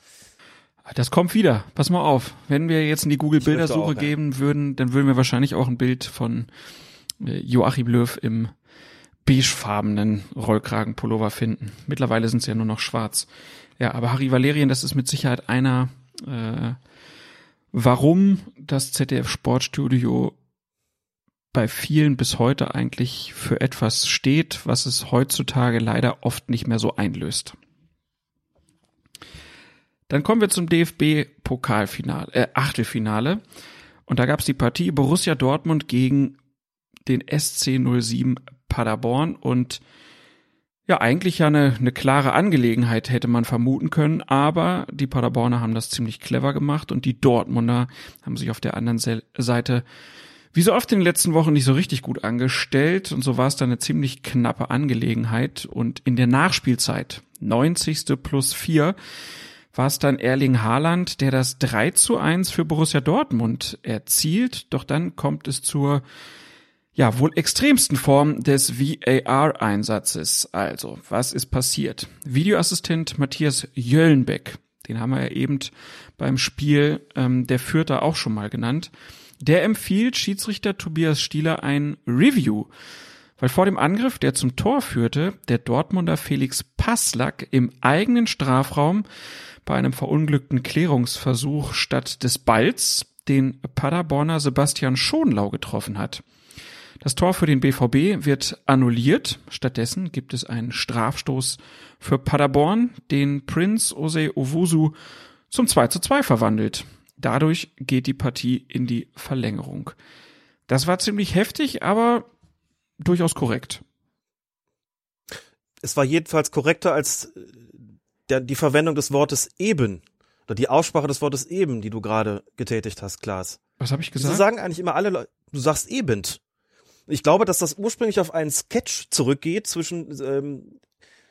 Das kommt wieder. Pass mal auf. Wenn wir jetzt in die Google-Bildersuche geben würden, dann würden wir wahrscheinlich auch ein Bild von äh, Joachim Löw im beigefarbenen Rollkragenpullover finden. Mittlerweile sind sie ja nur noch schwarz. Ja, aber Harry Valerien, das ist mit Sicherheit einer, äh, warum das ZDF Sportstudio bei vielen bis heute eigentlich für etwas steht, was es heutzutage leider oft nicht mehr so einlöst. Dann kommen wir zum DFB Pokalfinale, äh, Achtelfinale. Und da gab es die Partie Borussia Dortmund gegen den SC 07 Paderborn. Und ja, eigentlich ja eine, eine klare Angelegenheit hätte man vermuten können, aber die Paderborner haben das ziemlich clever gemacht und die Dortmunder haben sich auf der anderen Seite wie so oft in den letzten Wochen nicht so richtig gut angestellt. Und so war es dann eine ziemlich knappe Angelegenheit. Und in der Nachspielzeit, 90. plus 4, war es dann Erling Haaland, der das 3 zu 1 für Borussia Dortmund erzielt, doch dann kommt es zur ja, wohl extremsten Form des VAR-Einsatzes. Also, was ist passiert? Videoassistent Matthias Jöllenbeck, den haben wir ja eben beim Spiel ähm, der Fürther auch schon mal genannt, der empfiehlt Schiedsrichter Tobias Stieler ein Review, weil vor dem Angriff, der zum Tor führte, der Dortmunder Felix Passlack im eigenen Strafraum bei einem verunglückten Klärungsversuch statt des Balls den Paderborner Sebastian Schonlau getroffen hat. Das Tor für den BVB wird annulliert. Stattdessen gibt es einen Strafstoß für Paderborn, den Prince Ose Owusu zum 2 zu 2 verwandelt. Dadurch geht die Partie in die Verlängerung. Das war ziemlich heftig, aber durchaus korrekt. Es war jedenfalls korrekter als äh, der, die Verwendung des Wortes eben oder die Aussprache des Wortes eben, die du gerade getätigt hast, Klaas. Was habe ich gesagt? Sie sagen eigentlich immer alle Leute, du sagst eben. Ich glaube, dass das ursprünglich auf einen Sketch zurückgeht zwischen, ähm,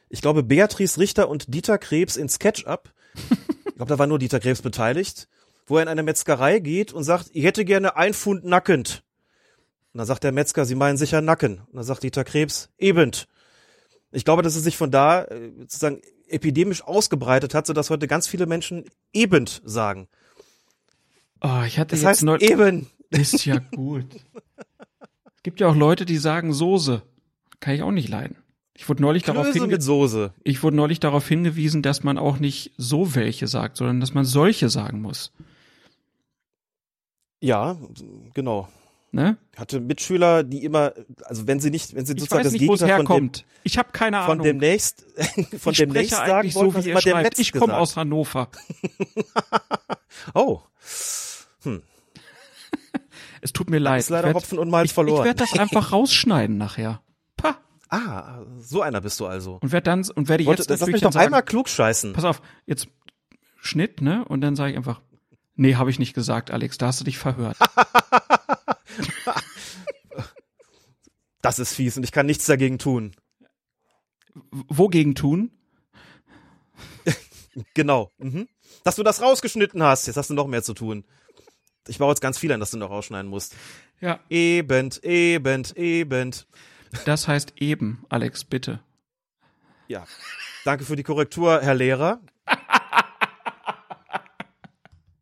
ich glaube, Beatrice Richter und Dieter Krebs in Sketch-Up. [laughs] ich glaube, da war nur Dieter Krebs beteiligt, wo er in eine Metzgerei geht und sagt, ich hätte gerne ein Pfund nackend. Und dann sagt der Metzger, Sie meinen sicher Nacken. Und dann sagt Dieter Krebs, eben. Ich glaube, dass es sich von da äh, sozusagen epidemisch ausgebreitet hat, sodass heute ganz viele Menschen eben sagen. Oh, ich hatte Das jetzt heißt neu- eben. Ist ja gut. [laughs] es gibt ja auch Leute, die sagen Soße. Kann ich auch nicht leiden. Ich wurde neulich darauf Klöße hinge mit Soße. Ich wurde neulich darauf hingewiesen, dass man auch nicht so welche sagt, sondern dass man solche sagen muss. Ja, genau. Ne? Hatte Mitschüler, die immer, also wenn sie nicht, wenn sie Ich sozusagen das nicht, Gegenteil von dem, herkommt. Ich habe keine von Ahnung. demnächst, [laughs] von ich demnächst sagen so, was wie ihr schreibt. Ich komme aus Hannover. [laughs] Oh. Es tut mir leid. ist leider Ich werd- Hopfen und Malz ich, verloren. Ich werde das einfach [laughs] rausschneiden nachher. Pah. Ah, so einer bist du also. Und werde dann und werde Wollte- jetzt lass natürlich mich dann doch einmal klug scheißen. Pass auf, jetzt Schnitt, ne? Und dann sage ich einfach, nee, habe ich nicht gesagt, Alex, da hast du dich verhört. [laughs] Das ist fies und ich kann nichts dagegen tun. Wogegen tun? [laughs] Genau. Mhm. Dass du das rausgeschnitten hast, jetzt hast du noch mehr zu tun. Ich baue jetzt ganz viel an, dass du noch rausschneiden musst. Ja. Eben, eben, eben. Das heißt eben, Alex, bitte. Ja. Danke für die Korrektur, Herr Lehrer.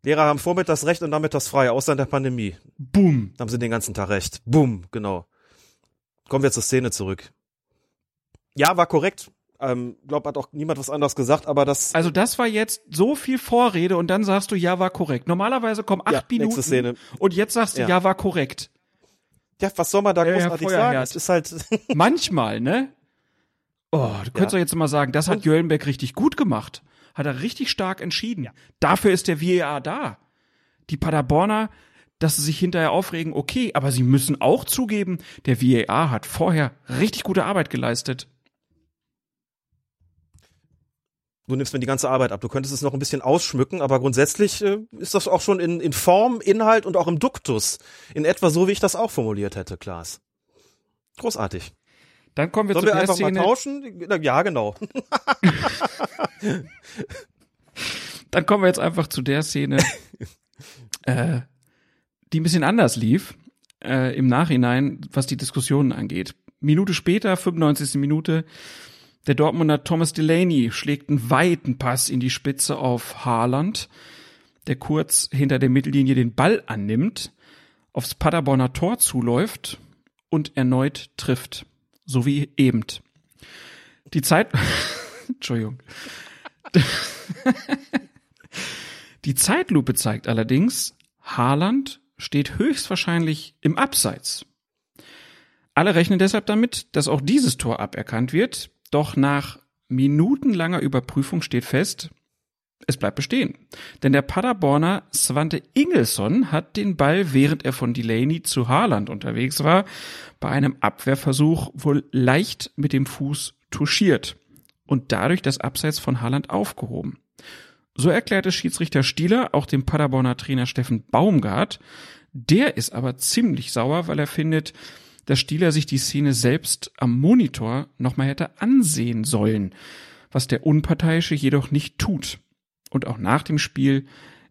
Lehrer haben vormittags recht und nachmittags frei, außer in der Pandemie. Boom. Haben sie den ganzen Tag recht. Boom, genau. Kommen wir zur Szene zurück. Ja, war korrekt. Ähm, glaub, hat auch niemand was anderes gesagt, aber das. Also das war jetzt so viel Vorrede und dann sagst du, ja, war korrekt. Normalerweise kommen acht Ja, nächste Minuten Szene. und jetzt sagst du, ja, Ja. war korrekt. Ja, was soll man da Ja, großartig sagen? Es ist halt. [laughs] Manchmal, ne? Oh, du könntest doch jetzt mal sagen, das hat Jöllenberg richtig gut gemacht. Hat er richtig stark entschieden. Dafür ist der VAR da. Die Paderborner, dass sie sich hinterher aufregen, okay, aber sie müssen auch zugeben, der VAR hat vorher richtig gute Arbeit geleistet. Du nimmst mir die ganze Arbeit ab. Du könntest es noch ein bisschen ausschmücken, aber grundsätzlich äh, ist das auch schon in, in Form, Inhalt und auch im Duktus in etwa so, wie ich das auch formuliert hätte, Klaas. Großartig. Dann kommen wir Sollen zu wir einfach Szene. mal tauschen? Ja, genau. [laughs] Dann kommen wir jetzt einfach zu der Szene, [laughs] äh, die ein bisschen anders lief äh, im Nachhinein, was die Diskussionen angeht. Minute später, 95. Minute, der Dortmunder Thomas Delaney schlägt einen weiten Pass in die Spitze auf Haaland, der kurz hinter der Mittellinie den Ball annimmt, aufs Paderborner Tor zuläuft und erneut trifft. So wie eben. Die Zeit, [laughs] Entschuldigung. Die Zeitlupe zeigt allerdings, Haaland steht höchstwahrscheinlich im Abseits. Alle rechnen deshalb damit, dass auch dieses Tor aberkannt wird, doch nach minutenlanger Überprüfung steht fest, es bleibt bestehen. Denn der Paderborner Svante Ingelsson hat den Ball, während er von Delaney zu Haaland unterwegs war, bei einem Abwehrversuch wohl leicht mit dem Fuß touchiert und dadurch das Abseits von Haaland aufgehoben. So erklärte Schiedsrichter Stieler auch dem Paderborner Trainer Steffen Baumgart. Der ist aber ziemlich sauer, weil er findet, dass Stieler sich die Szene selbst am Monitor nochmal hätte ansehen sollen, was der Unparteiische jedoch nicht tut. Und auch nach dem Spiel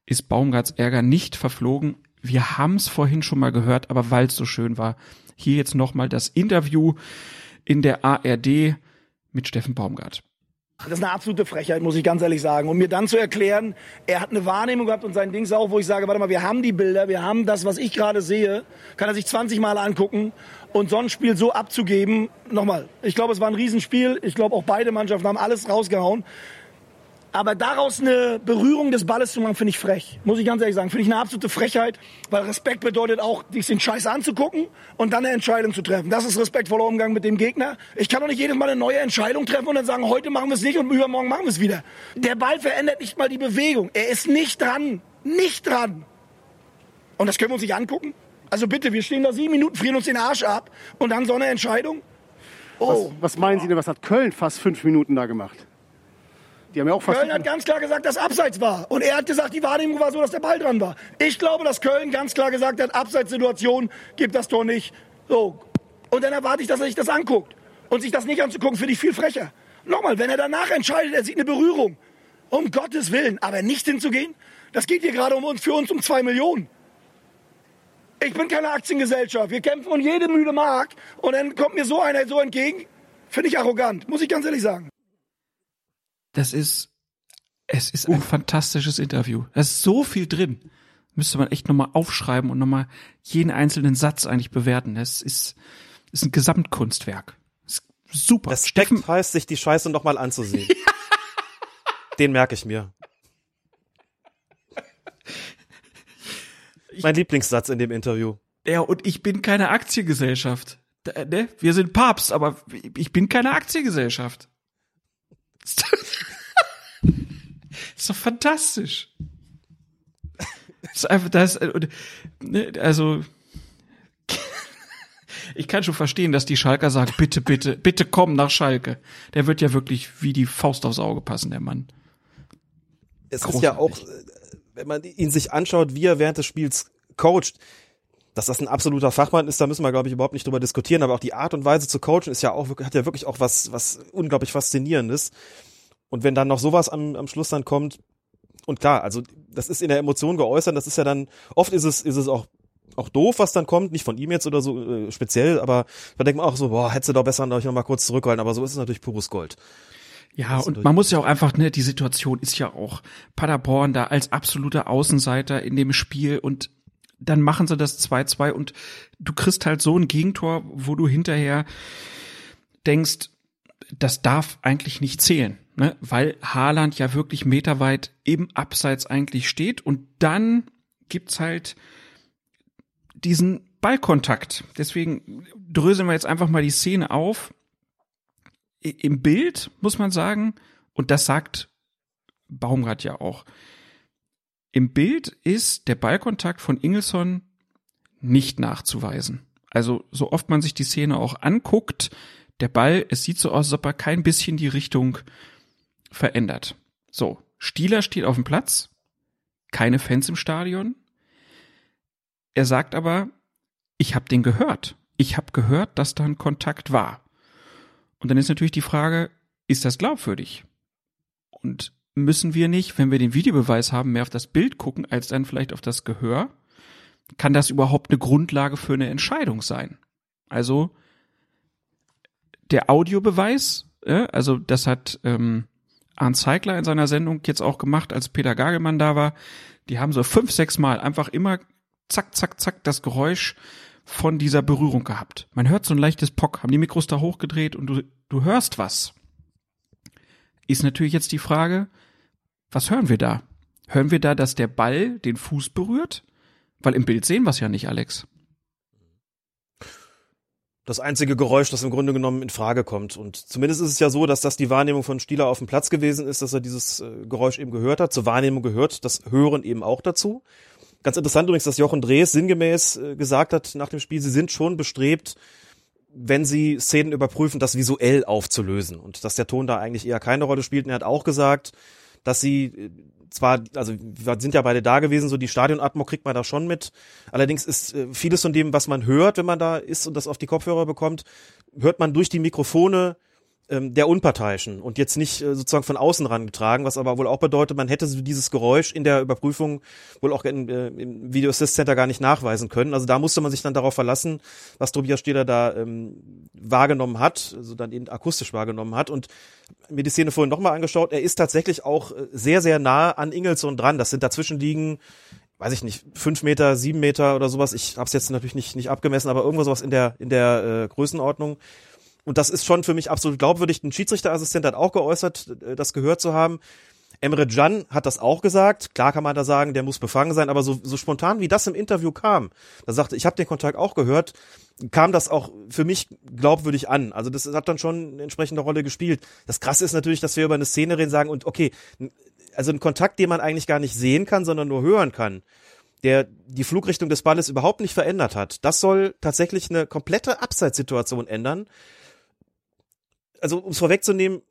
ist Baumgarts Ärger nicht verflogen. Wir haben es vorhin schon mal gehört, aber weil es so schön war, hier jetzt nochmal das Interview in der ARD mit Steffen Baumgart. Das ist eine absolute Frechheit, muss ich ganz ehrlich sagen. Und mir dann zu erklären, er hat eine Wahrnehmung gehabt und sein Ding ist auch, wo ich sage, warte mal, wir haben die Bilder, wir haben das, was ich gerade sehe, kann er sich 20 Mal angucken und so ein Spiel so abzugeben, nochmal, ich glaube, es war ein Riesenspiel, ich glaube auch beide Mannschaften haben alles rausgehauen. Aber daraus eine Berührung des Balles zu machen, finde ich frech. Muss ich ganz ehrlich sagen. Finde ich eine absolute Frechheit, weil Respekt bedeutet auch, sich den Scheiß anzugucken und dann eine Entscheidung zu treffen. Das ist respektvoller Umgang mit dem Gegner. Ich kann doch nicht jedes Mal eine neue Entscheidung treffen und dann sagen, heute machen wir es nicht und übermorgen machen wir es wieder. Der Ball verändert nicht mal die Bewegung. Er ist nicht dran. Nicht dran. Und das können wir uns nicht angucken? Also bitte, wir stehen da sieben Minuten, frieren uns den Arsch ab und dann so eine Entscheidung? Oh. Was, was meinen Sie denn, was hat Köln fast fünf Minuten da gemacht? Die haben ja auch. Köln hat ganz klar gesagt, dass Abseits war. Und er hat gesagt, die Wahrnehmung war so, dass der Ball dran war. Ich glaube, dass Köln ganz klar gesagt hat, Abseitssituation gibt das Tor nicht. So. Und dann erwarte ich, dass er sich das anguckt. Und sich das nicht anzugucken, finde ich viel frecher. Nochmal, wenn er danach entscheidet, er sieht eine Berührung. Um Gottes Willen. Aber nicht hinzugehen, das geht hier gerade um uns, für uns um zwei Millionen. Ich bin keine Aktiengesellschaft. Wir kämpfen um jede müde Mark. Und dann kommt mir so einer so entgegen. Finde ich arrogant, muss ich ganz ehrlich sagen. Das ist, es ist ein fantastisches Interview. Da ist so viel drin. Müsste man echt nochmal aufschreiben und nochmal jeden einzelnen Satz eigentlich bewerten. Das ist, ist ein Gesamtkunstwerk. Ist super. Respekt Steffen heißt, sich die Scheiße nochmal anzusehen. [laughs] Den merke ich mir. mein Lieblingssatz in dem Interview. Ja, und ich bin keine Aktiengesellschaft. Da, ne? Wir sind Papst, aber ich bin keine Aktiengesellschaft. [laughs] ist doch fantastisch. ist einfach das, ne, also [laughs] ich kann schon verstehen, dass die Schalker sagen, bitte, bitte, bitte komm nach Schalke. Der wird ja wirklich wie die Faust aufs Auge passen, der Mann. Es Großartig. ist ja auch, wenn man ihn sich anschaut, wie er während des Spiels coacht, dass das ein absoluter Fachmann ist, da müssen wir, glaube ich, überhaupt nicht drüber diskutieren, aber auch die Art und Weise zu coachen ist ja auch, hat ja wirklich auch was, was unglaublich Faszinierendes. Und wenn dann noch sowas am, am Schluss dann kommt, und klar, also das ist in der Emotion geäußert, das ist ja dann, oft ist es, ist es auch auch doof, was dann kommt, nicht von ihm jetzt oder so äh, speziell, aber da denkt man auch so, boah, hättest du doch besser noch mal kurz zurückhalten, aber so ist es natürlich pures Gold. Ja, und man muss ja auch einfach, ne, die Situation ist ja auch Paderborn da als absoluter Außenseiter in dem Spiel und dann machen sie das 2-2 und du kriegst halt so ein Gegentor, wo du hinterher denkst, das darf eigentlich nicht zählen, ne? weil Haaland ja wirklich meterweit im Abseits eigentlich steht und dann gibt's halt diesen Ballkontakt. Deswegen dröseln wir jetzt einfach mal die Szene auf. Im Bild muss man sagen, und das sagt Baumgart ja auch, im Bild ist der Ballkontakt von Ingelsson nicht nachzuweisen. Also so oft man sich die Szene auch anguckt, der Ball, es sieht so aus, als ob er kein bisschen die Richtung verändert. So, Stieler steht auf dem Platz, keine Fans im Stadion. Er sagt aber, ich habe den gehört. Ich habe gehört, dass da ein Kontakt war. Und dann ist natürlich die Frage, ist das glaubwürdig? Und müssen wir nicht, wenn wir den Videobeweis haben, mehr auf das Bild gucken, als dann vielleicht auf das Gehör? Kann das überhaupt eine Grundlage für eine Entscheidung sein? Also der Audiobeweis, äh, also das hat ähm, Arndt Zeigler in seiner Sendung jetzt auch gemacht, als Peter Gagelmann da war. Die haben so fünf, sechs Mal einfach immer zack, zack, zack das Geräusch von dieser Berührung gehabt. Man hört so ein leichtes Pock, haben die Mikros da hochgedreht und du, du hörst was. Ist natürlich jetzt die Frage, was hören wir da? Hören wir da, dass der Ball den Fuß berührt? Weil im Bild sehen wir es ja nicht, Alex. Das einzige Geräusch, das im Grunde genommen in Frage kommt. Und zumindest ist es ja so, dass das die Wahrnehmung von Stieler auf dem Platz gewesen ist, dass er dieses äh, Geräusch eben gehört hat. Zur Wahrnehmung gehört das Hören eben auch dazu. Ganz interessant übrigens, dass Jochen Drees sinngemäß äh, gesagt hat nach dem Spiel, sie sind schon bestrebt, wenn sie Szenen überprüfen, das visuell aufzulösen. Und dass der Ton da eigentlich eher keine Rolle spielt. Und er hat auch gesagt, dass sie äh, zwar, also wir sind ja beide da gewesen, so die Stadionatmo kriegt man da schon mit. Allerdings ist äh, vieles von dem, was man hört, wenn man da ist und das auf die Kopfhörer bekommt, hört man durch die Mikrofone ähm, der Unparteiischen und jetzt nicht äh, sozusagen von außen rangetragen, was aber wohl auch bedeutet, man hätte dieses Geräusch in der Überprüfung wohl auch in, äh, im Video Assist Center gar nicht nachweisen können. Also da musste man sich dann darauf verlassen, was Tobias Steder da ähm, wahrgenommen hat, also dann eben akustisch wahrgenommen hat und mir die Szene vorhin nochmal angeschaut. Er ist tatsächlich auch äh, sehr, sehr nah an Ingelsson dran. Das sind dazwischen liegen weiß ich nicht, fünf Meter, sieben Meter oder sowas. Ich habe es jetzt natürlich nicht, nicht abgemessen, aber irgendwo sowas in der, in der äh, Größenordnung. Und das ist schon für mich absolut glaubwürdig. Ein Schiedsrichterassistent hat auch geäußert, äh, das gehört zu haben. Emre Can hat das auch gesagt. Klar kann man da sagen, der muss befangen sein, aber so, so spontan wie das im Interview kam, da sagte, ich habe den Kontakt auch gehört, kam das auch für mich glaubwürdig an. Also das hat dann schon eine entsprechende Rolle gespielt. Das Krasse ist natürlich, dass wir über eine Szene reden sagen und okay, also ein Kontakt, den man eigentlich gar nicht sehen kann, sondern nur hören kann, der die Flugrichtung des Balles überhaupt nicht verändert hat. Das soll tatsächlich eine komplette Abseitssituation ändern also um es vorwegzunehmen,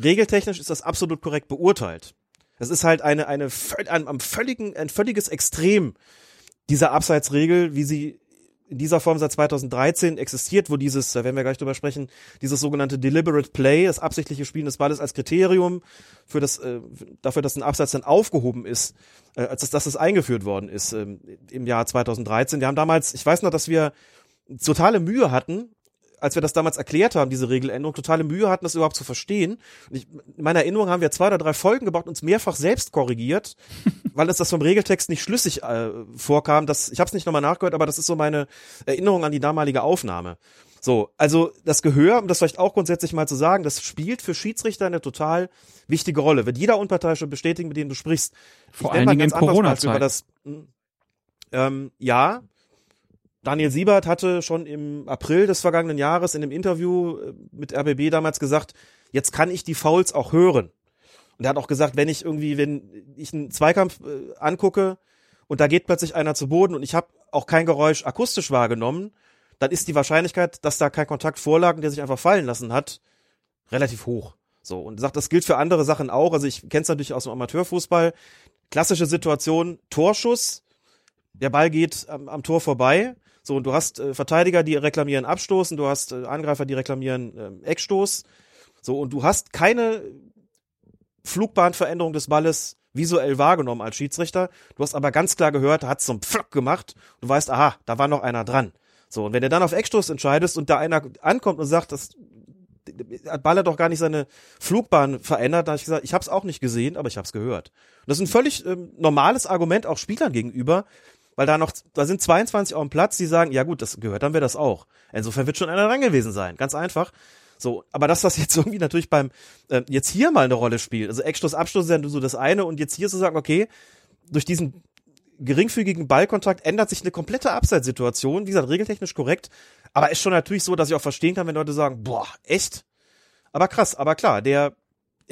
regeltechnisch ist das absolut korrekt beurteilt. Das ist halt eine, eine, ein, ein, völligen, ein völliges Extrem dieser Abseitsregel, wie sie in dieser Form seit 2013 existiert, wo dieses, da werden wir gleich drüber sprechen, dieses sogenannte deliberate play, das absichtliche Spielen des Balles als Kriterium für das, äh, dafür, dass ein Abseits dann aufgehoben ist, äh, als dass das eingeführt worden ist äh, im Jahr 2013. Wir haben damals, ich weiß noch, dass wir totale Mühe hatten, als wir das damals erklärt haben, diese Regeländerung, totale Mühe hatten, das überhaupt zu verstehen. Und ich, in meiner Erinnerung haben wir zwei oder drei Folgen gebaut, uns mehrfach selbst korrigiert, [laughs] weil uns das vom Regeltext nicht schlüssig äh, vorkam. Das, ich habe es nicht nochmal nachgehört, aber das ist so meine Erinnerung an die damalige Aufnahme. So, also das Gehör, um das vielleicht auch grundsätzlich mal zu sagen, das spielt für Schiedsrichter eine total wichtige Rolle. Wird jeder Unparteiische bestätigen, mit dem du sprichst. Vor allen Dingen in Corona-Zeit. Das, ähm, ja, Daniel Siebert hatte schon im April des vergangenen Jahres in einem Interview äh, mit RBB damals gesagt, jetzt kann ich die Fouls auch hören. Und er hat auch gesagt, wenn ich irgendwie, wenn ich einen Zweikampf äh, angucke und da geht plötzlich einer zu Boden und ich habe auch kein Geräusch akustisch wahrgenommen, dann ist die Wahrscheinlichkeit, dass da kein Kontakt vorlag und der sich einfach fallen lassen hat, relativ hoch. So, und sagt, das gilt für andere Sachen auch. Also ich kenne es natürlich aus dem Amateurfußball. Klassische Situation, Torschuss, der Ball geht am, am Tor vorbei. So, und du hast äh, Verteidiger, die reklamieren Abstoß und du hast äh, Angreifer, die reklamieren äh, Eckstoß. So, und du hast keine Flugbahnveränderung des Balles visuell wahrgenommen als Schiedsrichter. Du hast aber ganz klar gehört, er hat so einen Pflock gemacht. Du weißt, aha, da war noch einer dran. So, und wenn du dann auf Eckstoß entscheidest und da einer ankommt und sagt, das hat Baller doch gar nicht seine Flugbahn verändert, dann habe ich gesagt, ich habe es auch nicht gesehen, aber ich habe es gehört. Und das ist ein völlig ähm, normales Argument auch Spielern gegenüber, weil da noch, da sind 22 auf dem Platz, die sagen, ja gut, das gehört, dann wäre das auch. Insofern wird schon einer dran gewesen sein, ganz einfach. So, aber dass das jetzt [laughs] irgendwie natürlich beim äh, jetzt hier mal eine Rolle spielt, also Eckstoß, Abstoß ist ja so das eine und jetzt hier zu sagen, okay, durch diesen geringfügigen Ballkontakt ändert sich eine komplette Abseitssituation. Wie gesagt, regeltechnisch korrekt. Aber ist schon natürlich so, dass ich auch verstehen kann, wenn Leute sagen, boah, echt? Aber krass, aber klar, der,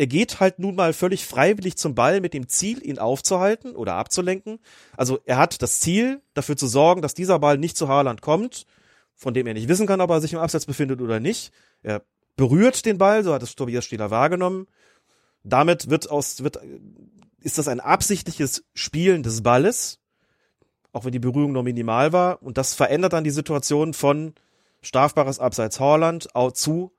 er geht halt nun mal völlig freiwillig zum Ball mit dem Ziel, ihn aufzuhalten oder abzulenken. Also er hat das Ziel, dafür zu sorgen, dass dieser Ball nicht zu Haaland kommt, von dem er nicht wissen kann, ob er sich im Abseits befindet oder nicht. Er berührt den Ball, so hat es Tobias Stieler wahrgenommen. Damit wird aus, wird, ist das ein absichtliches Spielen des Balles auch wenn die Berührung nur minimal war. Und das verändert dann die Situation von strafbares Abseits Horland zu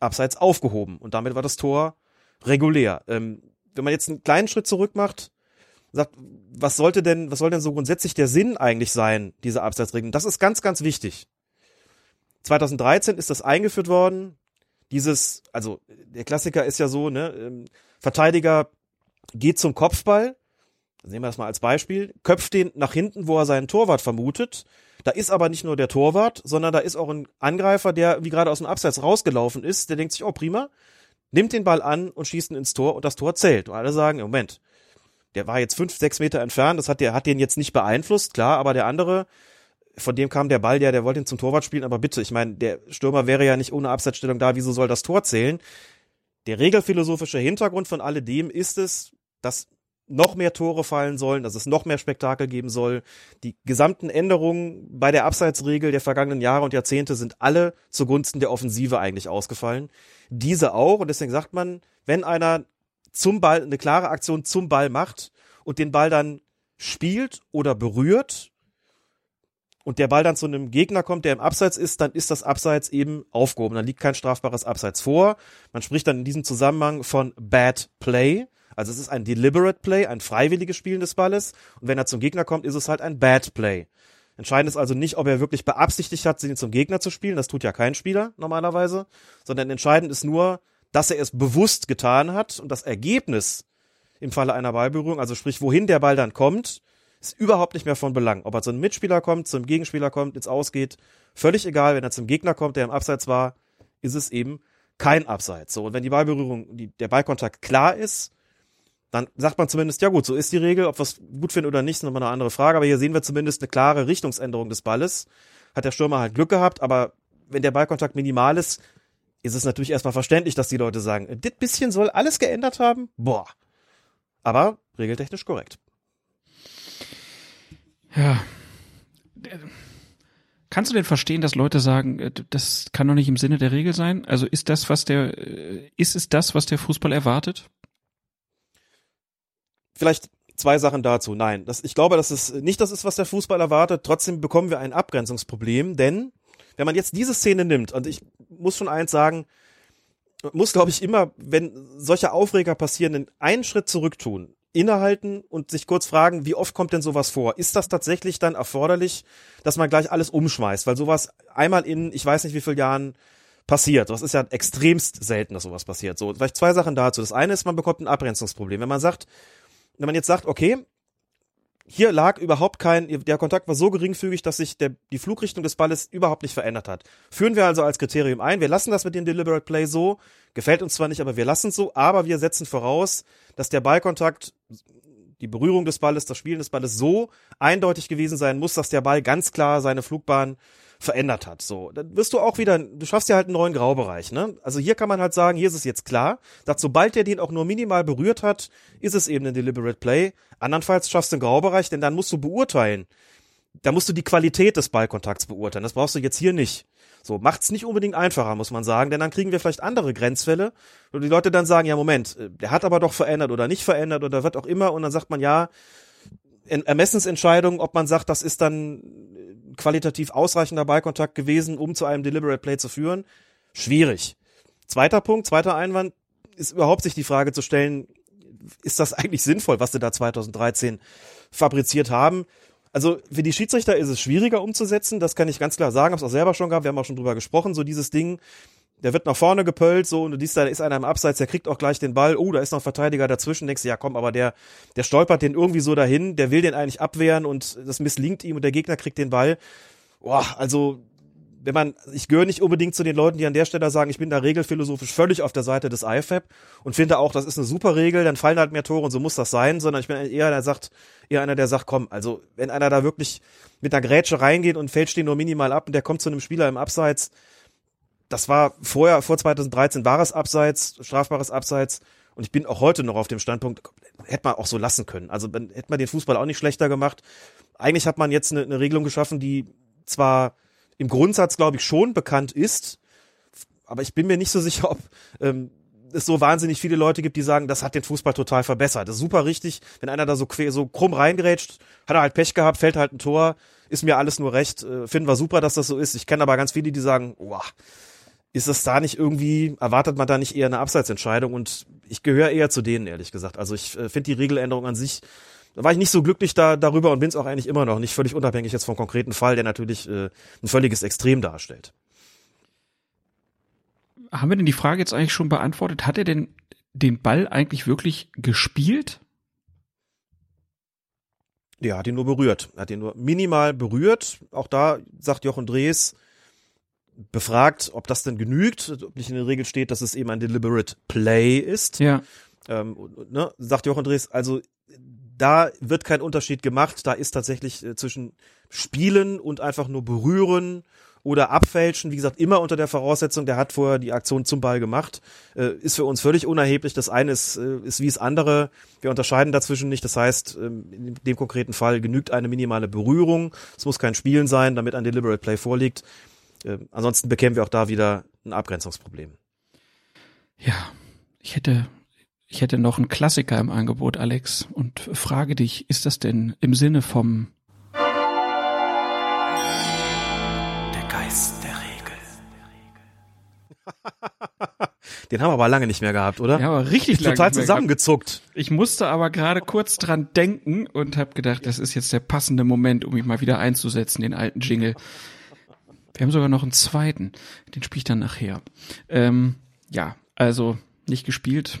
Abseits aufgehoben. Und damit war das Tor regulär. Ähm, wenn man jetzt einen kleinen Schritt zurück macht, sagt, was sollte denn, was soll denn so grundsätzlich der Sinn eigentlich sein, diese Abseitsregeln? Das ist ganz, ganz wichtig. 2013 ist das eingeführt worden. Dieses, also der Klassiker ist ja so, ne, ähm, Verteidiger geht zum Kopfball, nehmen wir das mal als Beispiel, köpft den nach hinten, wo er seinen Torwart vermutet. Da ist aber nicht nur der Torwart, sondern da ist auch ein Angreifer, der wie gerade aus dem Abseits rausgelaufen ist, der denkt sich, oh prima, nimmt den Ball an und schießt ihn ins Tor und das Tor zählt. Und alle sagen, Moment, der war jetzt fünf, sechs Meter entfernt, das hat der, hat den jetzt nicht beeinflusst, klar, aber der andere, von dem kam der Ball, der, der wollte ihn zum Torwart spielen, aber bitte, ich meine, der Stürmer wäre ja nicht ohne Abseitsstellung da, wieso soll das Tor zählen? Der regelphilosophische Hintergrund von alledem ist es, dass noch mehr Tore fallen sollen, dass es noch mehr Spektakel geben soll. Die gesamten Änderungen bei der Abseitsregel der vergangenen Jahre und Jahrzehnte sind alle zugunsten der Offensive eigentlich ausgefallen. Diese auch. Und deswegen sagt man, wenn einer zum Ball, eine klare Aktion zum Ball macht und den Ball dann spielt oder berührt und der Ball dann zu einem Gegner kommt, der im Abseits ist, dann ist das Abseits eben aufgehoben. Dann liegt kein strafbares Abseits vor. Man spricht dann in diesem Zusammenhang von Bad Play. Also es ist ein deliberate Play, ein freiwilliges Spielen des Balles. Und wenn er zum Gegner kommt, ist es halt ein Bad Play. Entscheidend ist also nicht, ob er wirklich beabsichtigt hat, ihn zum Gegner zu spielen. Das tut ja kein Spieler normalerweise. Sondern entscheidend ist nur, dass er es bewusst getan hat und das Ergebnis im Falle einer Ballberührung, also sprich, wohin der Ball dann kommt, ist überhaupt nicht mehr von Belang. Ob er zum Mitspieler kommt, zum Gegenspieler kommt, ins Ausgeht, völlig egal. Wenn er zum Gegner kommt, der im Abseits war, ist es eben kein Abseits. So, und wenn die Ballberührung, die, der Ballkontakt klar ist, dann sagt man zumindest, ja gut, so ist die Regel. Ob wir es gut finden oder nicht, ist nochmal eine andere Frage. Aber hier sehen wir zumindest eine klare Richtungsänderung des Balles. Hat der Stürmer halt Glück gehabt, aber wenn der Ballkontakt minimal ist, ist es natürlich erstmal verständlich, dass die Leute sagen, das bisschen soll alles geändert haben. Boah. Aber regeltechnisch korrekt. Ja. Kannst du denn verstehen, dass Leute sagen, äh, das kann doch nicht im Sinne der Regel sein? Also ist das, was der, äh, ist es das, was der Fußball erwartet? Vielleicht zwei Sachen dazu. Nein, das, ich glaube, dass es nicht das ist, was der Fußball erwartet. Trotzdem bekommen wir ein Abgrenzungsproblem, denn wenn man jetzt diese Szene nimmt, und ich muss schon eins sagen, muss, glaube ich, immer, wenn solche Aufreger passieren, einen Schritt zurück tun, innehalten und sich kurz fragen, wie oft kommt denn sowas vor? Ist das tatsächlich dann erforderlich, dass man gleich alles umschmeißt? Weil sowas einmal in, ich weiß nicht wie vielen Jahren passiert. Das ist ja extremst selten, dass sowas passiert. So, vielleicht zwei Sachen dazu. Das eine ist, man bekommt ein Abgrenzungsproblem. Wenn man sagt, wenn man jetzt sagt, okay, hier lag überhaupt kein, der Kontakt war so geringfügig, dass sich der, die Flugrichtung des Balles überhaupt nicht verändert hat. Führen wir also als Kriterium ein, wir lassen das mit dem Deliberate Play so, gefällt uns zwar nicht, aber wir lassen es so, aber wir setzen voraus, dass der Ballkontakt, die Berührung des Balles, das Spielen des Balles so eindeutig gewesen sein muss, dass der Ball ganz klar seine Flugbahn verändert hat. So, dann wirst du auch wieder, du schaffst ja halt einen neuen Graubereich, ne? Also hier kann man halt sagen, hier ist es jetzt klar, dass sobald der den auch nur minimal berührt hat, ist es eben ein deliberate play. Andernfalls schaffst du einen Graubereich, denn dann musst du beurteilen. Da musst du die Qualität des Ballkontakts beurteilen. Das brauchst du jetzt hier nicht. So, macht's nicht unbedingt einfacher, muss man sagen, denn dann kriegen wir vielleicht andere Grenzfälle, wo die Leute dann sagen, ja, Moment, äh, der hat aber doch verändert oder nicht verändert oder wird auch immer und dann sagt man, ja, Ermessensentscheidung, ob man sagt, das ist dann qualitativ ausreichender Ballkontakt gewesen, um zu einem Deliberate Play zu führen? Schwierig. Zweiter Punkt, zweiter Einwand, ist überhaupt sich die Frage zu stellen, ist das eigentlich sinnvoll, was sie da 2013 fabriziert haben? Also für die Schiedsrichter ist es schwieriger umzusetzen, das kann ich ganz klar sagen, habe es auch selber schon gehabt, wir haben auch schon drüber gesprochen, so dieses Ding, der wird nach vorne gepölt, so, und du siehst, da ist einer im Abseits, der kriegt auch gleich den Ball, oh, da ist noch ein Verteidiger dazwischen, denkst du, ja komm, aber der, der stolpert den irgendwie so dahin, der will den eigentlich abwehren und das misslingt ihm und der Gegner kriegt den Ball. Boah, also, wenn man, ich gehöre nicht unbedingt zu den Leuten, die an der Stelle sagen, ich bin da regelphilosophisch völlig auf der Seite des IFAB und finde auch, das ist eine super Regel, dann fallen halt mehr Tore und so muss das sein, sondern ich bin eher einer, der sagt, eher einer, der sagt, komm, also, wenn einer da wirklich mit einer Grätsche reingeht und fällt stehen nur minimal ab und der kommt zu einem Spieler im Abseits, das war vorher, vor 2013 war es Abseits, strafbares Abseits. Und ich bin auch heute noch auf dem Standpunkt, hätte man auch so lassen können. Also hätte man den Fußball auch nicht schlechter gemacht. Eigentlich hat man jetzt eine, eine Regelung geschaffen, die zwar im Grundsatz, glaube ich, schon bekannt ist, aber ich bin mir nicht so sicher, ob ähm, es so wahnsinnig viele Leute gibt, die sagen, das hat den Fußball total verbessert. Das ist super richtig, wenn einer da so, so krumm reingerätscht, hat er halt Pech gehabt, fällt halt ein Tor, ist mir alles nur recht, äh, finden wir super, dass das so ist. Ich kenne aber ganz viele, die sagen, wow, ist es da nicht irgendwie, erwartet man da nicht eher eine Abseitsentscheidung? Und ich gehöre eher zu denen, ehrlich gesagt. Also ich äh, finde die Regeländerung an sich, da war ich nicht so glücklich da, darüber und bin es auch eigentlich immer noch nicht, völlig unabhängig jetzt vom konkreten Fall, der natürlich äh, ein völliges Extrem darstellt. Haben wir denn die Frage jetzt eigentlich schon beantwortet? Hat er denn den Ball eigentlich wirklich gespielt? Ja, hat ihn nur berührt. Er hat ihn nur minimal berührt. Auch da sagt Jochen Drees, befragt, ob das denn genügt, ob nicht in der Regel steht, dass es eben ein deliberate play ist. Ja. Ähm, ne, sagt Jochen Drees, also da wird kein Unterschied gemacht, da ist tatsächlich äh, zwischen Spielen und einfach nur berühren oder abfälschen, wie gesagt, immer unter der Voraussetzung, der hat vorher die Aktion zum Ball gemacht, äh, ist für uns völlig unerheblich. Das eine ist, äh, ist wie das andere. Wir unterscheiden dazwischen nicht. Das heißt, ähm, in dem konkreten Fall genügt eine minimale Berührung. Es muss kein Spielen sein, damit ein Deliberate Play vorliegt. Äh, ansonsten bekämen wir auch da wieder ein Abgrenzungsproblem. Ja, ich hätte, ich hätte noch einen Klassiker im Angebot, Alex, und frage dich, ist das denn im Sinne vom Der Geist der Regel. [laughs] Den haben wir aber lange nicht mehr gehabt, oder? Ja, aber richtig lange Total zusammengezuckt. Ich musste aber gerade kurz dran denken und habe gedacht, das ist jetzt der passende Moment, um mich mal wieder einzusetzen, den alten Jingle. Wir haben sogar noch einen zweiten. Den spiele ich dann nachher. Ähm, ja, also nicht gespielt,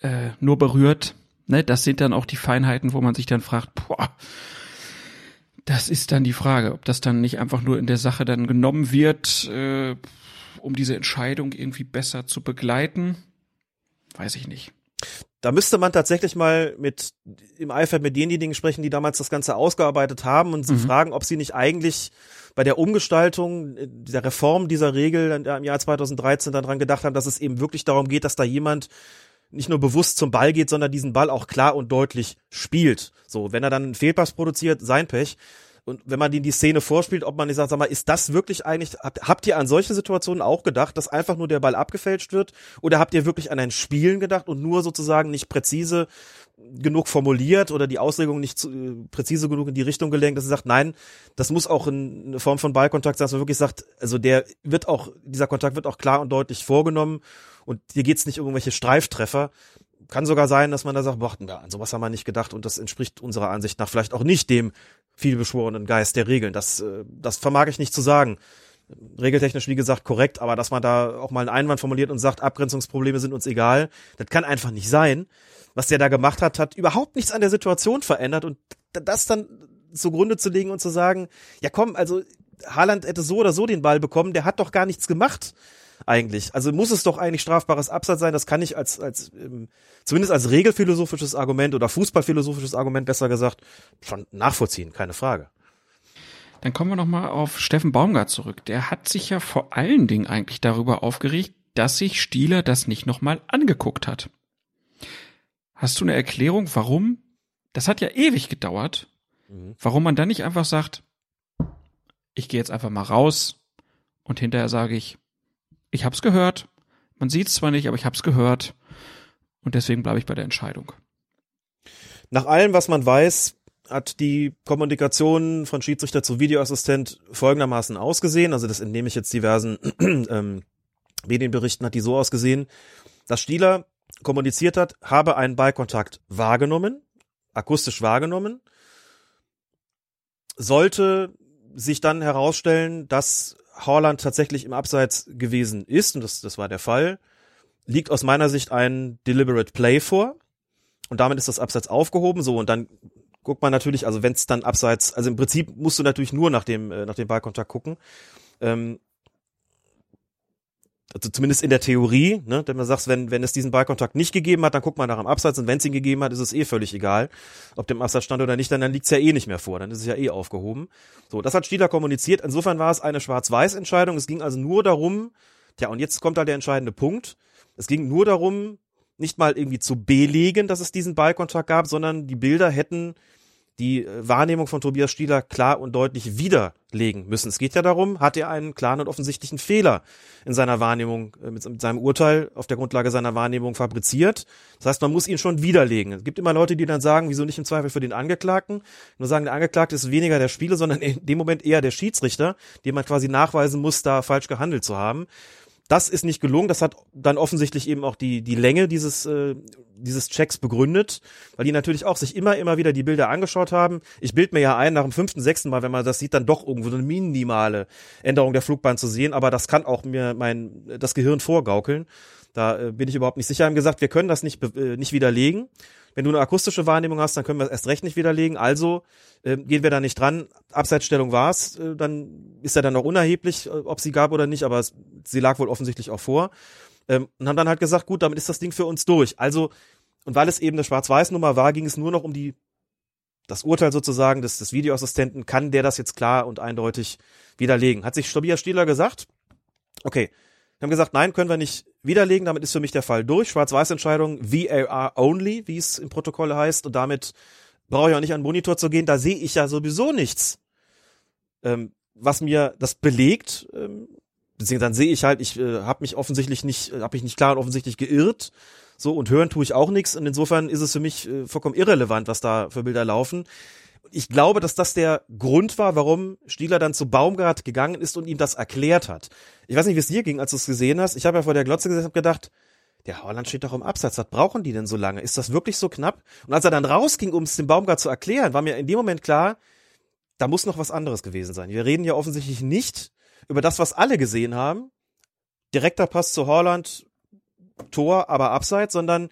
äh, nur berührt. Ne, das sind dann auch die Feinheiten, wo man sich dann fragt, boah, das ist dann die Frage, ob das dann nicht einfach nur in der Sache dann genommen wird, äh, um diese Entscheidung irgendwie besser zu begleiten. Weiß ich nicht. Da müsste man tatsächlich mal mit im Eifer mit denjenigen sprechen, die damals das Ganze ausgearbeitet haben und sie mhm. fragen, ob sie nicht eigentlich bei der Umgestaltung, äh, der Reform dieser Regel im Jahr 2013 dann dran gedacht haben, dass es eben wirklich darum geht, dass da jemand nicht nur bewusst zum Ball geht, sondern diesen Ball auch klar und deutlich spielt. So, wenn er dann einen Fehlpass produziert, sein Pech. Und wenn man die, die Szene vorspielt, ob man nicht sagt, sag mal, ist das wirklich eigentlich, habt, habt ihr an solche Situationen auch gedacht, dass einfach nur der Ball abgefälscht wird? Oder habt ihr wirklich an ein Spielen gedacht und nur sozusagen nicht präzise genug formuliert oder die Auslegung nicht zu, äh, präzise genug in die Richtung gelenkt, dass sie sagt, nein, das muss auch in, eine Form von Ballkontakt sein, dass man wirklich sagt, also der wird auch, dieser Kontakt wird auch klar und deutlich vorgenommen und hier geht's nicht um irgendwelche Streiftreffer. Kann sogar sein, dass man da sagt, boah, an sowas haben wir nicht gedacht und das entspricht unserer Ansicht nach vielleicht auch nicht dem vielbeschworenen Geist der Regeln. Das, äh, das vermag ich nicht zu sagen. regeltechnisch, wie gesagt, korrekt, aber dass man da auch mal einen Einwand formuliert und sagt, Abgrenzungsprobleme sind uns egal, das kann einfach nicht sein. Was der da gemacht hat, hat überhaupt nichts an der Situation verändert und das dann zugrunde zu legen und zu sagen, ja komm, also Haaland hätte so oder so den Ball bekommen, der hat doch gar nichts gemacht eigentlich. Also muss es doch eigentlich strafbares Absatz sein. Das kann ich als, als ähm, zumindest als regelphilosophisches Argument oder fußballphilosophisches Argument besser gesagt schon nachvollziehen, keine Frage. Dann kommen wir nochmal auf Steffen Baumgart zurück. Der hat sich ja vor allen Dingen eigentlich darüber aufgeregt, dass sich Stieler das nicht nochmal angeguckt hat. Hast du eine Erklärung, warum? Das hat ja ewig gedauert. Mhm. Warum man dann nicht einfach sagt, ich gehe jetzt einfach mal raus und hinterher sage ich, ich hab's gehört. Man sieht's zwar nicht, aber ich hab's gehört. Und deswegen bleibe ich bei der Entscheidung. Nach allem, was man weiß, hat die Kommunikation von Schiedsrichter zu Videoassistent folgendermaßen ausgesehen. Also das entnehme ich jetzt diversen [clears throat] ähm, Medienberichten, hat die so ausgesehen, dass Stieler kommuniziert hat, habe einen Ballkontakt wahrgenommen, akustisch wahrgenommen, sollte sich dann herausstellen, dass Haaland tatsächlich im Abseits gewesen ist, und das, das war der Fall, liegt aus meiner Sicht ein deliberate Play vor. Und damit ist das Abseits aufgehoben. So, und dann guckt man natürlich, also wenn es dann abseits, also im Prinzip musst du natürlich nur nach dem, äh, nach dem Ballkontakt gucken. Ähm, also zumindest in der Theorie, ne, wenn man sagt, wenn, wenn es diesen Ballkontakt nicht gegeben hat, dann guckt man nach dem Abseits und wenn es ihn gegeben hat, ist es eh völlig egal, ob dem Abseits stand oder nicht, dann, dann liegt es ja eh nicht mehr vor, dann ist es ja eh aufgehoben. So, das hat Stieler kommuniziert. Insofern war es eine Schwarz-Weiß-Entscheidung. Es ging also nur darum, tja, und jetzt kommt da der entscheidende Punkt. Es ging nur darum, nicht mal irgendwie zu belegen, dass es diesen Ballkontakt gab, sondern die Bilder hätten die äh, Wahrnehmung von Tobias Stieler klar und deutlich widerlegen müssen. Es geht ja darum, hat er einen klaren und offensichtlichen Fehler in seiner Wahrnehmung, äh, mit, seinem Urteil auf der Grundlage seiner Wahrnehmung fabriziert. Das heißt, man muss ihn schon widerlegen. Es gibt immer Leute, die dann sagen, wieso nicht im Zweifel für den Angeklagten? Nur sagen, der Angeklagte ist weniger der Spieler, sondern in dem Moment eher der Schiedsrichter, dem man quasi nachweisen muss, da falsch gehandelt zu haben. Das ist nicht gelungen. Das hat dann offensichtlich eben auch die, die Länge dieses, äh, dieses Checks begründet, weil die natürlich auch sich immer, immer wieder die Bilder angeschaut haben. Ich bild mir ja ein, nach dem fünften, sechsten Mal, wenn man das sieht, dann doch irgendwo so eine minimale Änderung der Flugbahn zu sehen. Aber das kann auch mir mein, das Gehirn vorgaukeln. Da äh, bin ich überhaupt nicht sicher. Haben gesagt, wir können das nicht, äh, nicht widerlegen. Wenn du eine akustische Wahrnehmung hast, dann können wir es erst recht nicht widerlegen. Also äh, gehen wir da nicht dran. Abseitsstellung war es, äh, dann ist ja dann noch unerheblich, äh, ob sie gab oder nicht, aber es, sie lag wohl offensichtlich auch vor. Ähm, und haben dann halt gesagt, gut, damit ist das Ding für uns durch. Also, und weil es eben eine Schwarz-Weiß-Nummer war, ging es nur noch um die das Urteil sozusagen des, des Videoassistenten, kann der das jetzt klar und eindeutig widerlegen. Hat sich Tobias Stieler gesagt, okay, wir haben gesagt, nein, können wir nicht widerlegen, damit ist für mich der Fall durch. Schwarz-Weiß-Entscheidung, VAR only, wie es im Protokoll heißt, und damit brauche ich auch nicht an den Monitor zu gehen, da sehe ich ja sowieso nichts. Ähm, was mir das belegt, ähm, beziehungsweise dann sehe ich halt, ich äh, habe mich offensichtlich nicht, äh, habe mich nicht klar und offensichtlich geirrt. So, und hören tue ich auch nichts. Und insofern ist es für mich äh, vollkommen irrelevant, was da für Bilder laufen ich glaube, dass das der Grund war, warum Stieler dann zu Baumgart gegangen ist und ihm das erklärt hat. Ich weiß nicht, wie es dir ging, als du es gesehen hast. Ich habe ja vor der Glotze gesessen und gedacht, der Holland steht doch im Absatz. Was brauchen die denn so lange? Ist das wirklich so knapp? Und als er dann rausging, um es dem Baumgart zu erklären, war mir in dem Moment klar, da muss noch was anderes gewesen sein. Wir reden ja offensichtlich nicht über das, was alle gesehen haben. Direkter Pass zu Holland, Tor, aber Abseits, sondern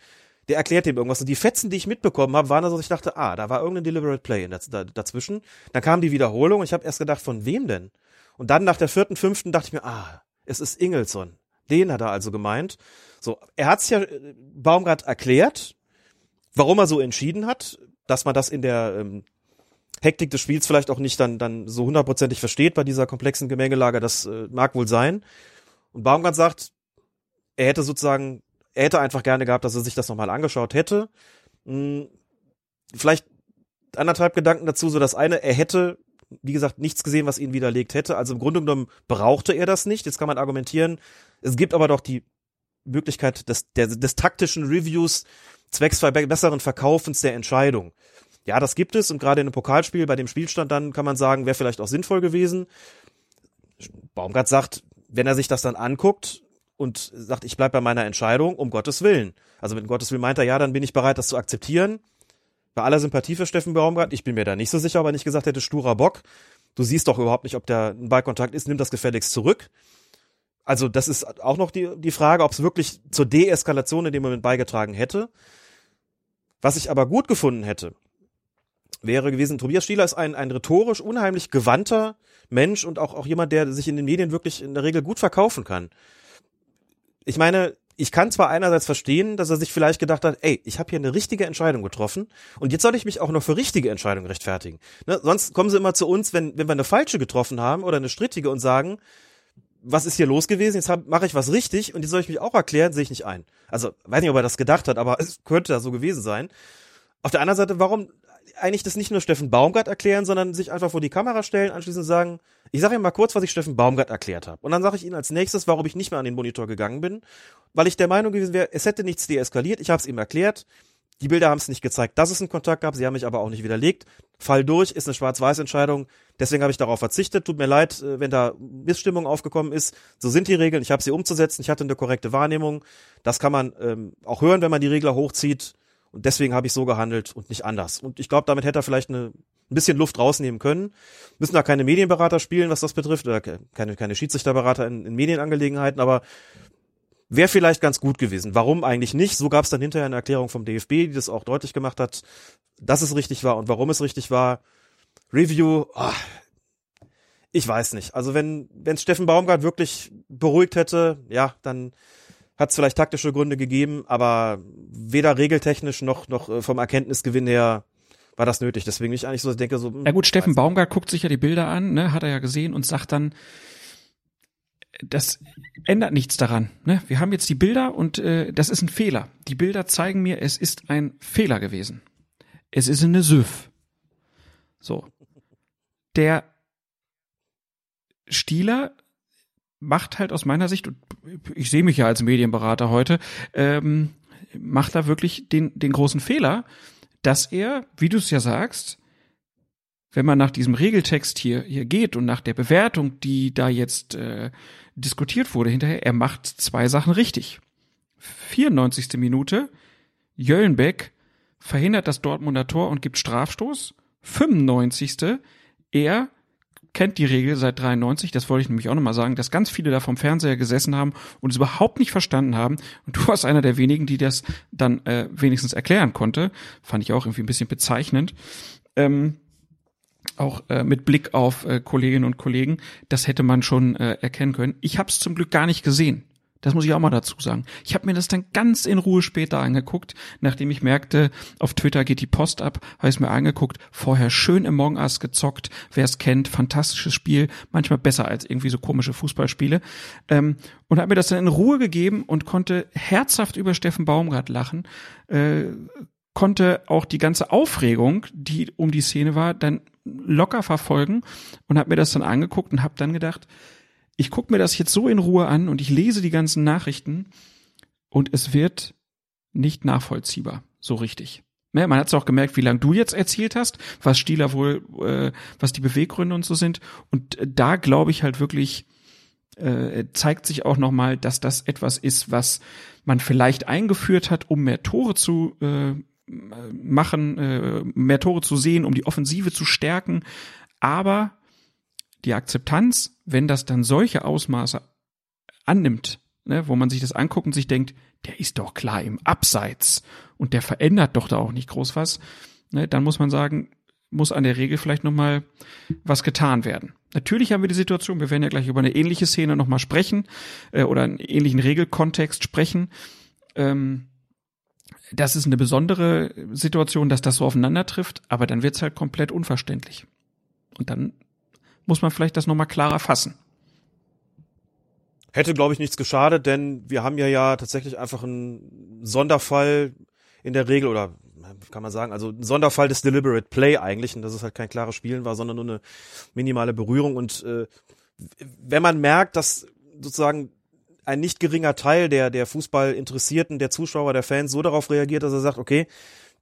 der erklärt ihm irgendwas. Und die Fetzen, die ich mitbekommen habe, waren also, ich dachte, ah, da war irgendein Deliberate Play dazwischen. Dann kam die Wiederholung und ich habe erst gedacht, von wem denn? Und dann nach der vierten, fünften dachte ich mir, ah, es ist Ingelsson. Den hat er also gemeint. So, er hat es ja äh, Baumgart erklärt, warum er so entschieden hat, dass man das in der ähm, Hektik des Spiels vielleicht auch nicht dann, dann so hundertprozentig versteht bei dieser komplexen Gemengelage. Das äh, mag wohl sein. Und Baumgart sagt, er hätte sozusagen er hätte einfach gerne gehabt, dass er sich das nochmal angeschaut hätte. Hm, vielleicht anderthalb Gedanken dazu. So das eine, er hätte, wie gesagt, nichts gesehen, was ihn widerlegt hätte. Also im Grunde genommen brauchte er das nicht. Jetzt kann man argumentieren. Es gibt aber doch die Möglichkeit des, der, des taktischen Reviews zwecks besseren Verkaufens der Entscheidung. Ja, das gibt es und gerade in einem Pokalspiel, bei dem Spielstand dann kann man sagen, wäre vielleicht auch sinnvoll gewesen. Baumgart sagt, wenn er sich das dann anguckt, und sagt, ich bleib bei meiner Entscheidung, um Gottes Willen. Also mit Gottes Willen meint er, ja, dann bin ich bereit, das zu akzeptieren. Bei aller Sympathie für Steffen Baumgart, ich bin mir da nicht so sicher, ob er nicht gesagt hätte, sturer Bock. du siehst doch überhaupt nicht, ob der ein Ballkontakt ist, nimm das gefälligst zurück. Also das ist auch noch die, die Frage, ob es wirklich zur Deeskalation in dem Moment beigetragen hätte. Was ich aber gut gefunden hätte, wäre gewesen, Tobias Stieler ist ein, ein rhetorisch unheimlich gewandter Mensch und auch, auch jemand, der sich in den Medien wirklich in der Regel gut verkaufen kann. Ich meine, ich kann zwar einerseits verstehen, dass er sich vielleicht gedacht hat, ey, ich habe hier eine richtige Entscheidung getroffen und jetzt soll ich mich auch noch für richtige Entscheidungen rechtfertigen. Ne? Sonst kommen sie immer zu uns, wenn, wenn wir eine falsche getroffen haben oder eine strittige und sagen, was ist hier los gewesen? Jetzt mache ich was richtig und jetzt soll ich mich auch erklären, sehe ich nicht ein. Also, weiß nicht, ob er das gedacht hat, aber es könnte da so gewesen sein. Auf der anderen Seite, warum eigentlich das nicht nur Steffen Baumgart erklären, sondern sich einfach vor die Kamera stellen, anschließend sagen, ich sage Ihnen mal kurz, was ich Steffen Baumgart erklärt habe. Und dann sage ich Ihnen als nächstes, warum ich nicht mehr an den Monitor gegangen bin, weil ich der Meinung gewesen wäre, es hätte nichts deeskaliert, ich habe es ihm erklärt, die Bilder haben es nicht gezeigt, dass es einen Kontakt gab, sie haben mich aber auch nicht widerlegt. Fall durch, ist eine Schwarz-Weiß-Entscheidung, deswegen habe ich darauf verzichtet. Tut mir leid, äh, wenn da Missstimmung aufgekommen ist. So sind die Regeln, ich habe sie umzusetzen, ich hatte eine korrekte Wahrnehmung. Das kann man ähm, auch hören, wenn man die Regler hochzieht. Und deswegen habe ich so gehandelt und nicht anders. Und ich glaube, damit hätte er vielleicht eine, ein bisschen Luft rausnehmen können. Müssen da keine Medienberater spielen, was das betrifft, oder keine, keine Schiedsrichterberater in, in Medienangelegenheiten, aber wäre vielleicht ganz gut gewesen. Warum eigentlich nicht? So gab es dann hinterher eine Erklärung vom DFB, die das auch deutlich gemacht hat, dass es richtig war und warum es richtig war. Review, oh, ich weiß nicht. Also wenn wenn Steffen Baumgart wirklich beruhigt hätte, ja, dann hat es vielleicht taktische Gründe gegeben, aber weder regeltechnisch noch, noch äh, vom Erkenntnisgewinn her war das nötig. Deswegen ich eigentlich so denke so. Hm, ja gut, Steffen Baumgart guckt sich ja die Bilder an, ne, hat er ja gesehen und sagt dann, das ändert nichts daran. Ne? Wir haben jetzt die Bilder und äh, das ist ein Fehler. Die Bilder zeigen mir, es ist ein Fehler gewesen. Es ist eine Süff. So. Der Stieler macht halt aus meiner Sicht, und ich sehe mich ja als Medienberater heute, ähm, macht da wirklich den, den großen Fehler, dass er, wie du es ja sagst, wenn man nach diesem Regeltext hier, hier geht und nach der Bewertung, die da jetzt äh, diskutiert wurde hinterher, er macht zwei Sachen richtig. 94. Minute, Jöllenbeck verhindert das Dortmunder Tor und gibt Strafstoß. 95. Er kennt die Regel seit 93, das wollte ich nämlich auch nochmal sagen, dass ganz viele da vom Fernseher gesessen haben und es überhaupt nicht verstanden haben. Und du warst einer der wenigen, die das dann äh, wenigstens erklären konnte. Fand ich auch irgendwie ein bisschen bezeichnend. Ähm, auch äh, mit Blick auf äh, Kolleginnen und Kollegen, das hätte man schon äh, erkennen können. Ich habe es zum Glück gar nicht gesehen. Das muss ich auch mal dazu sagen. Ich habe mir das dann ganz in Ruhe später angeguckt, nachdem ich merkte, auf Twitter geht die Post ab, habe ich es mir angeguckt, vorher schön im Among Us gezockt, wer es kennt, fantastisches Spiel, manchmal besser als irgendwie so komische Fußballspiele. Ähm, und habe mir das dann in Ruhe gegeben und konnte herzhaft über Steffen Baumgart lachen, äh, konnte auch die ganze Aufregung, die um die Szene war, dann locker verfolgen und habe mir das dann angeguckt und habe dann gedacht, ich gucke mir das jetzt so in Ruhe an und ich lese die ganzen Nachrichten und es wird nicht nachvollziehbar, so richtig. Man hat es auch gemerkt, wie lange du jetzt erzählt hast, was Stieler wohl, äh, was die Beweggründe und so sind. Und äh, da glaube ich halt wirklich, äh, zeigt sich auch nochmal, dass das etwas ist, was man vielleicht eingeführt hat, um mehr Tore zu äh, machen, äh, mehr Tore zu sehen, um die Offensive zu stärken. Aber die Akzeptanz, wenn das dann solche Ausmaße annimmt, ne, wo man sich das anguckt und sich denkt, der ist doch klar im Abseits und der verändert doch da auch nicht groß was, ne, dann muss man sagen, muss an der Regel vielleicht nochmal was getan werden. Natürlich haben wir die Situation, wir werden ja gleich über eine ähnliche Szene nochmal sprechen äh, oder einen ähnlichen Regelkontext sprechen. Ähm, das ist eine besondere Situation, dass das so aufeinander trifft, aber dann wird's halt komplett unverständlich. Und dann muss man vielleicht das nochmal klarer fassen. Hätte, glaube ich, nichts geschadet, denn wir haben ja ja tatsächlich einfach einen Sonderfall in der Regel oder kann man sagen, also ein Sonderfall des Deliberate Play eigentlich, und dass es halt kein klares Spielen war, sondern nur eine minimale Berührung. Und äh, wenn man merkt, dass sozusagen ein nicht geringer Teil der, der Fußballinteressierten, der Zuschauer, der Fans so darauf reagiert, dass er sagt, okay,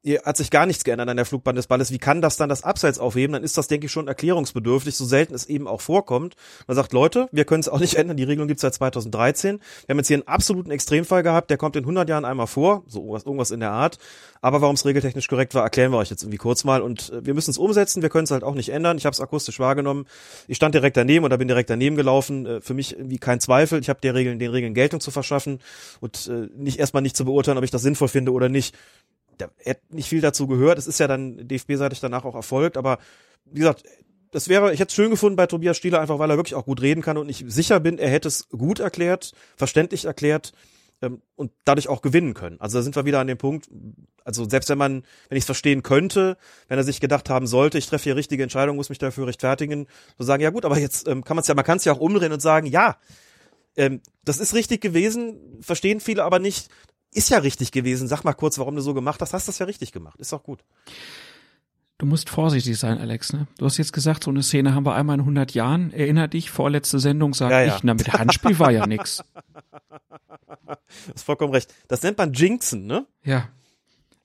hat sich gar nichts geändert an der Flugbahn des Balles. Wie kann das dann das Abseits aufheben? Dann ist das, denke ich, schon erklärungsbedürftig, so selten es eben auch vorkommt. Man sagt, Leute, wir können es auch nicht [laughs] ändern. Die Regelung gibt es seit 2013. Wir haben jetzt hier einen absoluten Extremfall gehabt, der kommt in 100 Jahren einmal vor, so irgendwas, irgendwas in der Art. Aber warum es regeltechnisch korrekt war, erklären wir euch jetzt irgendwie kurz mal. Und äh, wir müssen es umsetzen, wir können es halt auch nicht ändern. Ich habe es akustisch wahrgenommen. Ich stand direkt daneben oder bin direkt daneben gelaufen. Äh, für mich irgendwie kein Zweifel. Ich habe der Regeln, den Regeln Geltung zu verschaffen und äh, nicht erstmal nicht zu beurteilen, ob ich das sinnvoll finde oder nicht da hätte nicht viel dazu gehört. Es ist ja dann DFB-seitig danach auch erfolgt, aber wie gesagt, das wäre, ich hätte es schön gefunden bei Tobias Stieler, einfach weil er wirklich auch gut reden kann und ich sicher bin, er hätte es gut erklärt, verständlich erklärt ähm, und dadurch auch gewinnen können. Also da sind wir wieder an dem Punkt, also selbst wenn man, wenn ich es verstehen könnte, wenn er sich gedacht haben sollte, ich treffe hier richtige Entscheidung, muss mich dafür rechtfertigen, so sagen, ja gut, aber jetzt ähm, kann man es ja, man kann es ja auch umdrehen und sagen, ja, ähm, das ist richtig gewesen, verstehen viele aber nicht, ist ja richtig gewesen. Sag mal kurz, warum du so gemacht hast. Hast das ja richtig gemacht. Ist doch gut. Du musst vorsichtig sein, Alex. Ne? Du hast jetzt gesagt, so eine Szene haben wir einmal in 100 Jahren. Erinner dich, vorletzte Sendung sag ja, ja. ich, na mit Handspiel war ja nix. Du [laughs] hast vollkommen recht. Das nennt man Jinxen, ne? Ja.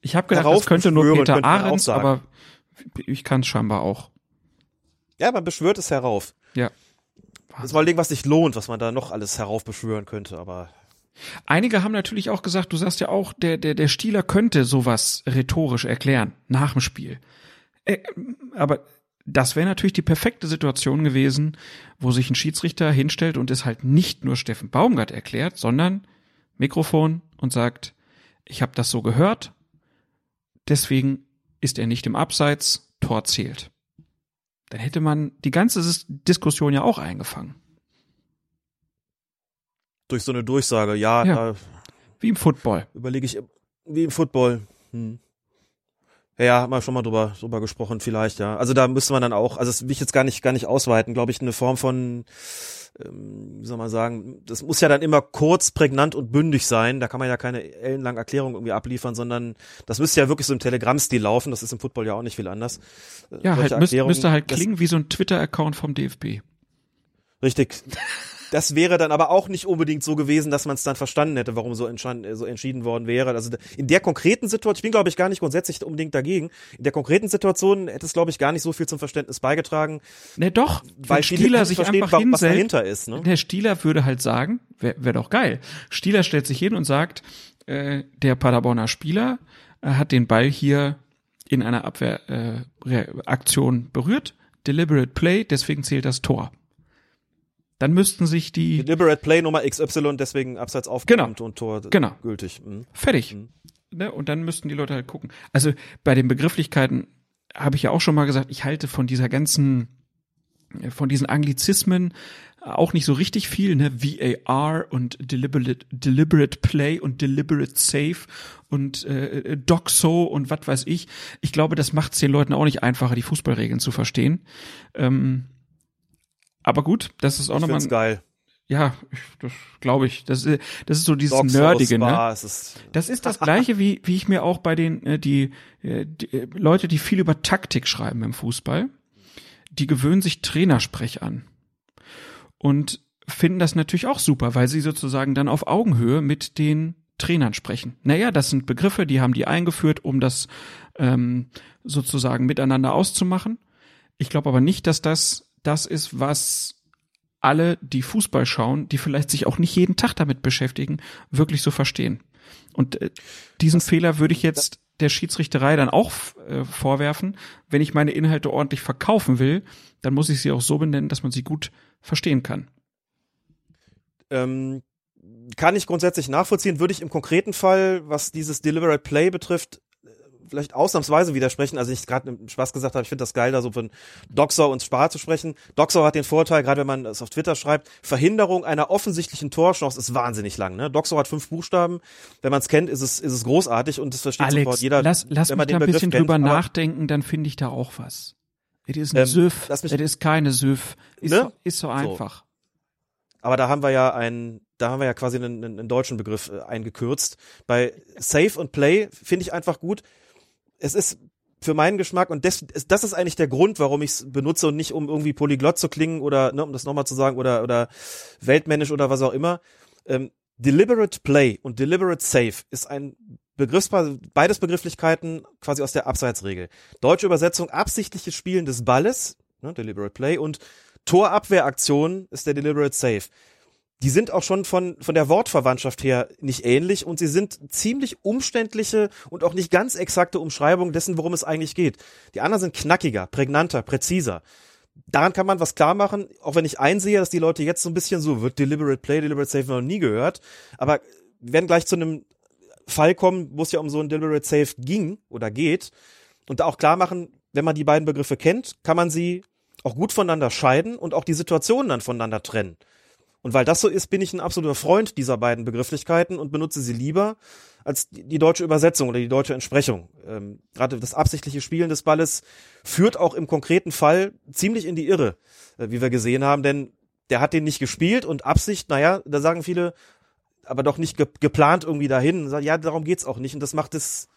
Ich habe gedacht, das könnte nur Peter Ahrens, aber ich kann es scheinbar auch. Ja, man beschwört es herauf. Ja. Das ist mal Ding, was sich lohnt, was man da noch alles heraufbeschwören könnte, aber Einige haben natürlich auch gesagt, du sagst ja auch, der, der, der Stieler könnte sowas rhetorisch erklären, nach dem Spiel. Äh, aber das wäre natürlich die perfekte Situation gewesen, wo sich ein Schiedsrichter hinstellt und es halt nicht nur Steffen Baumgart erklärt, sondern Mikrofon und sagt, ich habe das so gehört, deswegen ist er nicht im Abseits, Tor zählt. Dann hätte man die ganze Diskussion ja auch eingefangen durch so eine Durchsage. Ja, ja. Wie im Football. Überlege ich, wie im Football. Hm. Ja, haben wir schon mal drüber, drüber gesprochen, vielleicht, ja. Also da müsste man dann auch, also das will ich jetzt gar nicht, gar nicht ausweiten, glaube ich, eine Form von, ähm, wie soll man sagen, das muss ja dann immer kurz, prägnant und bündig sein. Da kann man ja keine ellenlange Erklärung irgendwie abliefern, sondern das müsste ja wirklich so im Telegram-Stil laufen. Das ist im Football ja auch nicht viel anders. Ja, halt, müsste, müsste halt klingen wie so ein Twitter-Account vom DFB. Richtig. Das wäre dann aber auch nicht unbedingt so gewesen, dass man es dann verstanden hätte, warum so, so entschieden worden wäre. Also in der konkreten Situation, ich bin glaube ich gar nicht grundsätzlich unbedingt dagegen. In der konkreten Situation hätte es glaube ich gar nicht so viel zum Verständnis beigetragen. Ne, doch, weil Stieler sich einfach hinsetzt, was dahinter ist. Ne? Der Stieler würde halt sagen, wäre wär doch geil. Stieler stellt sich hin und sagt, äh, der Paderborner Spieler äh, hat den Ball hier in einer Abwehraktion äh, berührt. Deliberate Play, deswegen zählt das Tor. Dann müssten sich die Deliberate Play Nummer XY deswegen abseits aufgenommen genau. und Tor genau. gültig. Mhm. Fertig. Mhm. Ne? Und dann müssten die Leute halt gucken. Also bei den Begrifflichkeiten habe ich ja auch schon mal gesagt, ich halte von dieser ganzen von diesen Anglizismen auch nicht so richtig viel, ne? VAR und Deliberate, Deliberate Play und Deliberate Save und äh, DocSo und was weiß ich. Ich glaube, das macht es den Leuten auch nicht einfacher, die Fußballregeln zu verstehen. Ähm, aber gut, das ist auch nochmal. Ich geil. Ja, das glaube ich. Das ist, das ist so dieses Dogs Nerdige, ne? Ist das ist das gleiche, wie, wie ich mir auch bei den, äh, die, äh, die äh, Leute, die viel über Taktik schreiben im Fußball, die gewöhnen sich Trainersprech an. Und finden das natürlich auch super, weil sie sozusagen dann auf Augenhöhe mit den Trainern sprechen. Naja, das sind Begriffe, die haben die eingeführt, um das ähm, sozusagen miteinander auszumachen. Ich glaube aber nicht, dass das das ist, was alle, die Fußball schauen, die vielleicht sich auch nicht jeden Tag damit beschäftigen, wirklich so verstehen. Und äh, diesen Fehler würde ich jetzt der Schiedsrichterei dann auch äh, vorwerfen. Wenn ich meine Inhalte ordentlich verkaufen will, dann muss ich sie auch so benennen, dass man sie gut verstehen kann. Ähm, kann ich grundsätzlich nachvollziehen, würde ich im konkreten Fall, was dieses Deliberate Play betrifft, vielleicht ausnahmsweise widersprechen. Also ich gerade im Spaß gesagt habe, ich finde das geil, da so von Doxer und Spar zu sprechen. Doxer hat den Vorteil, gerade wenn man es auf Twitter schreibt, Verhinderung einer offensichtlichen Torchance ist wahnsinnig lang. Ne? Doxer hat fünf Buchstaben. Wenn man es kennt, ist es, ist es großartig und das versteht Alex, sofort jeder. Lass, lass wenn man mich da ein bisschen kennt, drüber nachdenken, dann finde ich da auch was. Es ist ein ähm, Süff, es ist keine Süff. Ist, ne? so, ist so einfach. So. Aber da haben wir ja einen, da haben wir ja quasi einen, einen deutschen Begriff äh, eingekürzt. Bei Safe und Play finde ich einfach gut es ist für meinen Geschmack und das, das ist eigentlich der Grund, warum ich es benutze und nicht um irgendwie polyglott zu klingen oder ne, um das nochmal zu sagen oder oder weltmännisch oder was auch immer. Ähm, deliberate Play und Deliberate Save ist ein Begriffspaar, beides Begrifflichkeiten quasi aus der Abseitsregel. Deutsche Übersetzung absichtliches Spielen des Balles, ne, deliberate play, und Torabwehraktion ist der deliberate save. Die sind auch schon von, von der Wortverwandtschaft her nicht ähnlich und sie sind ziemlich umständliche und auch nicht ganz exakte Umschreibungen dessen, worum es eigentlich geht. Die anderen sind knackiger, prägnanter, präziser. Daran kann man was klar machen, auch wenn ich einsehe, dass die Leute jetzt so ein bisschen so, wird Deliberate Play, Deliberate Save noch nie gehört, aber werden gleich zu einem Fall kommen, wo es ja um so ein Deliberate Save ging oder geht und da auch klar machen, wenn man die beiden Begriffe kennt, kann man sie auch gut voneinander scheiden und auch die Situationen dann voneinander trennen. Und weil das so ist, bin ich ein absoluter Freund dieser beiden Begrifflichkeiten und benutze sie lieber als die deutsche Übersetzung oder die deutsche Entsprechung. Ähm, Gerade das absichtliche Spielen des Balles führt auch im konkreten Fall ziemlich in die Irre, äh, wie wir gesehen haben, denn der hat den nicht gespielt und Absicht, naja, da sagen viele, aber doch nicht ge geplant irgendwie dahin. Ja, darum geht's auch nicht und das macht es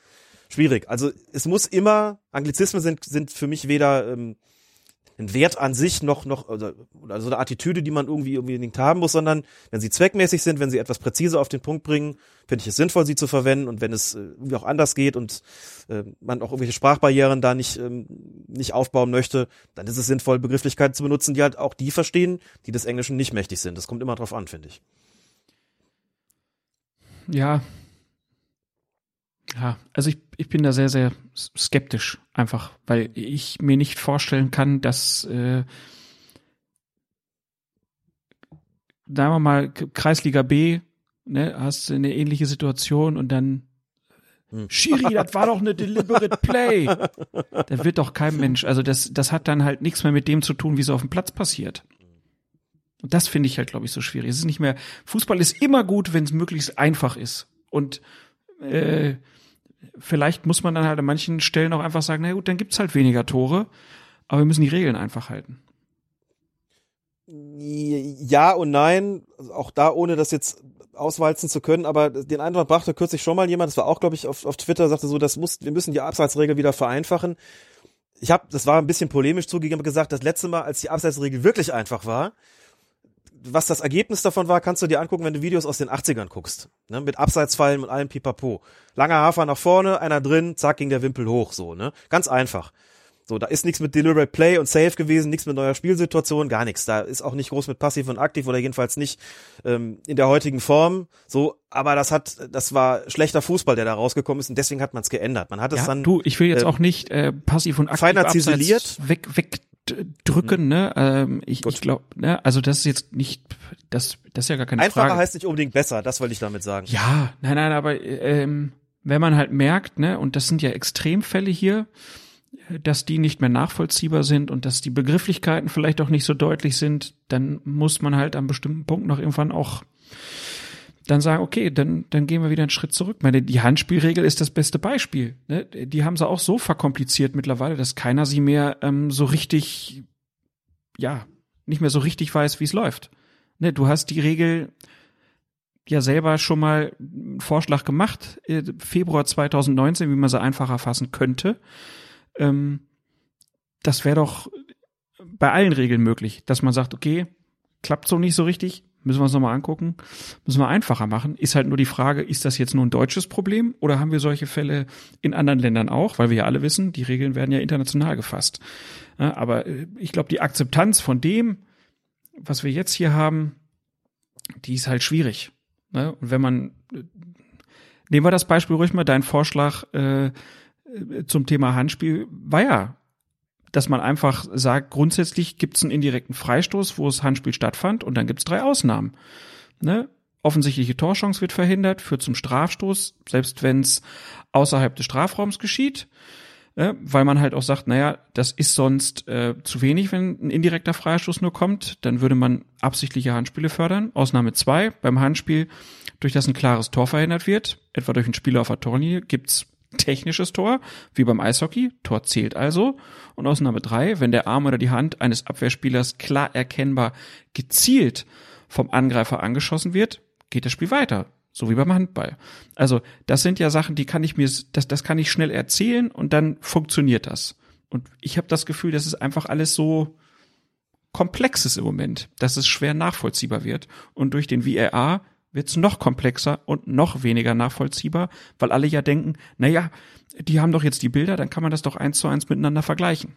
schwierig. Also es muss immer, Anglizismen sind, sind für mich weder ähm, ein Wert an sich noch, noch, oder, oder so eine Attitüde, die man irgendwie unbedingt haben muss, sondern wenn sie zweckmäßig sind, wenn sie etwas präziser auf den Punkt bringen, finde ich es sinnvoll, sie zu verwenden und wenn es äh, irgendwie auch anders geht und äh, man auch irgendwelche Sprachbarrieren da nicht, ähm, nicht aufbauen möchte, dann ist es sinnvoll, Begrifflichkeiten zu benutzen, die halt auch die verstehen, die des Englischen nicht mächtig sind. Das kommt immer drauf an, finde ich. Ja, ja, also ich, ich bin da sehr, sehr skeptisch, einfach, weil ich mir nicht vorstellen kann, dass, äh, sagen wir mal, Kreisliga B, ne, hast du eine ähnliche Situation und dann hm. Schiri, das war doch eine deliberate Play. Da wird doch kein Mensch, also das, das hat dann halt nichts mehr mit dem zu tun, wie es auf dem Platz passiert. Und das finde ich halt, glaube ich, so schwierig. Es ist nicht mehr, Fußball ist immer gut, wenn es möglichst einfach ist. Und äh, vielleicht muss man dann halt an manchen Stellen auch einfach sagen, na gut, dann gibt's halt weniger Tore, aber wir müssen die Regeln einfach halten. Ja und nein, auch da ohne das jetzt auswalzen zu können, aber den Eindruck brachte kürzlich schon mal jemand, das war auch, glaube ich, auf, auf Twitter, sagte so, das muss, wir müssen die Abseitsregel wieder vereinfachen. Ich habe, das war ein bisschen polemisch zugegeben, gesagt, das letzte Mal, als die Abseitsregel wirklich einfach war, was das Ergebnis davon war, kannst du dir angucken, wenn du Videos aus den 80ern guckst. Ne? Mit Abseitsfallen und allem Pipapo. Langer Hafer nach vorne, einer drin, zack, ging der Wimpel hoch, so, ne? Ganz einfach. So, da ist nichts mit Deliberate Play und Safe gewesen, nichts mit neuer Spielsituation, gar nichts. Da ist auch nicht groß mit Passiv und Aktiv oder jedenfalls nicht ähm, in der heutigen Form. So, aber das hat, das war schlechter Fußball, der da rausgekommen ist und deswegen hat man es geändert. Man hat es dann. Du, ich will jetzt äh, auch nicht äh, Passiv und Aktiv feiner ziseliert, weg, weg drücken, mhm. ne? Ähm, ich ich glaube, ne? Also das ist jetzt nicht, das, das ist ja gar keine Einfacher Frage. heißt nicht unbedingt besser, das wollte ich damit sagen. Ja, nein, nein, aber ähm, wenn man halt merkt, ne, und das sind ja Extremfälle hier, dass die nicht mehr nachvollziehbar sind und dass die Begrifflichkeiten vielleicht auch nicht so deutlich sind, dann muss man halt an bestimmten Punkten noch irgendwann auch dann sagen, okay, dann, dann gehen wir wieder einen Schritt zurück. meine, die Handspielregel ist das beste Beispiel. Ne? Die haben sie auch so verkompliziert mittlerweile, dass keiner sie mehr ähm, so richtig, ja, nicht mehr so richtig weiß, wie es läuft. Ne? Du hast die Regel ja selber schon mal einen Vorschlag gemacht, äh, Februar 2019, wie man sie einfacher fassen könnte. Ähm, das wäre doch bei allen Regeln möglich, dass man sagt, okay, klappt so nicht so richtig, Müssen wir uns nochmal angucken. Müssen wir einfacher machen. Ist halt nur die Frage, ist das jetzt nur ein deutsches Problem oder haben wir solche Fälle in anderen Ländern auch? Weil wir ja alle wissen, die Regeln werden ja international gefasst. Ja, aber äh, ich glaube, die Akzeptanz von dem, was wir jetzt hier haben, die ist halt schwierig. Ne? Und wenn man, äh, nehmen wir das Beispiel ruhig mal, dein Vorschlag äh, zum Thema Handspiel war ja dass man einfach sagt, grundsätzlich gibt es einen indirekten Freistoß, wo das Handspiel stattfand und dann gibt es drei Ausnahmen. Ne? Offensichtliche Torchance wird verhindert, führt zum Strafstoß, selbst wenn es außerhalb des Strafraums geschieht, äh, weil man halt auch sagt, naja, das ist sonst äh, zu wenig, wenn ein indirekter Freistoß nur kommt, dann würde man absichtliche Handspiele fördern. Ausnahme zwei beim Handspiel, durch das ein klares Tor verhindert wird, etwa durch einen Spieler auf der Torlinie, gibt's technisches Tor, wie beim Eishockey. Tor zählt also. Und Ausnahme drei, wenn der Arm oder die Hand eines Abwehrspielers klar erkennbar gezielt vom Angreifer angeschossen wird, geht das Spiel weiter. So wie beim Handball. Also, das sind ja Sachen, die kann ich mir, das, das kann ich schnell erzählen und dann funktioniert das. Und ich habe das Gefühl, dass es einfach alles so komplex ist im Moment, dass es schwer nachvollziehbar wird. Und durch den VAR wird's noch komplexer und noch weniger nachvollziehbar, weil alle ja denken, na ja, die haben doch jetzt die Bilder, dann kann man das doch eins zu eins miteinander vergleichen.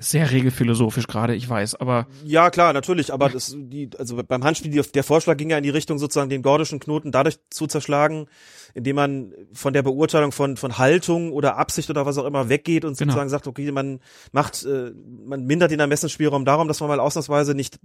Sehr regelphilosophisch gerade, ich weiß, aber. Ja, klar, natürlich, aber das, die, also beim Handspiel, die, der Vorschlag ging ja in die Richtung, sozusagen den gordischen Knoten dadurch zu zerschlagen, indem man von der Beurteilung von, von Haltung oder Absicht oder was auch immer weggeht und Genau. sozusagen sagt, okay, man macht, äh, man mindert den Ermessensspielraum darum, dass man mal ausnahmsweise nicht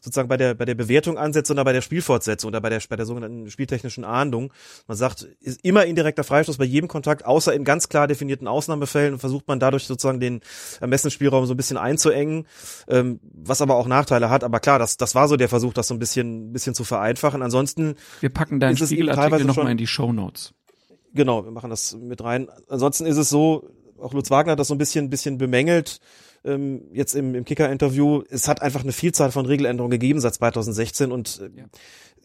sozusagen bei der, bei der Bewertung ansetzt, sondern bei der Spielfortsetzung oder bei der, bei der sogenannten spieltechnischen Ahndung. Man sagt, ist immer indirekter Freistoß bei jedem Kontakt, außer in ganz klar definierten Ausnahmefällen und versucht man dadurch sozusagen den Ermessensspielraum so ein bisschen einzuengen, ähm, was aber auch Nachteile hat. Aber klar, das, das war so der Versuch, das so ein bisschen, bisschen zu vereinfachen. Ansonsten Wir packen deinen Spiegelartikel teilweise nochmal in die Shownotes. Genau, wir machen das mit rein. Ansonsten ist es so, auch Lutz Wagner hat das so ein bisschen, bisschen bemängelt, ähm, jetzt im, im Kicker-Interview. Es hat einfach eine Vielzahl von Regeländerungen gegeben seit 2016 und äh,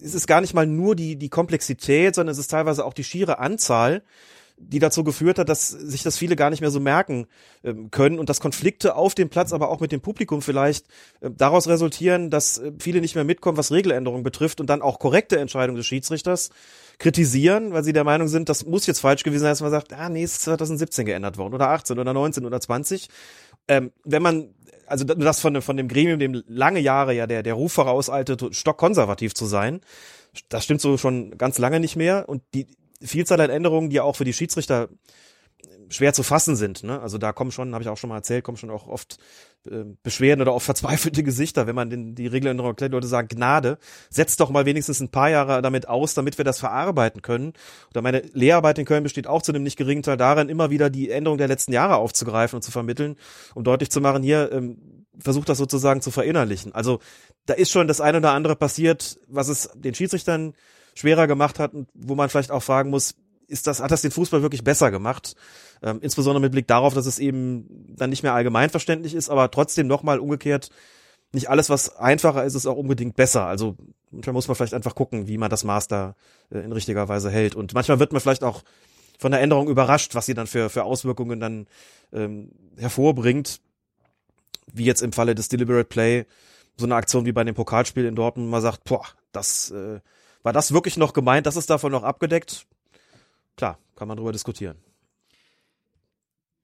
es ist gar nicht mal nur die, die Komplexität, sondern es ist teilweise auch die schiere Anzahl, die dazu geführt hat, dass sich das viele gar nicht mehr so merken ähm, können und dass Konflikte auf dem Platz, aber auch mit dem Publikum vielleicht äh, daraus resultieren, dass äh, viele nicht mehr mitkommen, was Regeländerungen betrifft und dann auch korrekte Entscheidungen des Schiedsrichters kritisieren, weil sie der Meinung sind, das muss jetzt falsch gewesen sein, dass man sagt, ah nee, ist 2017 geändert worden oder 18 oder 19 oder 20. Ähm, wenn man also das von, dem- von dem Gremium, dem lange Jahre ja der, der Ruf vorauseilte, stockkonservativ zu sein, das stimmt so schon ganz lange nicht mehr. Und die Vielzahl an Änderungen, die auch für die Schiedsrichter schwer zu fassen sind. Ne? Also da kommen schon, habe ich auch schon mal erzählt, kommen schon auch oft äh, Beschwerden oder auch verzweifelte [laughs] Gesichter, wenn man den, die Regeländerung erklärt. Leute sagen, Gnade, setzt doch mal wenigstens ein paar Jahre damit aus, damit wir das verarbeiten können. Oder meine Lehrarbeit in Köln besteht auch zu einem nicht geringen Teil darin, immer wieder die Änderungen der letzten Jahre aufzugreifen und zu vermitteln, um deutlich zu machen, hier ähm, versucht das sozusagen zu verinnerlichen. Also da ist schon das eine oder andere passiert, was es den Schiedsrichtern schwerer gemacht hat und wo man vielleicht auch fragen muss, ist das, hat das den Fußball wirklich besser gemacht? Ähm, insbesondere mit Blick darauf, dass es eben dann nicht mehr allgemeinverständlich ist, aber trotzdem nochmal umgekehrt, nicht alles, was einfacher ist, ist auch unbedingt besser. Also manchmal muss man vielleicht einfach gucken, wie man das da äh, in richtiger Weise hält. Und manchmal wird man vielleicht auch von der Änderung überrascht, was sie dann für, für Auswirkungen dann ähm, hervorbringt. Wie jetzt im Falle des Deliberate Play, so eine Aktion wie bei dem Pokalspiel in Dortmund, man sagt, boah, das äh, war das wirklich noch gemeint, das ist davon noch abgedeckt? Klar, kann man drüber diskutieren.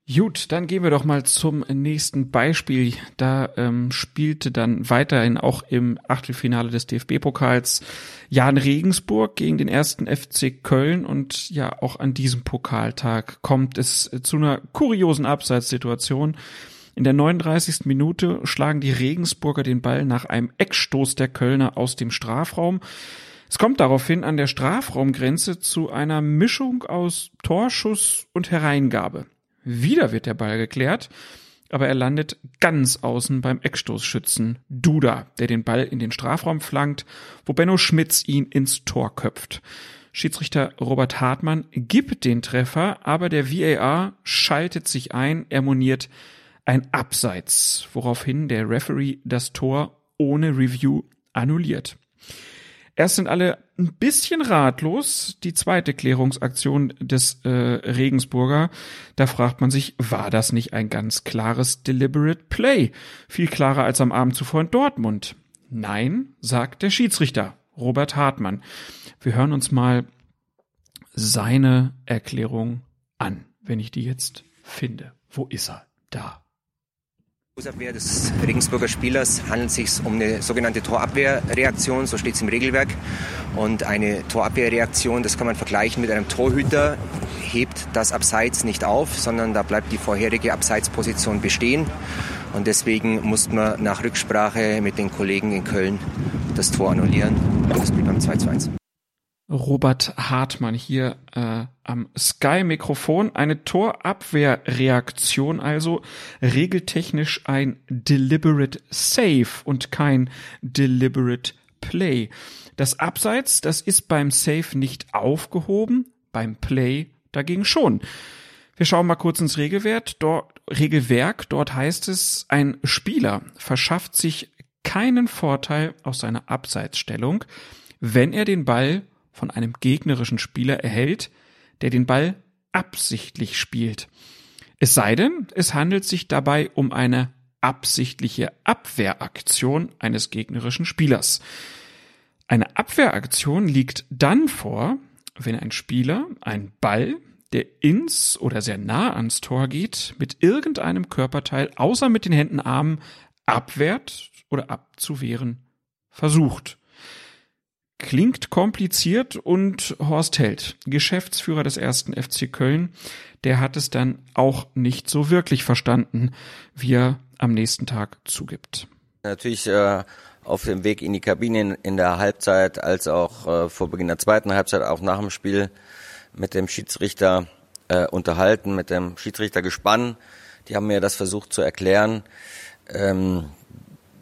Gut, dann gehen wir doch mal zum nächsten Beispiel. Da ähm, spielte dann weiterhin auch im Achtelfinale des DFB-Pokals Jan Regensburg gegen den ersten FC Köln und ja, auch an diesem Pokaltag kommt es zu einer kuriosen Abseitssituation. In der 39. Minute schlagen die Regensburger den Ball nach einem Eckstoß der Kölner aus dem Strafraum. Es kommt daraufhin an der Strafraumgrenze zu einer Mischung aus Torschuss und Hereingabe. Wieder wird der Ball geklärt, aber er landet ganz außen beim Eckstoßschützen Duda, der den Ball in den Strafraum flankt, wo Benno Schmitz ihn ins Tor köpft. Schiedsrichter Robert Hartmann gibt den Treffer, aber der VAR schaltet sich ein, er moniert ein Abseits, woraufhin der Referee das Tor ohne Review annulliert. Erst sind alle ein bisschen ratlos. Die zweite Klärungsaktion des äh, Regensburger, da fragt man sich, war das nicht ein ganz klares Deliberate Play? Viel klarer als am Abend zuvor in Dortmund. Nein, sagt der Schiedsrichter Robert Hartmann. Wir hören uns mal seine Erklärung an, wenn ich die jetzt finde. Wo ist er? Da. Abwehr des Regensburger Spielers handelt sich um eine sogenannte Torabwehrreaktion, so steht es im Regelwerk. Und eine Torabwehrreaktion, das kann man vergleichen mit einem Torhüter, hebt das Abseits nicht auf, sondern da bleibt die vorherige Abseitsposition bestehen. Und deswegen musste man nach Rücksprache mit den Kollegen in Köln das Tor annullieren. Und das blieb beim 2 zu 1. Robert Hartmann hier äh, am Sky-Mikrofon. Eine Torabwehrreaktion, also regeltechnisch ein deliberate Save und kein deliberate Play. Das Abseits, das ist beim Save nicht aufgehoben, beim Play dagegen schon. Wir schauen mal kurz ins Regelwert. Dort, Regelwerk. Dort heißt es, ein Spieler verschafft sich keinen Vorteil aus seiner Abseitsstellung, wenn er den Ball von einem gegnerischen Spieler erhält, der den Ball absichtlich spielt. Es sei denn, es handelt sich dabei um eine absichtliche Abwehraktion eines gegnerischen Spielers. Eine Abwehraktion liegt dann vor, wenn ein Spieler einen Ball, der ins oder sehr nah ans Tor geht, mit irgendeinem Körperteil außer mit den Händen, Armen abwehrt oder abzuwehren versucht. Klingt kompliziert und Horst Held, Geschäftsführer des ersten FC Köln, der hat es dann auch nicht so wirklich verstanden, wie er am nächsten Tag zugibt. Natürlich äh, auf dem Weg in die Kabine in, der Halbzeit als auch äh, vor Beginn der zweiten Halbzeit, auch nach dem Spiel mit dem Schiedsrichter äh, unterhalten, mit dem Schiedsrichter gespannt. Die haben mir das versucht zu erklären. Ähm,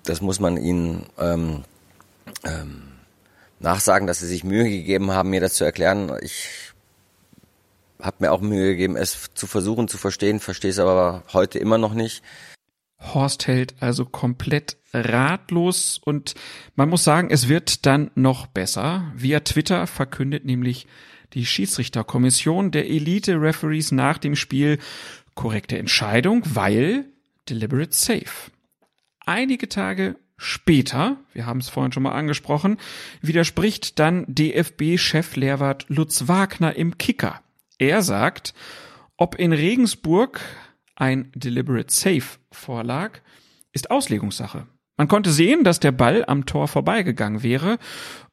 das muss man ihnen ähm, ähm, nachsagen, dass sie sich Mühe gegeben haben, mir das zu erklären. Ich habe mir auch Mühe gegeben, es zu versuchen zu verstehen, verstehe es aber heute immer noch nicht. Horst hält also komplett ratlos und man muss sagen, es wird dann noch besser. Via Twitter verkündet nämlich die Schiedsrichterkommission der Elite-Referees nach dem Spiel korrekte Entscheidung, weil deliberate safe. Einige Tage Später, wir haben es vorhin schon mal angesprochen, widerspricht dann DFB-Chef Lehrwart Lutz Wagner im Kicker. Er sagt, ob in Regensburg ein Deliberate Safe vorlag, ist Auslegungssache. Man konnte sehen, dass der Ball am Tor vorbeigegangen wäre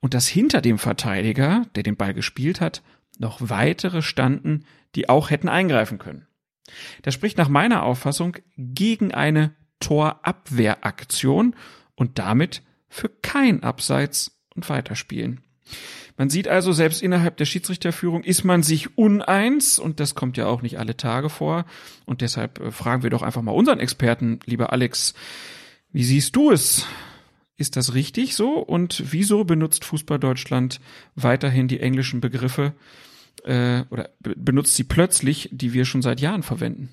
und dass hinter dem Verteidiger, der den Ball gespielt hat, noch weitere standen, die auch hätten eingreifen können. Das spricht nach meiner Auffassung gegen eine Torabwehraktion und damit für kein Abseits und Weiterspielen. Man sieht also, selbst innerhalb der Schiedsrichterführung ist man sich uneins und das kommt ja auch nicht alle Tage vor. Und deshalb äh, fragen wir doch einfach mal unseren Experten, lieber Alex, wie siehst du es? Ist das richtig so? Und wieso benutzt Fußball Deutschland weiterhin die englischen Begriffe äh, oder benutzt sie plötzlich, die wir schon seit Jahren verwenden?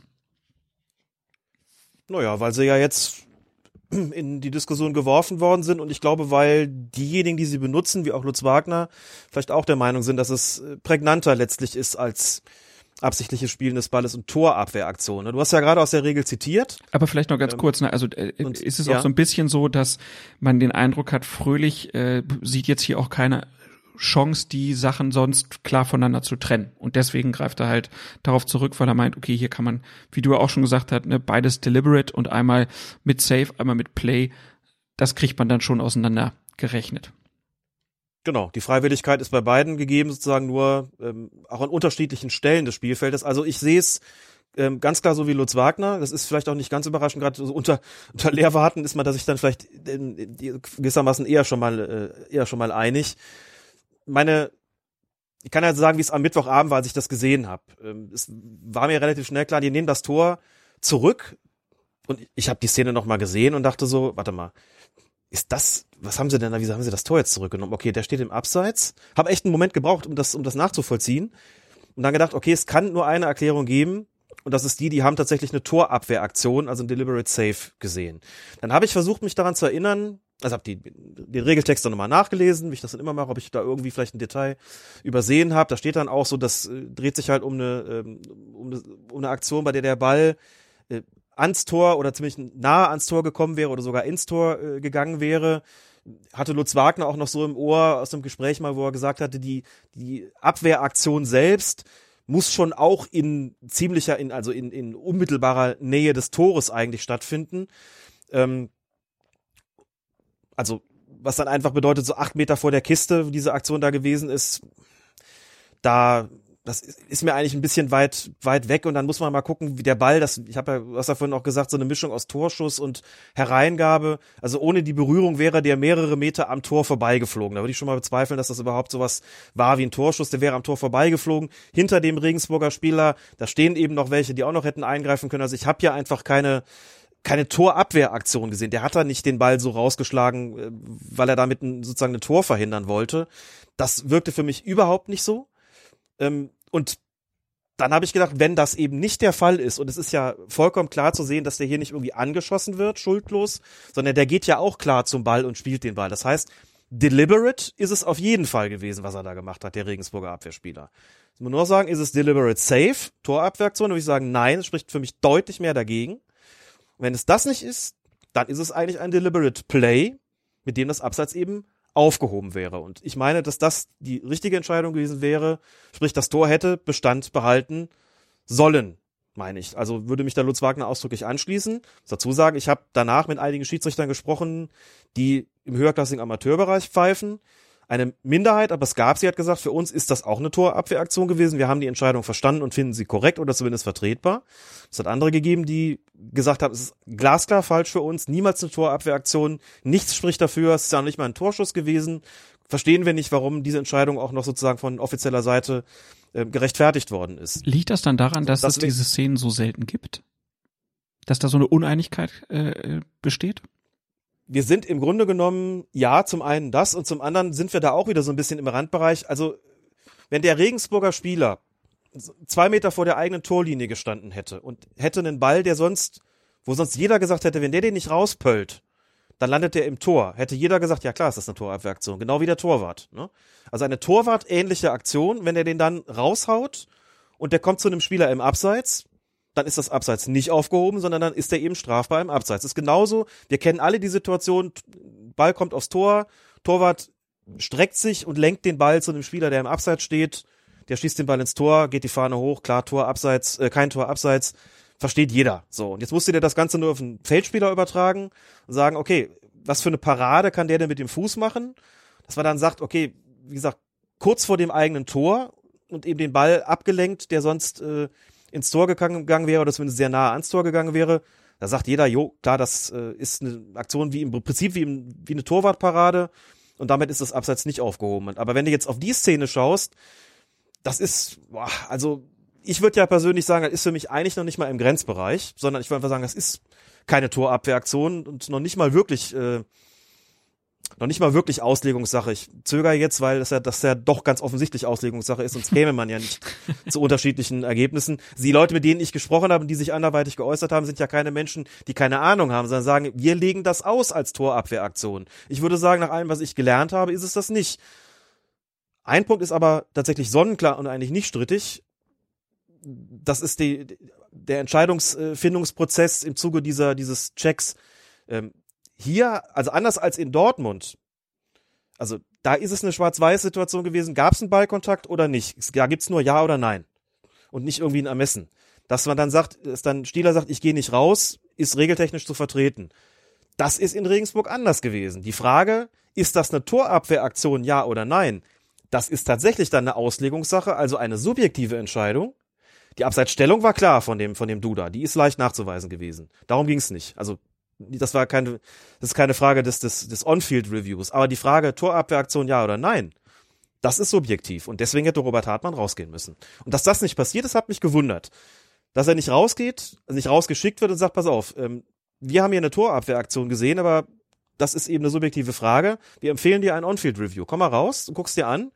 Naja, weil sie ja jetzt in die Diskussion geworfen worden sind und ich glaube, weil diejenigen, die sie benutzen, wie auch Lutz Wagner, vielleicht auch der Meinung sind, dass es äh, prägnanter letztlich ist als absichtliches Spielen des Balles und Torabwehraktion. Du hast ja gerade aus der Regel zitiert. Aber vielleicht noch ganz ähm, kurz, ne, also äh, und, ist es ja. auch so ein bisschen so, dass man den Eindruck hat, Fröhlich äh, sieht jetzt hier auch keine Chance, die Sachen sonst klar voneinander zu trennen. Und deswegen greift er halt darauf zurück, weil er meint, okay, hier kann man, wie du auch schon gesagt hast, ne, beides deliberate und einmal mit Save, einmal mit Play. Das kriegt man dann schon auseinander gerechnet. Genau, die Freiwilligkeit ist bei beiden gegeben, sozusagen nur ähm, auch an unterschiedlichen Stellen des Spielfeldes. Also ich sehe es ähm, ganz klar so wie Lutz Wagner. Das ist vielleicht auch nicht ganz überraschend, gerade so unter, [laughs] unter Lehrwarten ist man da sich dann vielleicht in, gewissermaßen eher schon mal äh, eher schon mal einig meine, ich kann ja sagen, wie es am Mittwochabend war, als ich das gesehen habe. Ähm, es war mir relativ schnell klar, die nehmen das Tor zurück und ich habe die Szene noch mal gesehen und dachte so, warte mal, ist das, was haben sie denn da, wieso haben sie das Tor jetzt zurückgenommen? Okay, der steht im Abseits. Habe echt einen Moment gebraucht, um das, um das nachzuvollziehen. Und dann gedacht, okay, es kann nur eine Erklärung geben. Und das ist die, die haben tatsächlich eine Torabwehraktion, also ein Deliberate Save gesehen. Dann habe ich versucht, mich daran zu erinnern, also habe den Regeltext dann nochmal nachgelesen, wie ich das dann immer mache, ob ich da irgendwie vielleicht ein Detail übersehen habe. Da steht dann auch so, das äh, dreht sich halt um eine, ähm, um eine, um eine Aktion, bei der der Ball äh, ans Tor oder ziemlich nahe ans Tor gekommen wäre oder sogar ins Tor äh, gegangen wäre. Hatte Lutz Wagner auch noch so im Ohr aus dem Gespräch mal, wo er gesagt hatte, die, die Abwehraktion selbst muss schon auch in ziemlicher, in, also in, in unmittelbarer Nähe des Tores eigentlich stattfinden. Ähm, also was dann einfach bedeutet, so acht Meter vor der Kiste, diese Aktion da gewesen ist, da das ist mir eigentlich ein bisschen weit weit weg und dann muss man mal gucken, wie der Ball, das ich habe ja was ja vorhin auch gesagt, so eine Mischung aus Torschuss und Hereingabe, also ohne die Berührung wäre der mehrere Meter am Tor vorbeigeflogen. Da würde ich schon mal bezweifeln, dass das überhaupt sowas war wie ein Torschuss, der wäre am Tor vorbeigeflogen. Hinter dem Regensburger Spieler, da stehen eben noch welche, die auch noch hätten eingreifen können. Also ich habe hier einfach keine keine Torabwehraktion gesehen. Der hat da nicht den Ball so rausgeschlagen, äh, weil er damit ein, sozusagen ein Tor verhindern wollte. Das wirkte für mich überhaupt nicht so. Ähm, und dann habe ich gedacht, wenn das eben nicht der Fall ist, und es ist ja vollkommen klar zu sehen, dass der hier nicht irgendwie angeschossen wird, schuldlos, sondern der geht ja auch klar zum Ball und spielt den Ball. Das heißt, deliberate ist es auf jeden Fall gewesen, was er da gemacht hat, der Regensburger Abwehrspieler. Ich muss nur sagen, ist es deliberate safe, Torabwehraktion, würde ich sagen, nein, es spricht für mich deutlich mehr dagegen. Wenn es das nicht ist, dann ist es eigentlich ein deliberate Play, mit dem das Abseits eben aufgehoben wäre. Und ich meine, dass das die richtige Entscheidung gewesen wäre. Sprich, das Tor hätte Bestand behalten sollen, meine ich. Also würde mich da Lutz Wagner ausdrücklich anschließen. Dazu sagen, ich habe danach mit einigen Schiedsrichtern gesprochen, die im höherklassigen Amateurbereich pfeifen. Eine Minderheit, aber es gab sie, hat gesagt, für uns ist das auch eine Torabwehraktion gewesen. Wir haben die Entscheidung verstanden und finden sie korrekt oder zumindest vertretbar. Es hat andere gegeben, die gesagt haben, es ist glasklar falsch für uns, niemals eine Torabwehraktion, nichts spricht dafür, es ist ja nicht mal ein Torschuss gewesen. Verstehen wir nicht, warum diese Entscheidung auch noch sozusagen von offizieller Seite äh, gerechtfertigt worden ist. Liegt das dann daran, dass das es diese Szenen so selten gibt? Dass da so eine Uneinigkeit äh, besteht? wir sind im Grunde genommen, ja, zum einen das und zum anderen sind wir da auch wieder so ein bisschen im Randbereich. Also, wenn der Regensburger Spieler zwei Meter vor der eigenen Torlinie gestanden hätte und hätte einen Ball, der sonst, wo sonst jeder gesagt hätte, wenn der den nicht rauspöllt, dann landet der im Tor. Hätte jeder gesagt, ja klar, ist das eine Torabwehraktion. Genau wie der Torwart. Ne? Also eine Torwart-ähnliche Aktion, wenn er den dann raushaut und der kommt zu einem Spieler im Abseits, dann ist das Abseits nicht aufgehoben, sondern dann ist er eben strafbar im Abseits. Das ist genauso, wir kennen alle die Situation, Ball kommt aufs Tor, Torwart streckt sich und lenkt den Ball zu einem Spieler, der im Abseits steht, der schießt den Ball ins Tor, geht die Fahne hoch, klar, Tor abseits, äh, kein Tor abseits, versteht jeder. So, und jetzt musst du dir das Ganze nur auf einen Feldspieler übertragen und sagen, okay, was für eine Parade kann der denn mit dem Fuß machen? Dass man dann sagt, okay, wie gesagt, kurz vor dem eigenen Tor und eben den Ball abgelenkt, der sonst äh, ins Tor gegangen wäre oder zumindest sehr nah ans Tor gegangen wäre, da sagt jeder, jo, klar, das äh, ist eine Aktion wie im Prinzip wie, im, wie eine Torwartparade und damit ist das Abseits nicht aufgehoben. Aber wenn du jetzt auf die Szene schaust, das ist, boah, also ich würde ja persönlich sagen, das ist für mich eigentlich noch nicht mal im Grenzbereich, sondern ich würde einfach sagen, das ist keine Torabwehraktion und noch nicht mal wirklich äh, noch nicht mal wirklich Auslegungssache. Ich zögere jetzt, weil das ja, das ja doch ganz offensichtlich Auslegungssache ist, sonst käme man ja nicht [laughs] zu unterschiedlichen Ergebnissen. Die Leute, mit denen ich gesprochen habe, die sich anderweitig geäußert haben, sind ja keine Menschen, die keine Ahnung haben, sondern sagen, wir legen das aus als Torabwehraktion. Ich würde sagen, nach allem, was ich gelernt habe, ist es das nicht. Ein Punkt ist aber tatsächlich sonnenklar und eigentlich nicht strittig. Das ist die, der Entscheidungsfindungsprozess im Zuge dieser, dieses Checks. Ähm, hier, also anders als in Dortmund, also da ist es eine Schwarz-Weiß-Situation gewesen, gab es einen Ballkontakt oder nicht? Da gibt's nur Ja oder Nein und nicht irgendwie ein Ermessen. Dass man dann sagt, dass dann Stieler sagt, ich gehe nicht raus, ist regeltechnisch zu vertreten. Das ist in Regensburg anders gewesen. Die Frage, ist das eine Torabwehraktion, ja oder nein? Das ist tatsächlich dann eine Auslegungssache, also eine subjektive Entscheidung. Die Abseitsstellung war klar von dem, von dem Duda. Die ist leicht nachzuweisen gewesen. Darum ging's nicht. Also das war keine, das ist keine Frage des, des, des On-Field-Reviews. Aber die Frage Torabwehraktion ja oder nein, das ist subjektiv. Und deswegen hätte Robert Hartmann rausgehen müssen. Und dass das nicht passiert ist, hat mich gewundert. Dass er nicht rausgeht, nicht rausgeschickt wird und sagt, pass auf, ähm, wir haben hier eine Torabwehraktion gesehen, aber das ist eben eine subjektive Frage. Wir empfehlen dir ein On-Field-Review. Komm mal raus und guckst dir an.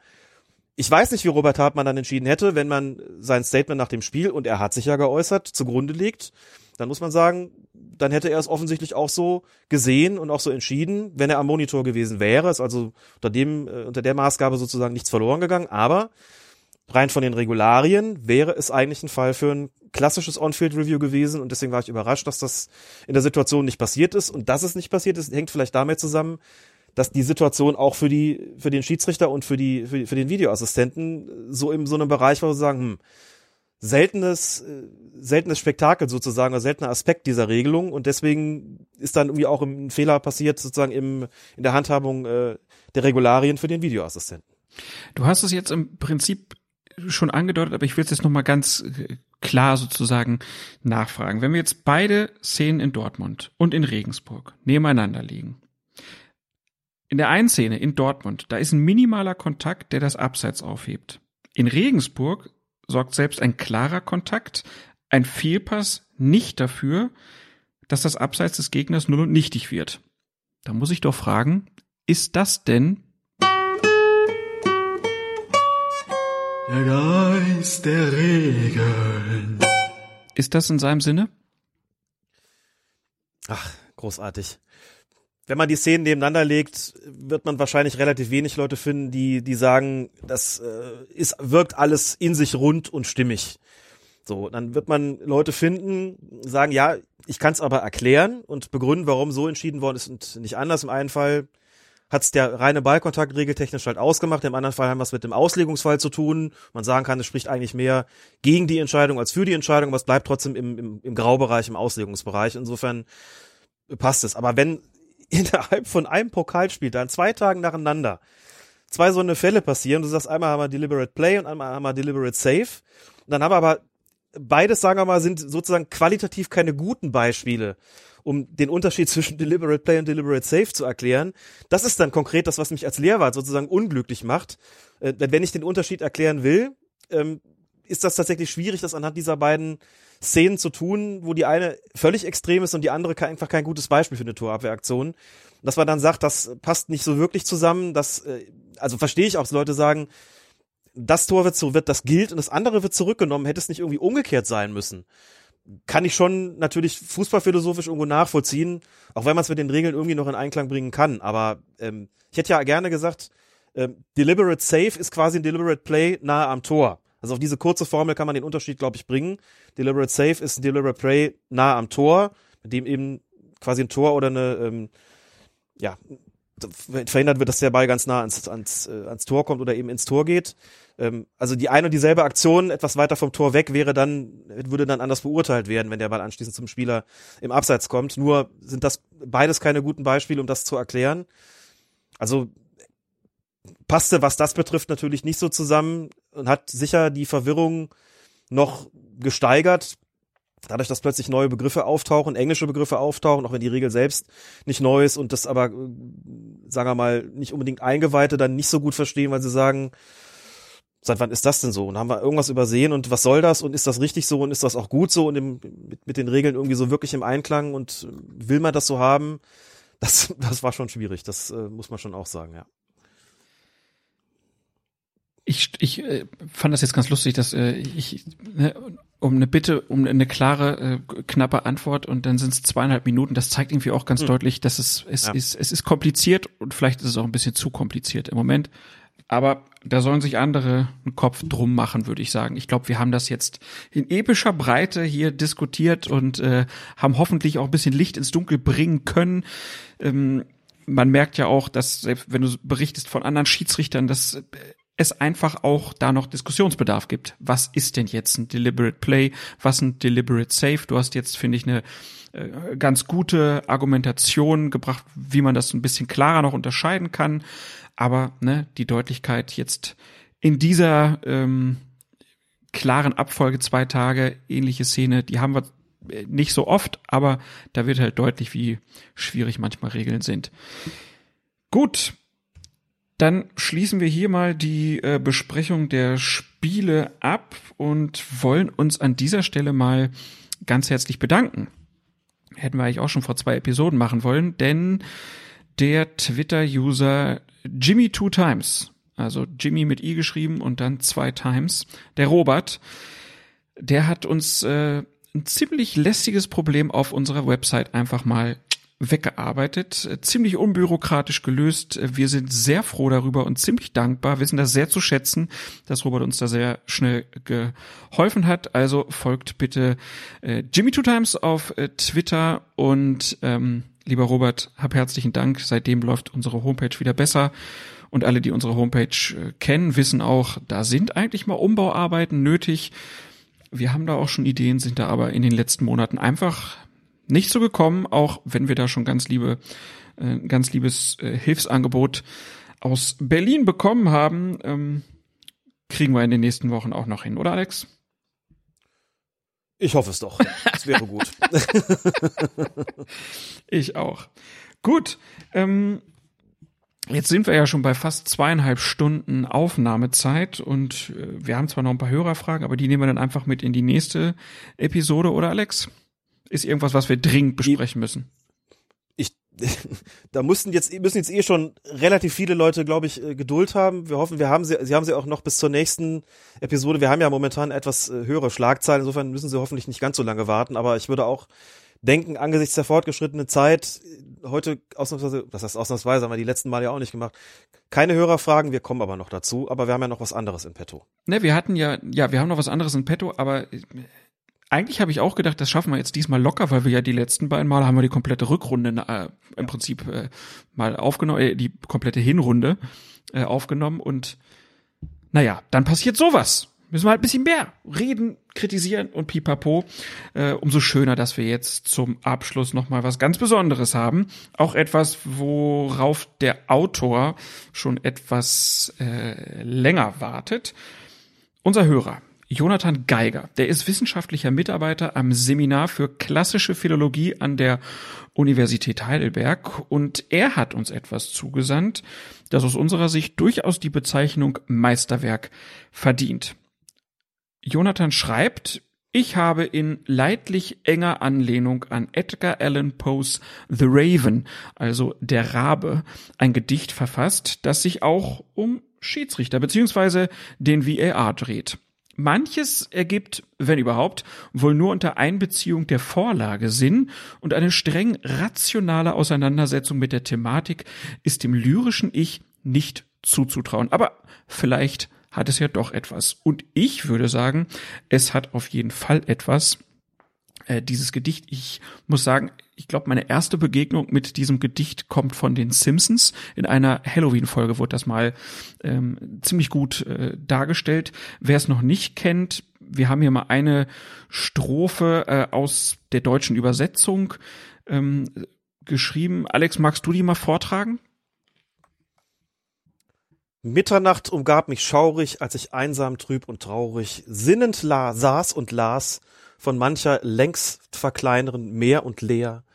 Ich weiß nicht, wie Robert Hartmann dann entschieden hätte, wenn man sein Statement nach dem Spiel, und er hat sich ja geäußert, zugrunde legt. Dann muss man sagen, dann hätte er es offensichtlich auch so gesehen und auch so entschieden, wenn er am Monitor gewesen wäre. Ist also unter dem, äh, unter der Maßgabe sozusagen nichts verloren gegangen. Aber rein von den Regularien wäre es eigentlich ein Fall für ein klassisches On-Field-Review gewesen und deswegen war ich überrascht, dass das in der Situation nicht passiert ist und dass es nicht passiert ist, hängt vielleicht damit zusammen, dass die Situation auch für die für den Schiedsrichter und für die für, für den Videoassistenten so in so einem Bereich war, wo sie sagen, hm, seltenes, äh, seltenes Spektakel sozusagen, oder seltener Aspekt dieser Regelung und deswegen ist dann irgendwie auch ein Fehler passiert sozusagen im, in der Handhabung äh, der Regularien für den Videoassistenten. Du hast es jetzt im Prinzip schon angedeutet, aber ich will es jetzt nochmal ganz äh, klar sozusagen nachfragen. Wenn wir jetzt beide Szenen in Dortmund und in Regensburg nebeneinander liegen, in der einen Szene in Dortmund, da ist ein minimaler Kontakt, der das Abseits aufhebt. In Regensburg sorgt selbst ein klarer Kontakt, ein Fehlpass nicht dafür, dass das Abseits des Gegners null und nichtig wird. Da muss ich doch fragen, ist das denn der Geist der Regeln? Ist das in seinem Sinne? Ach, großartig wenn man die Szenen nebeneinander legt, wird man wahrscheinlich relativ wenig Leute finden, die, die sagen, das äh, ist, wirkt alles in sich rund und stimmig. So, dann wird man Leute finden, sagen, ja, ich kann es aber erklären und begründen, warum so entschieden worden ist und nicht anders. Im einen Fall hat's der reine Ballkontakt regeltechnisch halt ausgemacht. Im anderen Fall haben wir es mit dem Auslegungsfall zu tun. Man sagen kann, es spricht eigentlich mehr gegen die Entscheidung als für die Entscheidung, aber es bleibt trotzdem im, im, im Graubereich, im Auslegungsbereich. Insofern passt es. Aber wenn [laughs] innerhalb von einem Pokalspiel dann zwei Tagen nacheinander zwei so eine Fälle passieren, du sagst, einmal haben wir Deliberate Play und einmal haben wir Deliberate Save. Dann haben wir aber beides, sagen wir mal, sind sozusagen qualitativ keine guten Beispiele um den Unterschied zwischen Deliberate Play und Deliberate Save zu erklären. Das ist dann konkret das, was mich als Lehrwart sozusagen unglücklich macht. Äh, wenn ich den Unterschied erklären will, ähm, ist das tatsächlich schwierig, das anhand dieser beiden Szenen zu tun, wo die eine völlig extrem ist und die andere einfach kein gutes Beispiel für eine Torabwehraktion. Dass man dann sagt, das passt nicht so wirklich zusammen, das, äh, also verstehe ich auch, dass Leute sagen, das Tor wird so, wird das gilt und das andere wird zurückgenommen, hätte es nicht irgendwie umgekehrt sein müssen kann ich schon natürlich fußballphilosophisch irgendwo nachvollziehen, auch wenn man es mit den Regeln irgendwie noch in Einklang bringen kann. Aber ähm, ich hätte ja gerne gesagt, ähm, Deliberate Save ist quasi ein Deliberate Play nahe am Tor. Also auf diese kurze Formel kann man den Unterschied, glaube ich, bringen. Deliberate Save ist ein Deliberate Play nahe am Tor, mit dem eben quasi ein Tor oder eine, ähm, ja, verhindert wird, dass der Ball ganz nah ans, ans, äh, ans Tor kommt oder eben ins Tor geht. Ähm, also die eine und dieselbe Aktion etwas weiter vom Tor weg wäre dann, würde dann anders beurteilt werden, wenn der Ball anschließend zum Spieler im Abseits kommt. Nur sind das beides keine guten Beispiele, um das zu erklären. Also passte, was das betrifft, natürlich nicht so zusammen und hat sicher die Verwirrung noch gesteigert dadurch, dass plötzlich neue Begriffe auftauchen, englische Begriffe auftauchen, auch wenn die Regel selbst nicht neu ist und das aber, sagen wir mal, nicht unbedingt Eingeweihte dann nicht so gut verstehen, weil sie sagen, seit wann ist das denn so? Und haben wir irgendwas übersehen und was soll das und ist das richtig so und ist das auch gut so und im, mit, mit den Regeln irgendwie so wirklich im Einklang und will man das so haben? Das, [laughs] das war schon schwierig, das äh, muss man schon auch sagen, ja. Ich, ich äh, fand das jetzt ganz lustig, dass äh, ich ne, um eine Bitte, um eine klare, äh, knappe Antwort und dann sind es zweieinhalb Minuten. Das zeigt irgendwie auch ganz hm. deutlich, dass es es ja. ist es ist kompliziert und vielleicht ist es auch ein bisschen zu kompliziert im Moment. Aber da sollen sich andere einen Kopf drum machen, würde ich sagen. Ich glaube, wir haben das jetzt in epischer Breite hier diskutiert und äh, haben hoffentlich auch ein bisschen Licht ins Dunkel bringen können. Ähm, man merkt ja auch, dass selbst wenn du berichtest von anderen Schiedsrichtern, dass es einfach auch da noch Diskussionsbedarf gibt. Was ist denn jetzt ein Deliberate Play? Was ein Deliberate Save? Du hast jetzt, finde ich, eine äh, ganz gute Argumentation gebracht, wie man das ein bisschen klarer noch unterscheiden kann. Aber ne, die Deutlichkeit jetzt in dieser ähm, klaren Abfolge zwei Tage ähnliche Szene, die haben wir nicht so oft, aber da wird halt deutlich, wie schwierig manchmal Regeln sind. Gut, dann schließen wir hier mal die äh, Besprechung der Spiele ab und wollen uns an dieser Stelle mal ganz herzlich bedanken. Hätten wir eigentlich auch schon vor zwei Episoden machen wollen, denn der Twitter-User Jimmy Two Times, also Jimmy mit i geschrieben und dann zwei Times, der Robert, der hat uns äh, ein ziemlich lästiges Problem auf unserer Website einfach mal weggearbeitet, ziemlich unbürokratisch gelöst. Wir sind sehr froh darüber und ziemlich dankbar. Wir sind das sehr zu schätzen, dass Robert uns da sehr schnell geholfen hat. Also folgt bitte äh, Jimmy Two Times auf äh, Twitter und ähm, lieber Robert, hab herzlichen Dank. Seitdem läuft unsere Homepage wieder besser. Und alle, die unsere Homepage äh, kennen, wissen auch, da sind eigentlich mal Umbauarbeiten nötig. Wir haben da auch schon Ideen, sind da aber in den letzten Monaten einfach nicht so gekommen, auch wenn wir da schon ganz liebe, äh, ganz liebes äh, Hilfsangebot aus Berlin bekommen haben. Ähm, kriegen wir in den nächsten Wochen auch noch hin, oder Alex? Ich hoffe es doch. Das wäre gut. [laughs] ich auch. Gut. Ähm, jetzt sind wir ja schon bei fast zweieinhalb Stunden Aufnahmezeit und äh, wir haben zwar noch ein paar Hörerfragen, aber die nehmen wir dann einfach mit in die nächste Episode, oder Alex? Ist irgendwas, was wir dringend besprechen müssen? Ich, [laughs] da mussten jetzt, müssen jetzt eh schon relativ viele Leute, glaube ich, äh, Geduld haben. Wir hoffen, wir haben sie, sie haben sie auch noch bis zur nächsten Episode. Wir haben ja momentan etwas äh, höhere Schlagzeilen, insofern müssen sie hoffentlich nicht ganz so lange warten, aber ich würde auch denken, angesichts der fortgeschrittenen Zeit, äh, heute ausnahmsweise, das heißt ausnahmsweise, haben wir die letzten Male ja auch nicht gemacht, keine Hörerfragen, wir kommen aber noch dazu, aber wir haben ja noch was anderes in petto. Ne, wir hatten ja, ja, wir haben noch was anderes in petto, aber eigentlich habe ich auch gedacht, das schaffen wir jetzt diesmal locker, weil wir ja die letzten beiden Mal haben wir die komplette Rückrunde äh, im Prinzip äh, mal aufgenommen, äh, die komplette Hinrunde äh, aufgenommen und naja, dann passiert sowas. Müssen wir halt ein bisschen mehr reden, kritisieren und pipapo. Äh, umso schöner, dass wir jetzt zum Abschluss nochmal was ganz Besonderes haben. Auch etwas, worauf der Autor schon etwas äh, länger wartet. Unser Hörer, Jonathan Geiger, der ist wissenschaftlicher Mitarbeiter am Seminar für klassische Philologie an der Universität Heidelberg und er hat uns etwas zugesandt, das aus unserer Sicht durchaus die Bezeichnung Meisterwerk verdient. Jonathan schreibt, ich habe in leidlich enger Anlehnung an Edgar Allan Poes The Raven, also der Rabe, ein Gedicht verfasst, das sich auch um Schiedsrichter bzw. den VAR dreht. Manches ergibt, wenn überhaupt, wohl nur unter Einbeziehung der Vorlage Sinn und eine streng rationale Auseinandersetzung mit der Thematik ist dem lyrischen Ich nicht zuzutrauen. Aber vielleicht hat es ja doch etwas. Und ich würde sagen, es hat auf jeden Fall etwas. Äh, dieses Gedicht, ich muss sagen, ich glaube, meine erste Begegnung mit diesem Gedicht kommt von den Simpsons. In einer Halloween-Folge wurde das mal ähm, ziemlich gut äh, dargestellt. Wer es noch nicht kennt, wir haben hier mal eine Strophe äh, aus der deutschen Übersetzung ähm, geschrieben. Alex, magst du die mal vortragen? Mitternacht umgab mich schaurig, als ich einsam, trüb und traurig sinnend la saß und las von mancher längst verkleineren Meer und Leer.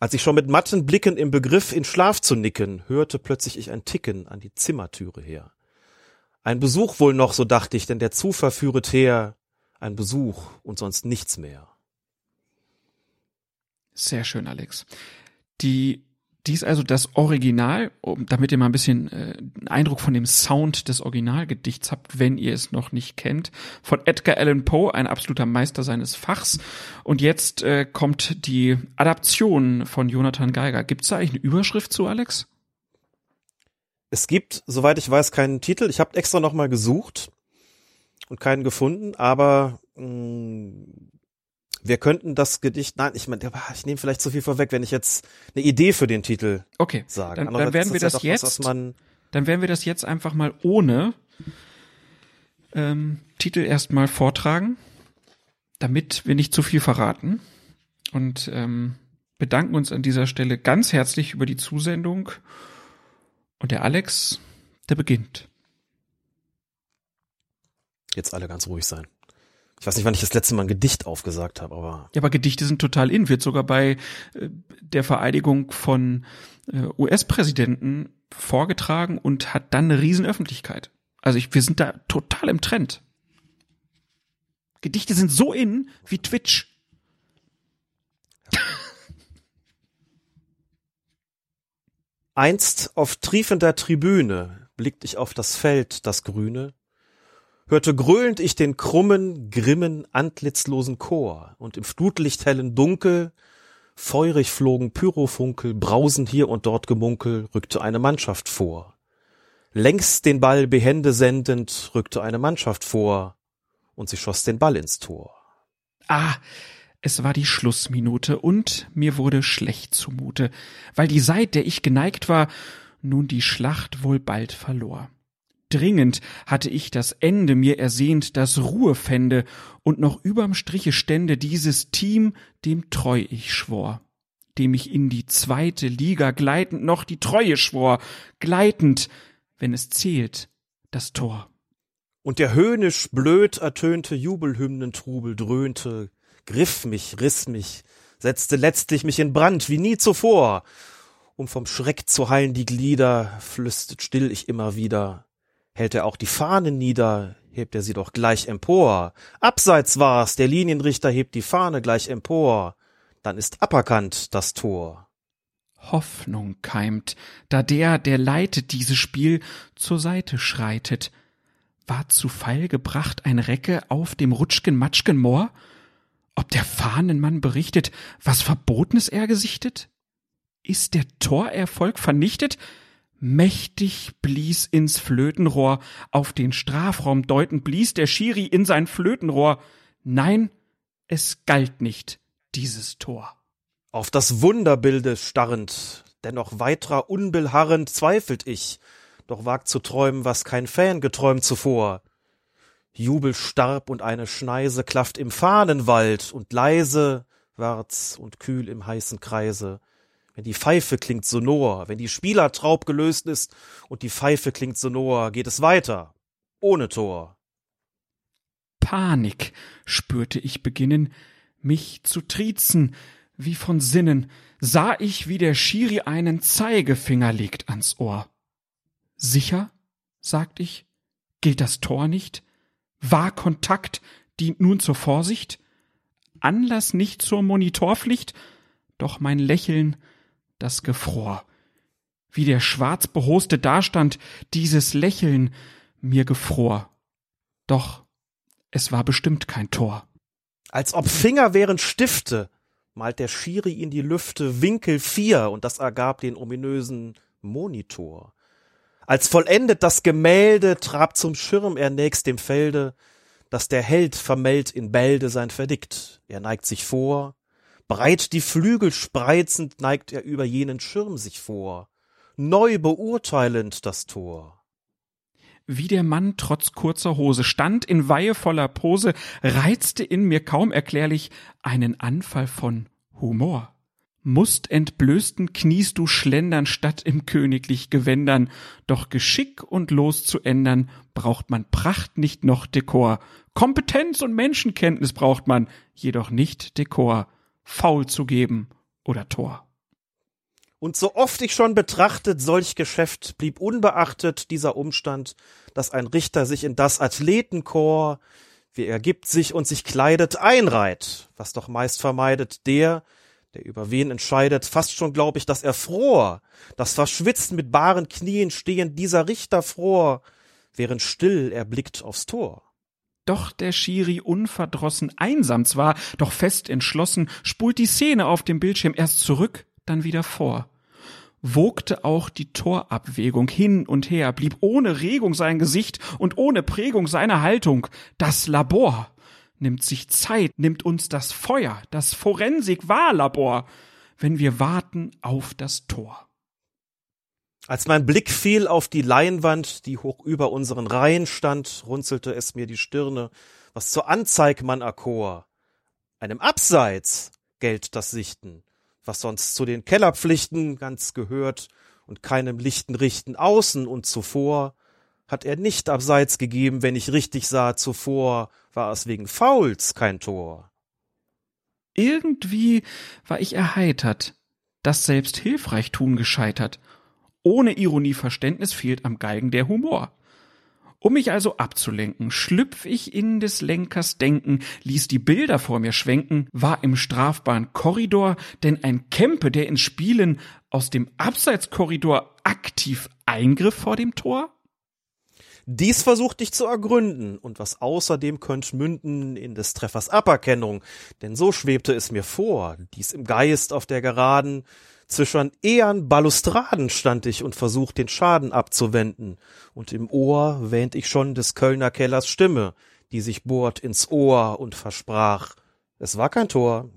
Als ich schon mit matten Blicken im Begriff in Schlaf zu nicken, hörte plötzlich ich ein Ticken an die Zimmertüre her. Ein Besuch wohl noch, so dachte ich, denn der Zufall führet her, ein Besuch und sonst nichts mehr. Sehr schön, Alex. Die dies also das Original, damit ihr mal ein bisschen äh, Eindruck von dem Sound des Originalgedichts habt, wenn ihr es noch nicht kennt, von Edgar Allan Poe, ein absoluter Meister seines Fachs. Und jetzt äh, kommt die Adaption von Jonathan Geiger. Gibt es da eigentlich eine Überschrift zu, Alex? Es gibt, soweit ich weiß, keinen Titel. Ich habe extra nochmal gesucht und keinen gefunden, aber mh, mm, wir könnten das Gedicht, nein, ich meine, ich nehme vielleicht zu viel vorweg, wenn ich jetzt eine Idee für den Titel okay, sage. Dann, dann werden wir das, jetzt, was, dann werden wir das jetzt einfach mal ohne ähm, Titel erstmal vortragen, damit wir nicht zu viel verraten und ähm, bedanken uns an dieser Stelle ganz herzlich über die Zusendung und der Alex, der beginnt. Jetzt alle ganz ruhig sein. Ich weiß nicht, wann ich das letzte Mal ein Gedicht aufgesagt habe, aber. Ja, aber Gedichte sind total in, wird sogar bei äh, der Vereidigung von äh, US-Präsidenten vorgetragen und hat dann eine Riesenöffentlichkeit. Also ich, wir sind da total im Trend. Gedichte sind so in wie Twitch. Einst auf triefender Tribüne blickt ich auf das Feld, das Grüne, hörte gröhlend ich den krummen, grimmen, antlitzlosen Chor, und im flutlichthellen Dunkel, feurig flogen Pyrofunkel, brausend hier und dort Gemunkel, rückte eine Mannschaft vor. Längs den Ball behende sendend, rückte eine Mannschaft vor, und sie schoss den Ball ins Tor. Ah, es war die Schlussminute, und mir wurde schlecht zumute, weil die Seit, der ich geneigt war, nun die Schlacht wohl bald verlor. Dringend hatte ich das Ende mir ersehnt, das Ruhe fände und noch überm Striche stände dieses Team, dem treu ich schwor, dem ich in die zweite Liga gleitend noch die Treue schwor, gleitend, wenn es zählt, das Tor. Und der höhnisch blöd ertönte Jubelhymnentrubel dröhnte, griff mich, riss mich, setzte letztlich mich in Brand wie nie zuvor. Um vom Schreck zu heilen die Glieder, flüstert still ich immer wieder, Hält er auch die Fahne nieder, hebt er sie doch gleich empor. Abseits war's, der Linienrichter hebt die Fahne gleich empor. Dann ist aberkannt das Tor. Hoffnung keimt, da der, der leitet dieses Spiel, zur Seite schreitet. War zu Fall gebracht ein Recke auf dem Rutschgen Matschgen Moor? Ob der Fahnenmann berichtet, was Verbotenes er gesichtet? Ist der Torerfolg vernichtet? Mächtig blies ins Flötenrohr, auf den Strafraum deutend blies der Schiri in sein Flötenrohr. Nein, es galt nicht, dieses Tor. Auf das Wunderbilde starrend, dennoch weitrer unbeharrend zweifelt ich, doch wagt zu träumen, was kein Fan geträumt zuvor. Jubel starb und eine Schneise klafft im Fahnenwald und leise ward's und kühl im heißen Kreise. Wenn die Pfeife klingt sonor, wenn die Spielertraub gelöst ist und die Pfeife klingt sonor, geht es weiter. Ohne Tor. Panik spürte ich beginnen, mich zu triezen, wie von Sinnen, sah ich, wie der Schiri einen Zeigefinger legt ans Ohr. Sicher, sagt ich, gilt das Tor nicht? War Kontakt dient nun zur Vorsicht? Anlass nicht zur Monitorpflicht? Doch mein Lächeln, das gefror. Wie der schwarz behoste dastand, dieses Lächeln mir gefror. Doch es war bestimmt kein Tor. Als ob Finger wären Stifte, malt der Schiri in die Lüfte Winkel vier und das ergab den ominösen Monitor. Als vollendet das Gemälde trabt zum Schirm er nächst dem Felde, dass der Held vermeldt in Bälde sein Verdikt. Er neigt sich vor, breit die Flügel spreizend neigt er über jenen Schirm sich vor, neu beurteilend das Tor. Wie der Mann trotz kurzer Hose stand in weihevoller Pose, reizte in mir kaum erklärlich einen Anfall von Humor. Musst entblößten Knies du schlendern statt im königlich Gewändern, doch Geschick und Los zu ändern, braucht man Pracht nicht noch Dekor. Kompetenz und Menschenkenntnis braucht man, jedoch nicht Dekor. Faul zu geben oder Tor. Und so oft ich schon betrachtet solch Geschäft, blieb unbeachtet dieser Umstand, dass ein Richter sich in das Athletenchor, wie er gibt sich und sich kleidet, einreiht, was doch meist vermeidet der, der über wen entscheidet, fast schon glaub ich, dass er fror, dass verschwitzt mit baren Knien stehend dieser Richter fror, während still er blickt aufs Tor. Doch der Schiri unverdrossen einsam zwar, doch fest entschlossen, spult die Szene auf dem Bildschirm erst zurück, dann wieder vor. Wogte auch die Torabwägung hin und her, blieb ohne Regung sein Gesicht und ohne Prägung seine Haltung. Das Labor nimmt sich Zeit, nimmt uns das Feuer, das Forensik-Wahllabor, wenn wir warten auf das Tor. Als mein Blick fiel auf die Leinwand, die hoch über unseren Reihen stand, runzelte es mir die Stirne, was zur Anzeig man erkor. Einem Abseits gelt das Sichten, was sonst zu den Kellerpflichten ganz gehört und keinem lichten Richten außen und zuvor hat er nicht abseits gegeben, wenn ich richtig sah, zuvor war es wegen Fouls kein Tor. Irgendwie war ich erheitert, das selbst hilfreich tun gescheitert. Ohne Ironie Verständnis fehlt am Geigen der Humor. Um mich also abzulenken, schlüpf ich in des Lenkers Denken, ließ die Bilder vor mir schwenken, war im strafbaren Korridor, denn ein Kempe, der ins Spielen aus dem Abseitskorridor aktiv eingriff vor dem Tor? Dies versucht ich zu ergründen. Und was außerdem könnt münden in des Treffers Aberkennung, denn so schwebte es mir vor, dies im Geist auf der Geraden, zwischen ehern Balustraden stand ich und versucht den Schaden abzuwenden, und im Ohr wähnt ich schon des Kölner Kellers Stimme, die sich bohrt ins Ohr und versprach, es war kein Tor.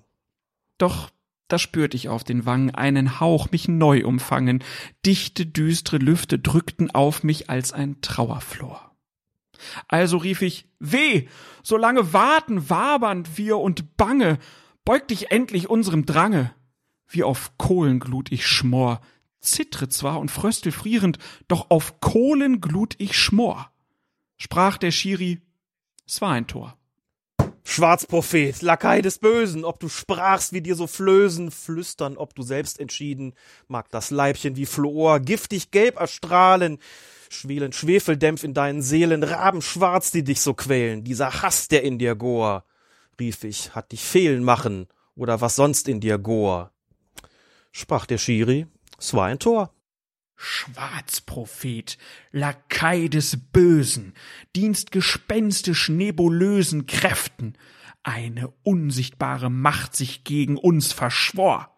Doch da spürt ich auf den Wangen einen Hauch mich neu umfangen, dichte, düstre Lüfte drückten auf mich als ein Trauerflor. Also rief ich, weh, so lange warten, wabernd wir und bange, beug dich endlich unserem Drange. Wie auf Kohlenglut ich schmor, zittre zwar und fröstel frierend, doch auf Kohlenglut ich schmor. Sprach der Schiri, es war ein Tor. Schwarzprophet, Lakai des Bösen, ob du sprachst, wie dir so flößen, flüstern, ob du selbst entschieden, mag das Leibchen wie Fluor giftig gelb erstrahlen, schwelen Schwefeldämpf in deinen Seelen, Raben schwarz, die dich so quälen, dieser Hass, der in dir gor, rief ich, hat dich fehlen machen, oder was sonst in dir gor. Sprach der Schiri, es war ein Tor. Schwarzprophet, Lakai des Bösen, dienst gespenstisch nebulösen Kräften, eine unsichtbare Macht sich gegen uns verschwor.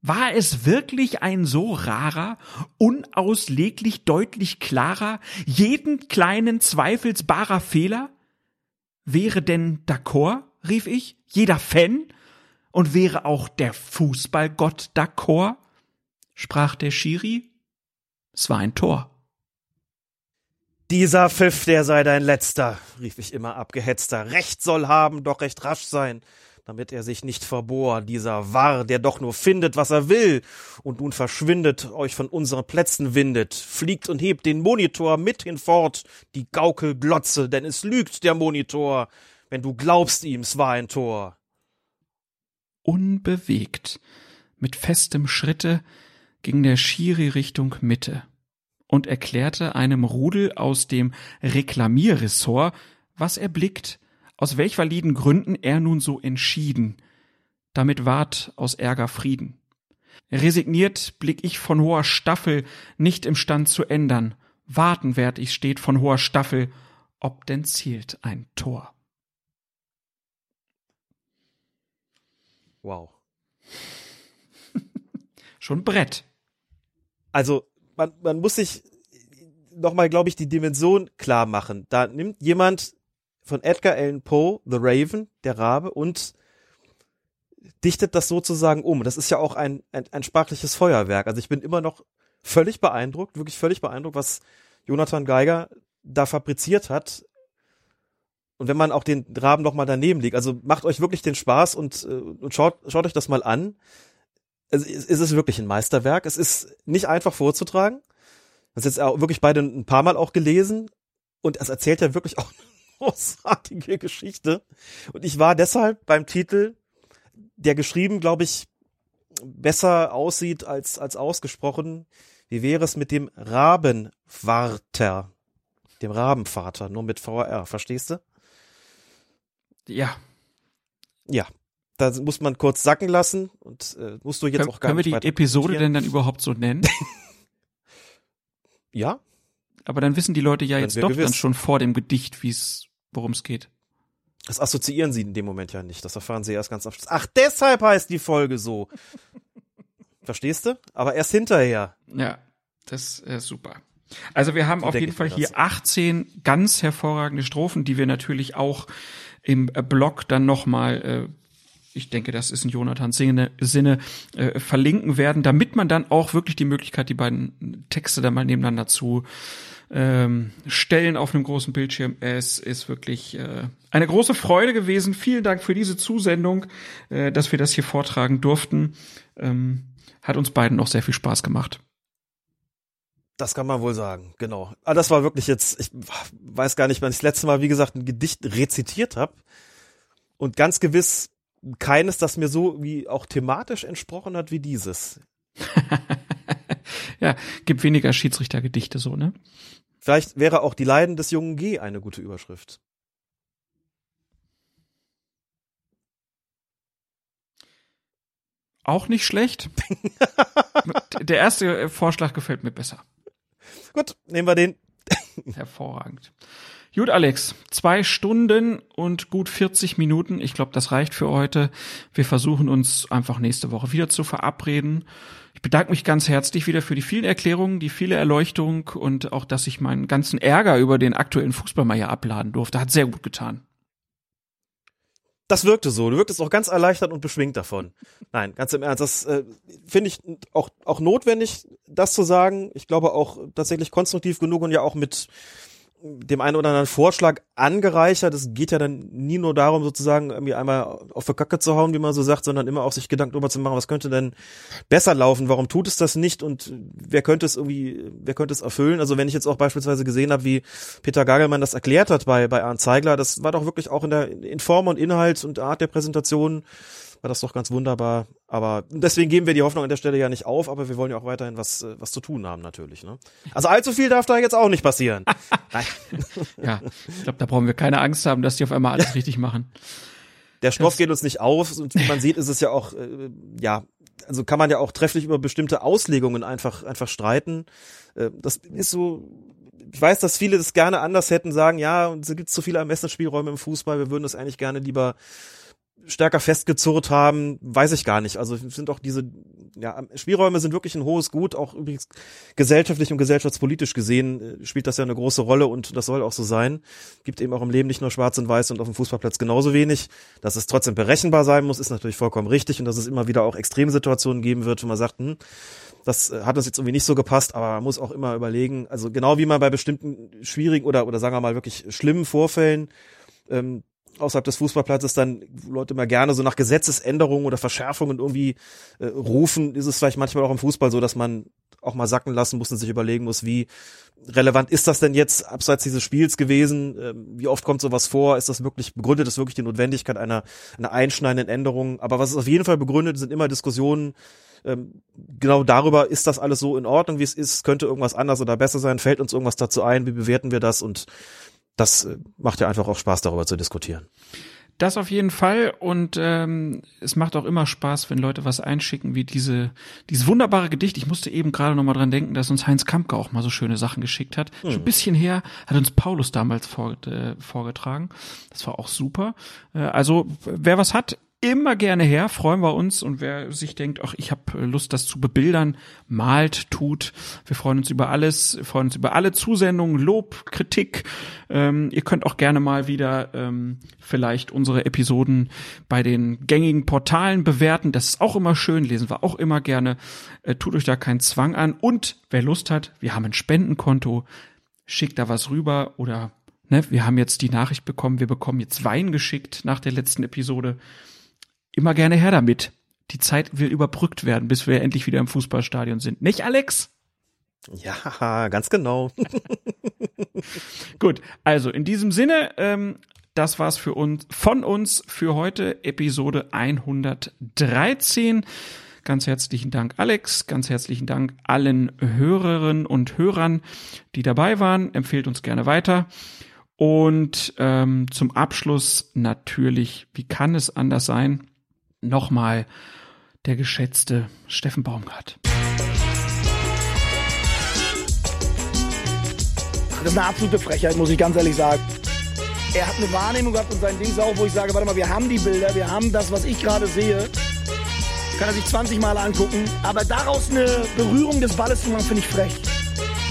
War es wirklich ein so rarer, unausleglich deutlich klarer, jeden kleinen zweifelsbarer Fehler? Wäre denn d'accord, rief ich. Jeder Fan? Und wäre auch der Fußballgott d'accord? sprach der Schiri. Es war ein Tor. Dieser Pfiff, der sei dein letzter, rief ich immer abgehetzter. Recht soll haben, doch recht rasch sein, damit er sich nicht verbohr, dieser Warr, der doch nur findet, was er will, und nun verschwindet, euch von unseren Plätzen windet, fliegt und hebt den Monitor mit hinfort, die Gaukelglotze, denn es lügt der Monitor, wenn du glaubst ihm, es war ein Tor. Unbewegt, mit festem Schritte, ging der Schiri Richtung Mitte und erklärte einem Rudel aus dem Reklamierressort, was er blickt, aus welch validen Gründen er nun so entschieden. Damit ward aus Ärger Frieden. Resigniert blick ich von hoher Staffel, nicht imstand zu ändern. Warten werd ich steht von hoher Staffel, ob denn zielt ein Tor. Wow. Schon Brett. Also man, man muss sich nochmal, glaube ich, die Dimension klar machen. Da nimmt jemand von Edgar Allan Poe, The Raven, der Rabe, und dichtet das sozusagen um. Das ist ja auch ein, ein, ein sprachliches Feuerwerk. Also ich bin immer noch völlig beeindruckt, wirklich völlig beeindruckt, was Jonathan Geiger da fabriziert hat. Und wenn man auch den Raben noch mal daneben liegt, also macht euch wirklich den Spaß und, äh, und schaut, schaut euch das mal an es, es ist wirklich ein Meisterwerk. Es ist nicht einfach vorzutragen. Das ist jetzt auch wirklich beide ein paar Mal auch gelesen. Und es erzählt ja wirklich auch eine [laughs] großartige Geschichte. Und ich war deshalb beim Titel, der geschrieben, glaube ich, besser aussieht als, als ausgesprochen. Wie wäre es mit dem Rabenwarter? Dem Rabenvater, nur mit VR, verstehst du? Ja. Ja, da muss man kurz sacken lassen und äh, musst du jetzt Können, auch gar können nicht wir die Episode denn dann überhaupt so nennen? [laughs] ja. Aber dann wissen die Leute ja Dann jetzt doch gewiss. dann schon vor dem Gedicht, wie es, worum es geht. Das assoziieren sie in dem Moment ja nicht. Das erfahren sie erst ganz am Schluss. Ach, deshalb heißt die Folge so. Verstehst du? Aber erst hinterher. Ja, das ist super. Also wir haben So auf jeden Fall hier das. 18 ganz hervorragende Strophen, die wir natürlich auch im äh, Blog dann nochmal, äh, ich denke, das ist in Jonathans Sinne, Sinne äh, verlinken werden, damit man dann auch wirklich die Möglichkeit, die beiden Texte dann mal nebeneinander zu ähm, stellen auf einem großen Bildschirm. Es ist wirklich äh, eine große Freude gewesen. Vielen Dank für diese Zusendung, äh, dass wir das hier vortragen durften. Ähm, hat uns beiden auch sehr viel Spaß gemacht. Das kann man wohl sagen, genau. Aber das war wirklich jetzt, ich weiß gar nicht, wann ich das letzte Mal, wie gesagt, ein Gedicht rezitiert habe. Und ganz gewiss keines, das mir so wie auch thematisch entsprochen hat wie dieses. [laughs] Ja, gibt weniger Schiedsrichtergedichte so, ne? Vielleicht wäre auch die Leiden des jungen G eine gute Überschrift. Auch nicht schlecht. [laughs] Der erste Vorschlag gefällt mir besser. Gut, nehmen wir den. Hervorragend. Gut, Alex, zwei Stunden und gut 40 Minuten. Ich glaube, das reicht für heute. Wir versuchen uns einfach nächste Woche wieder zu verabreden. Ich bedanke mich ganz herzlich wieder für die vielen Erklärungen, die viele Erleuchtung und auch, dass ich meinen ganzen Ärger über den aktuellen Fußball mal hier abladen durfte. Hat sehr gut getan. Das wirkte so. Du wirktest auch ganz erleichtert und beschwingt davon. Nein, ganz im Ernst. Das äh, finde ich auch, auch notwendig, das zu sagen. Ich glaube auch tatsächlich konstruktiv genug und ja auch mit dem einen oder anderen Vorschlag angereichert. Es geht ja dann nie nur darum, sozusagen irgendwie einmal auf der Kacke zu hauen, wie man so sagt, sondern immer auch sich Gedanken darüber zu machen, was könnte denn besser laufen, warum tut es das nicht und wer könnte es irgendwie, wer könnte es erfüllen? Also wenn ich jetzt auch beispielsweise gesehen habe, wie Peter Gagelmann das erklärt hat bei, bei Arndt Zeigler, das war doch wirklich auch in der, in Form und Inhalt und Art der Präsentation war das doch ganz wunderbar. Aber deswegen geben wir die Hoffnung an der Stelle ja nicht auf, aber wir wollen ja auch weiterhin was, äh, was zu tun haben natürlich. Ne? Also allzu viel darf da jetzt auch nicht passieren. [laughs] Ja, ich glaube, da brauchen wir keine Angst haben, dass die auf einmal alles richtig machen. Der Stoff Das- geht uns nicht auf und wie man sieht, ist es ja auch, äh, ja, also kann man ja auch trefflich über bestimmte Auslegungen einfach, einfach streiten. Äh, das ist so, ich weiß, dass viele das gerne anders hätten, sagen, ja, und es gibt zu viele Ermessensspielräume im Fußball, wir würden das eigentlich gerne lieber stärker festgezurrt haben, weiß ich gar nicht. Also sind auch diese ja, Spielräume sind wirklich ein hohes Gut, auch übrigens gesellschaftlich und gesellschaftspolitisch gesehen äh, spielt das ja eine große Rolle und das soll auch so sein. Gibt eben auch im Leben nicht nur schwarz und weiß und auf dem Fußballplatz genauso wenig. Dass es trotzdem berechenbar sein muss, ist natürlich vollkommen richtig und dass es immer wieder auch Extremsituationen geben wird, wo man sagt, hm, das äh, hat uns jetzt irgendwie nicht so gepasst, aber man muss auch immer überlegen, also genau wie man bei bestimmten schwierigen oder, oder sagen wir mal wirklich schlimmen Vorfällen ähm, außerhalb des Fußballplatzes dann Leute mal gerne so nach Gesetzesänderungen oder Verschärfungen irgendwie äh, rufen, ist es vielleicht manchmal auch im Fußball so, dass man auch mal sacken lassen muss und sich überlegen muss, wie relevant ist das denn jetzt abseits dieses Spiels gewesen? Ähm, wie oft kommt sowas vor? Ist das wirklich begründet? Ist wirklich die Notwendigkeit einer, einer einschneidenden Änderung? Aber was es auf jeden Fall begründet, sind immer Diskussionen ähm, genau darüber, ist das alles so in Ordnung, wie es ist? Könnte irgendwas anders oder besser sein? Fällt uns irgendwas dazu ein? Wie bewerten wir das? Und das äh, macht ja einfach auch Spaß, darüber zu diskutieren. Das auf jeden Fall und ähm, es macht auch immer Spaß, wenn Leute was einschicken wie diese dieses wunderbare Gedicht. Ich musste eben gerade noch mal dran denken, dass uns Heinz Kampke auch mal so schöne Sachen geschickt hat. Hm. Schon ein bisschen her hat uns Paulus damals vor, äh, vorgetragen. Das war auch super. Äh, also wer was hat, immer gerne her, freuen wir uns. Und wer sich denkt, ach, ich habe Lust, das zu bebildern, malt, tut. Wir freuen uns über alles, freuen uns über alle Zusendungen, Lob, Kritik. Ähm, ihr könnt auch gerne mal wieder ähm, vielleicht unsere Episoden bei den gängigen Portalen bewerten. Das ist auch immer schön, lesen wir auch immer gerne. Äh, tut euch da keinen Zwang an. Und wer Lust hat, wir haben ein Spendenkonto, schickt da was rüber oder Ne, wir haben jetzt die Nachricht bekommen, wir bekommen jetzt Wein geschickt nach der letzten Episode immer gerne her damit. Die Zeit will überbrückt werden, bis wir endlich wieder im Fußballstadion sind. Nicht, Alex? Ja, [laughs] ganz genau. [laughs] Gut, also in diesem Sinne, ähm, das war's für uns, von uns für heute, Episode 113. Ganz herzlichen Dank, Alex. Ganz herzlichen Dank allen Hörerinnen und Hörern, die dabei waren. Empfehlt uns gerne weiter. Und ähm, zum Abschluss natürlich, wie kann es anders sein? Nochmal der geschätzte Steffen Baumgart. Das ist eine absolute Frechheit, muss ich ganz ehrlich sagen. Er hat eine Wahrnehmung gehabt und sein Ding ist auch, wo ich sage, warte mal, wir haben die Bilder, wir haben das, was ich gerade sehe. Kann er sich 20 Mal angucken. Aber daraus eine Berührung des Balles zu machen, finde ich frech.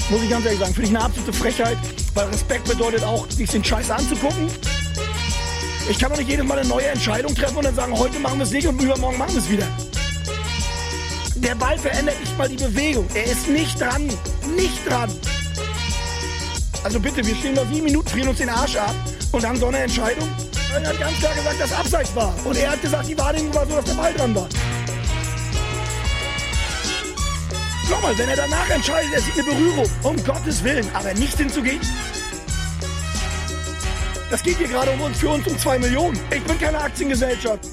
Muss ich ganz ehrlich sagen. Finde ich eine absolute Frechheit, weil Respekt bedeutet auch, sich den Scheiß anzugucken ich kann doch nicht jedes Mal eine neue Entscheidung treffen und dann sagen, heute machen wir es nicht und übermorgen machen wir es wieder. Der Ball verändert nicht mal die Bewegung. Er ist nicht dran. Nicht dran. Also bitte, wir stehen da sieben Minuten, frieren uns den Arsch ab und dann so eine Entscheidung. Er hat ganz klar gesagt, dass Abseits war. Und er hat gesagt, die Wahrnehmung war so, dass der Ball dran war. Nochmal, wenn er danach entscheidet, er sieht eine Berührung, um Gottes Willen, aber nicht hinzugehen, das geht hier gerade um uns, für uns um zwei Millionen. Ich bin keine Aktiengesellschaft.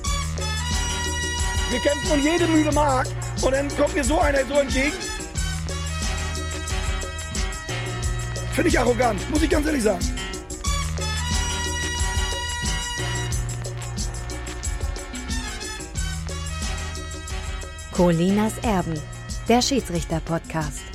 Wir kämpfen um jede müde Mark und dann kommt mir so einer so entgegen. Finde ich arrogant, muss ich ganz ehrlich sagen. Colinas Erben, der Schiedsrichter-Podcast.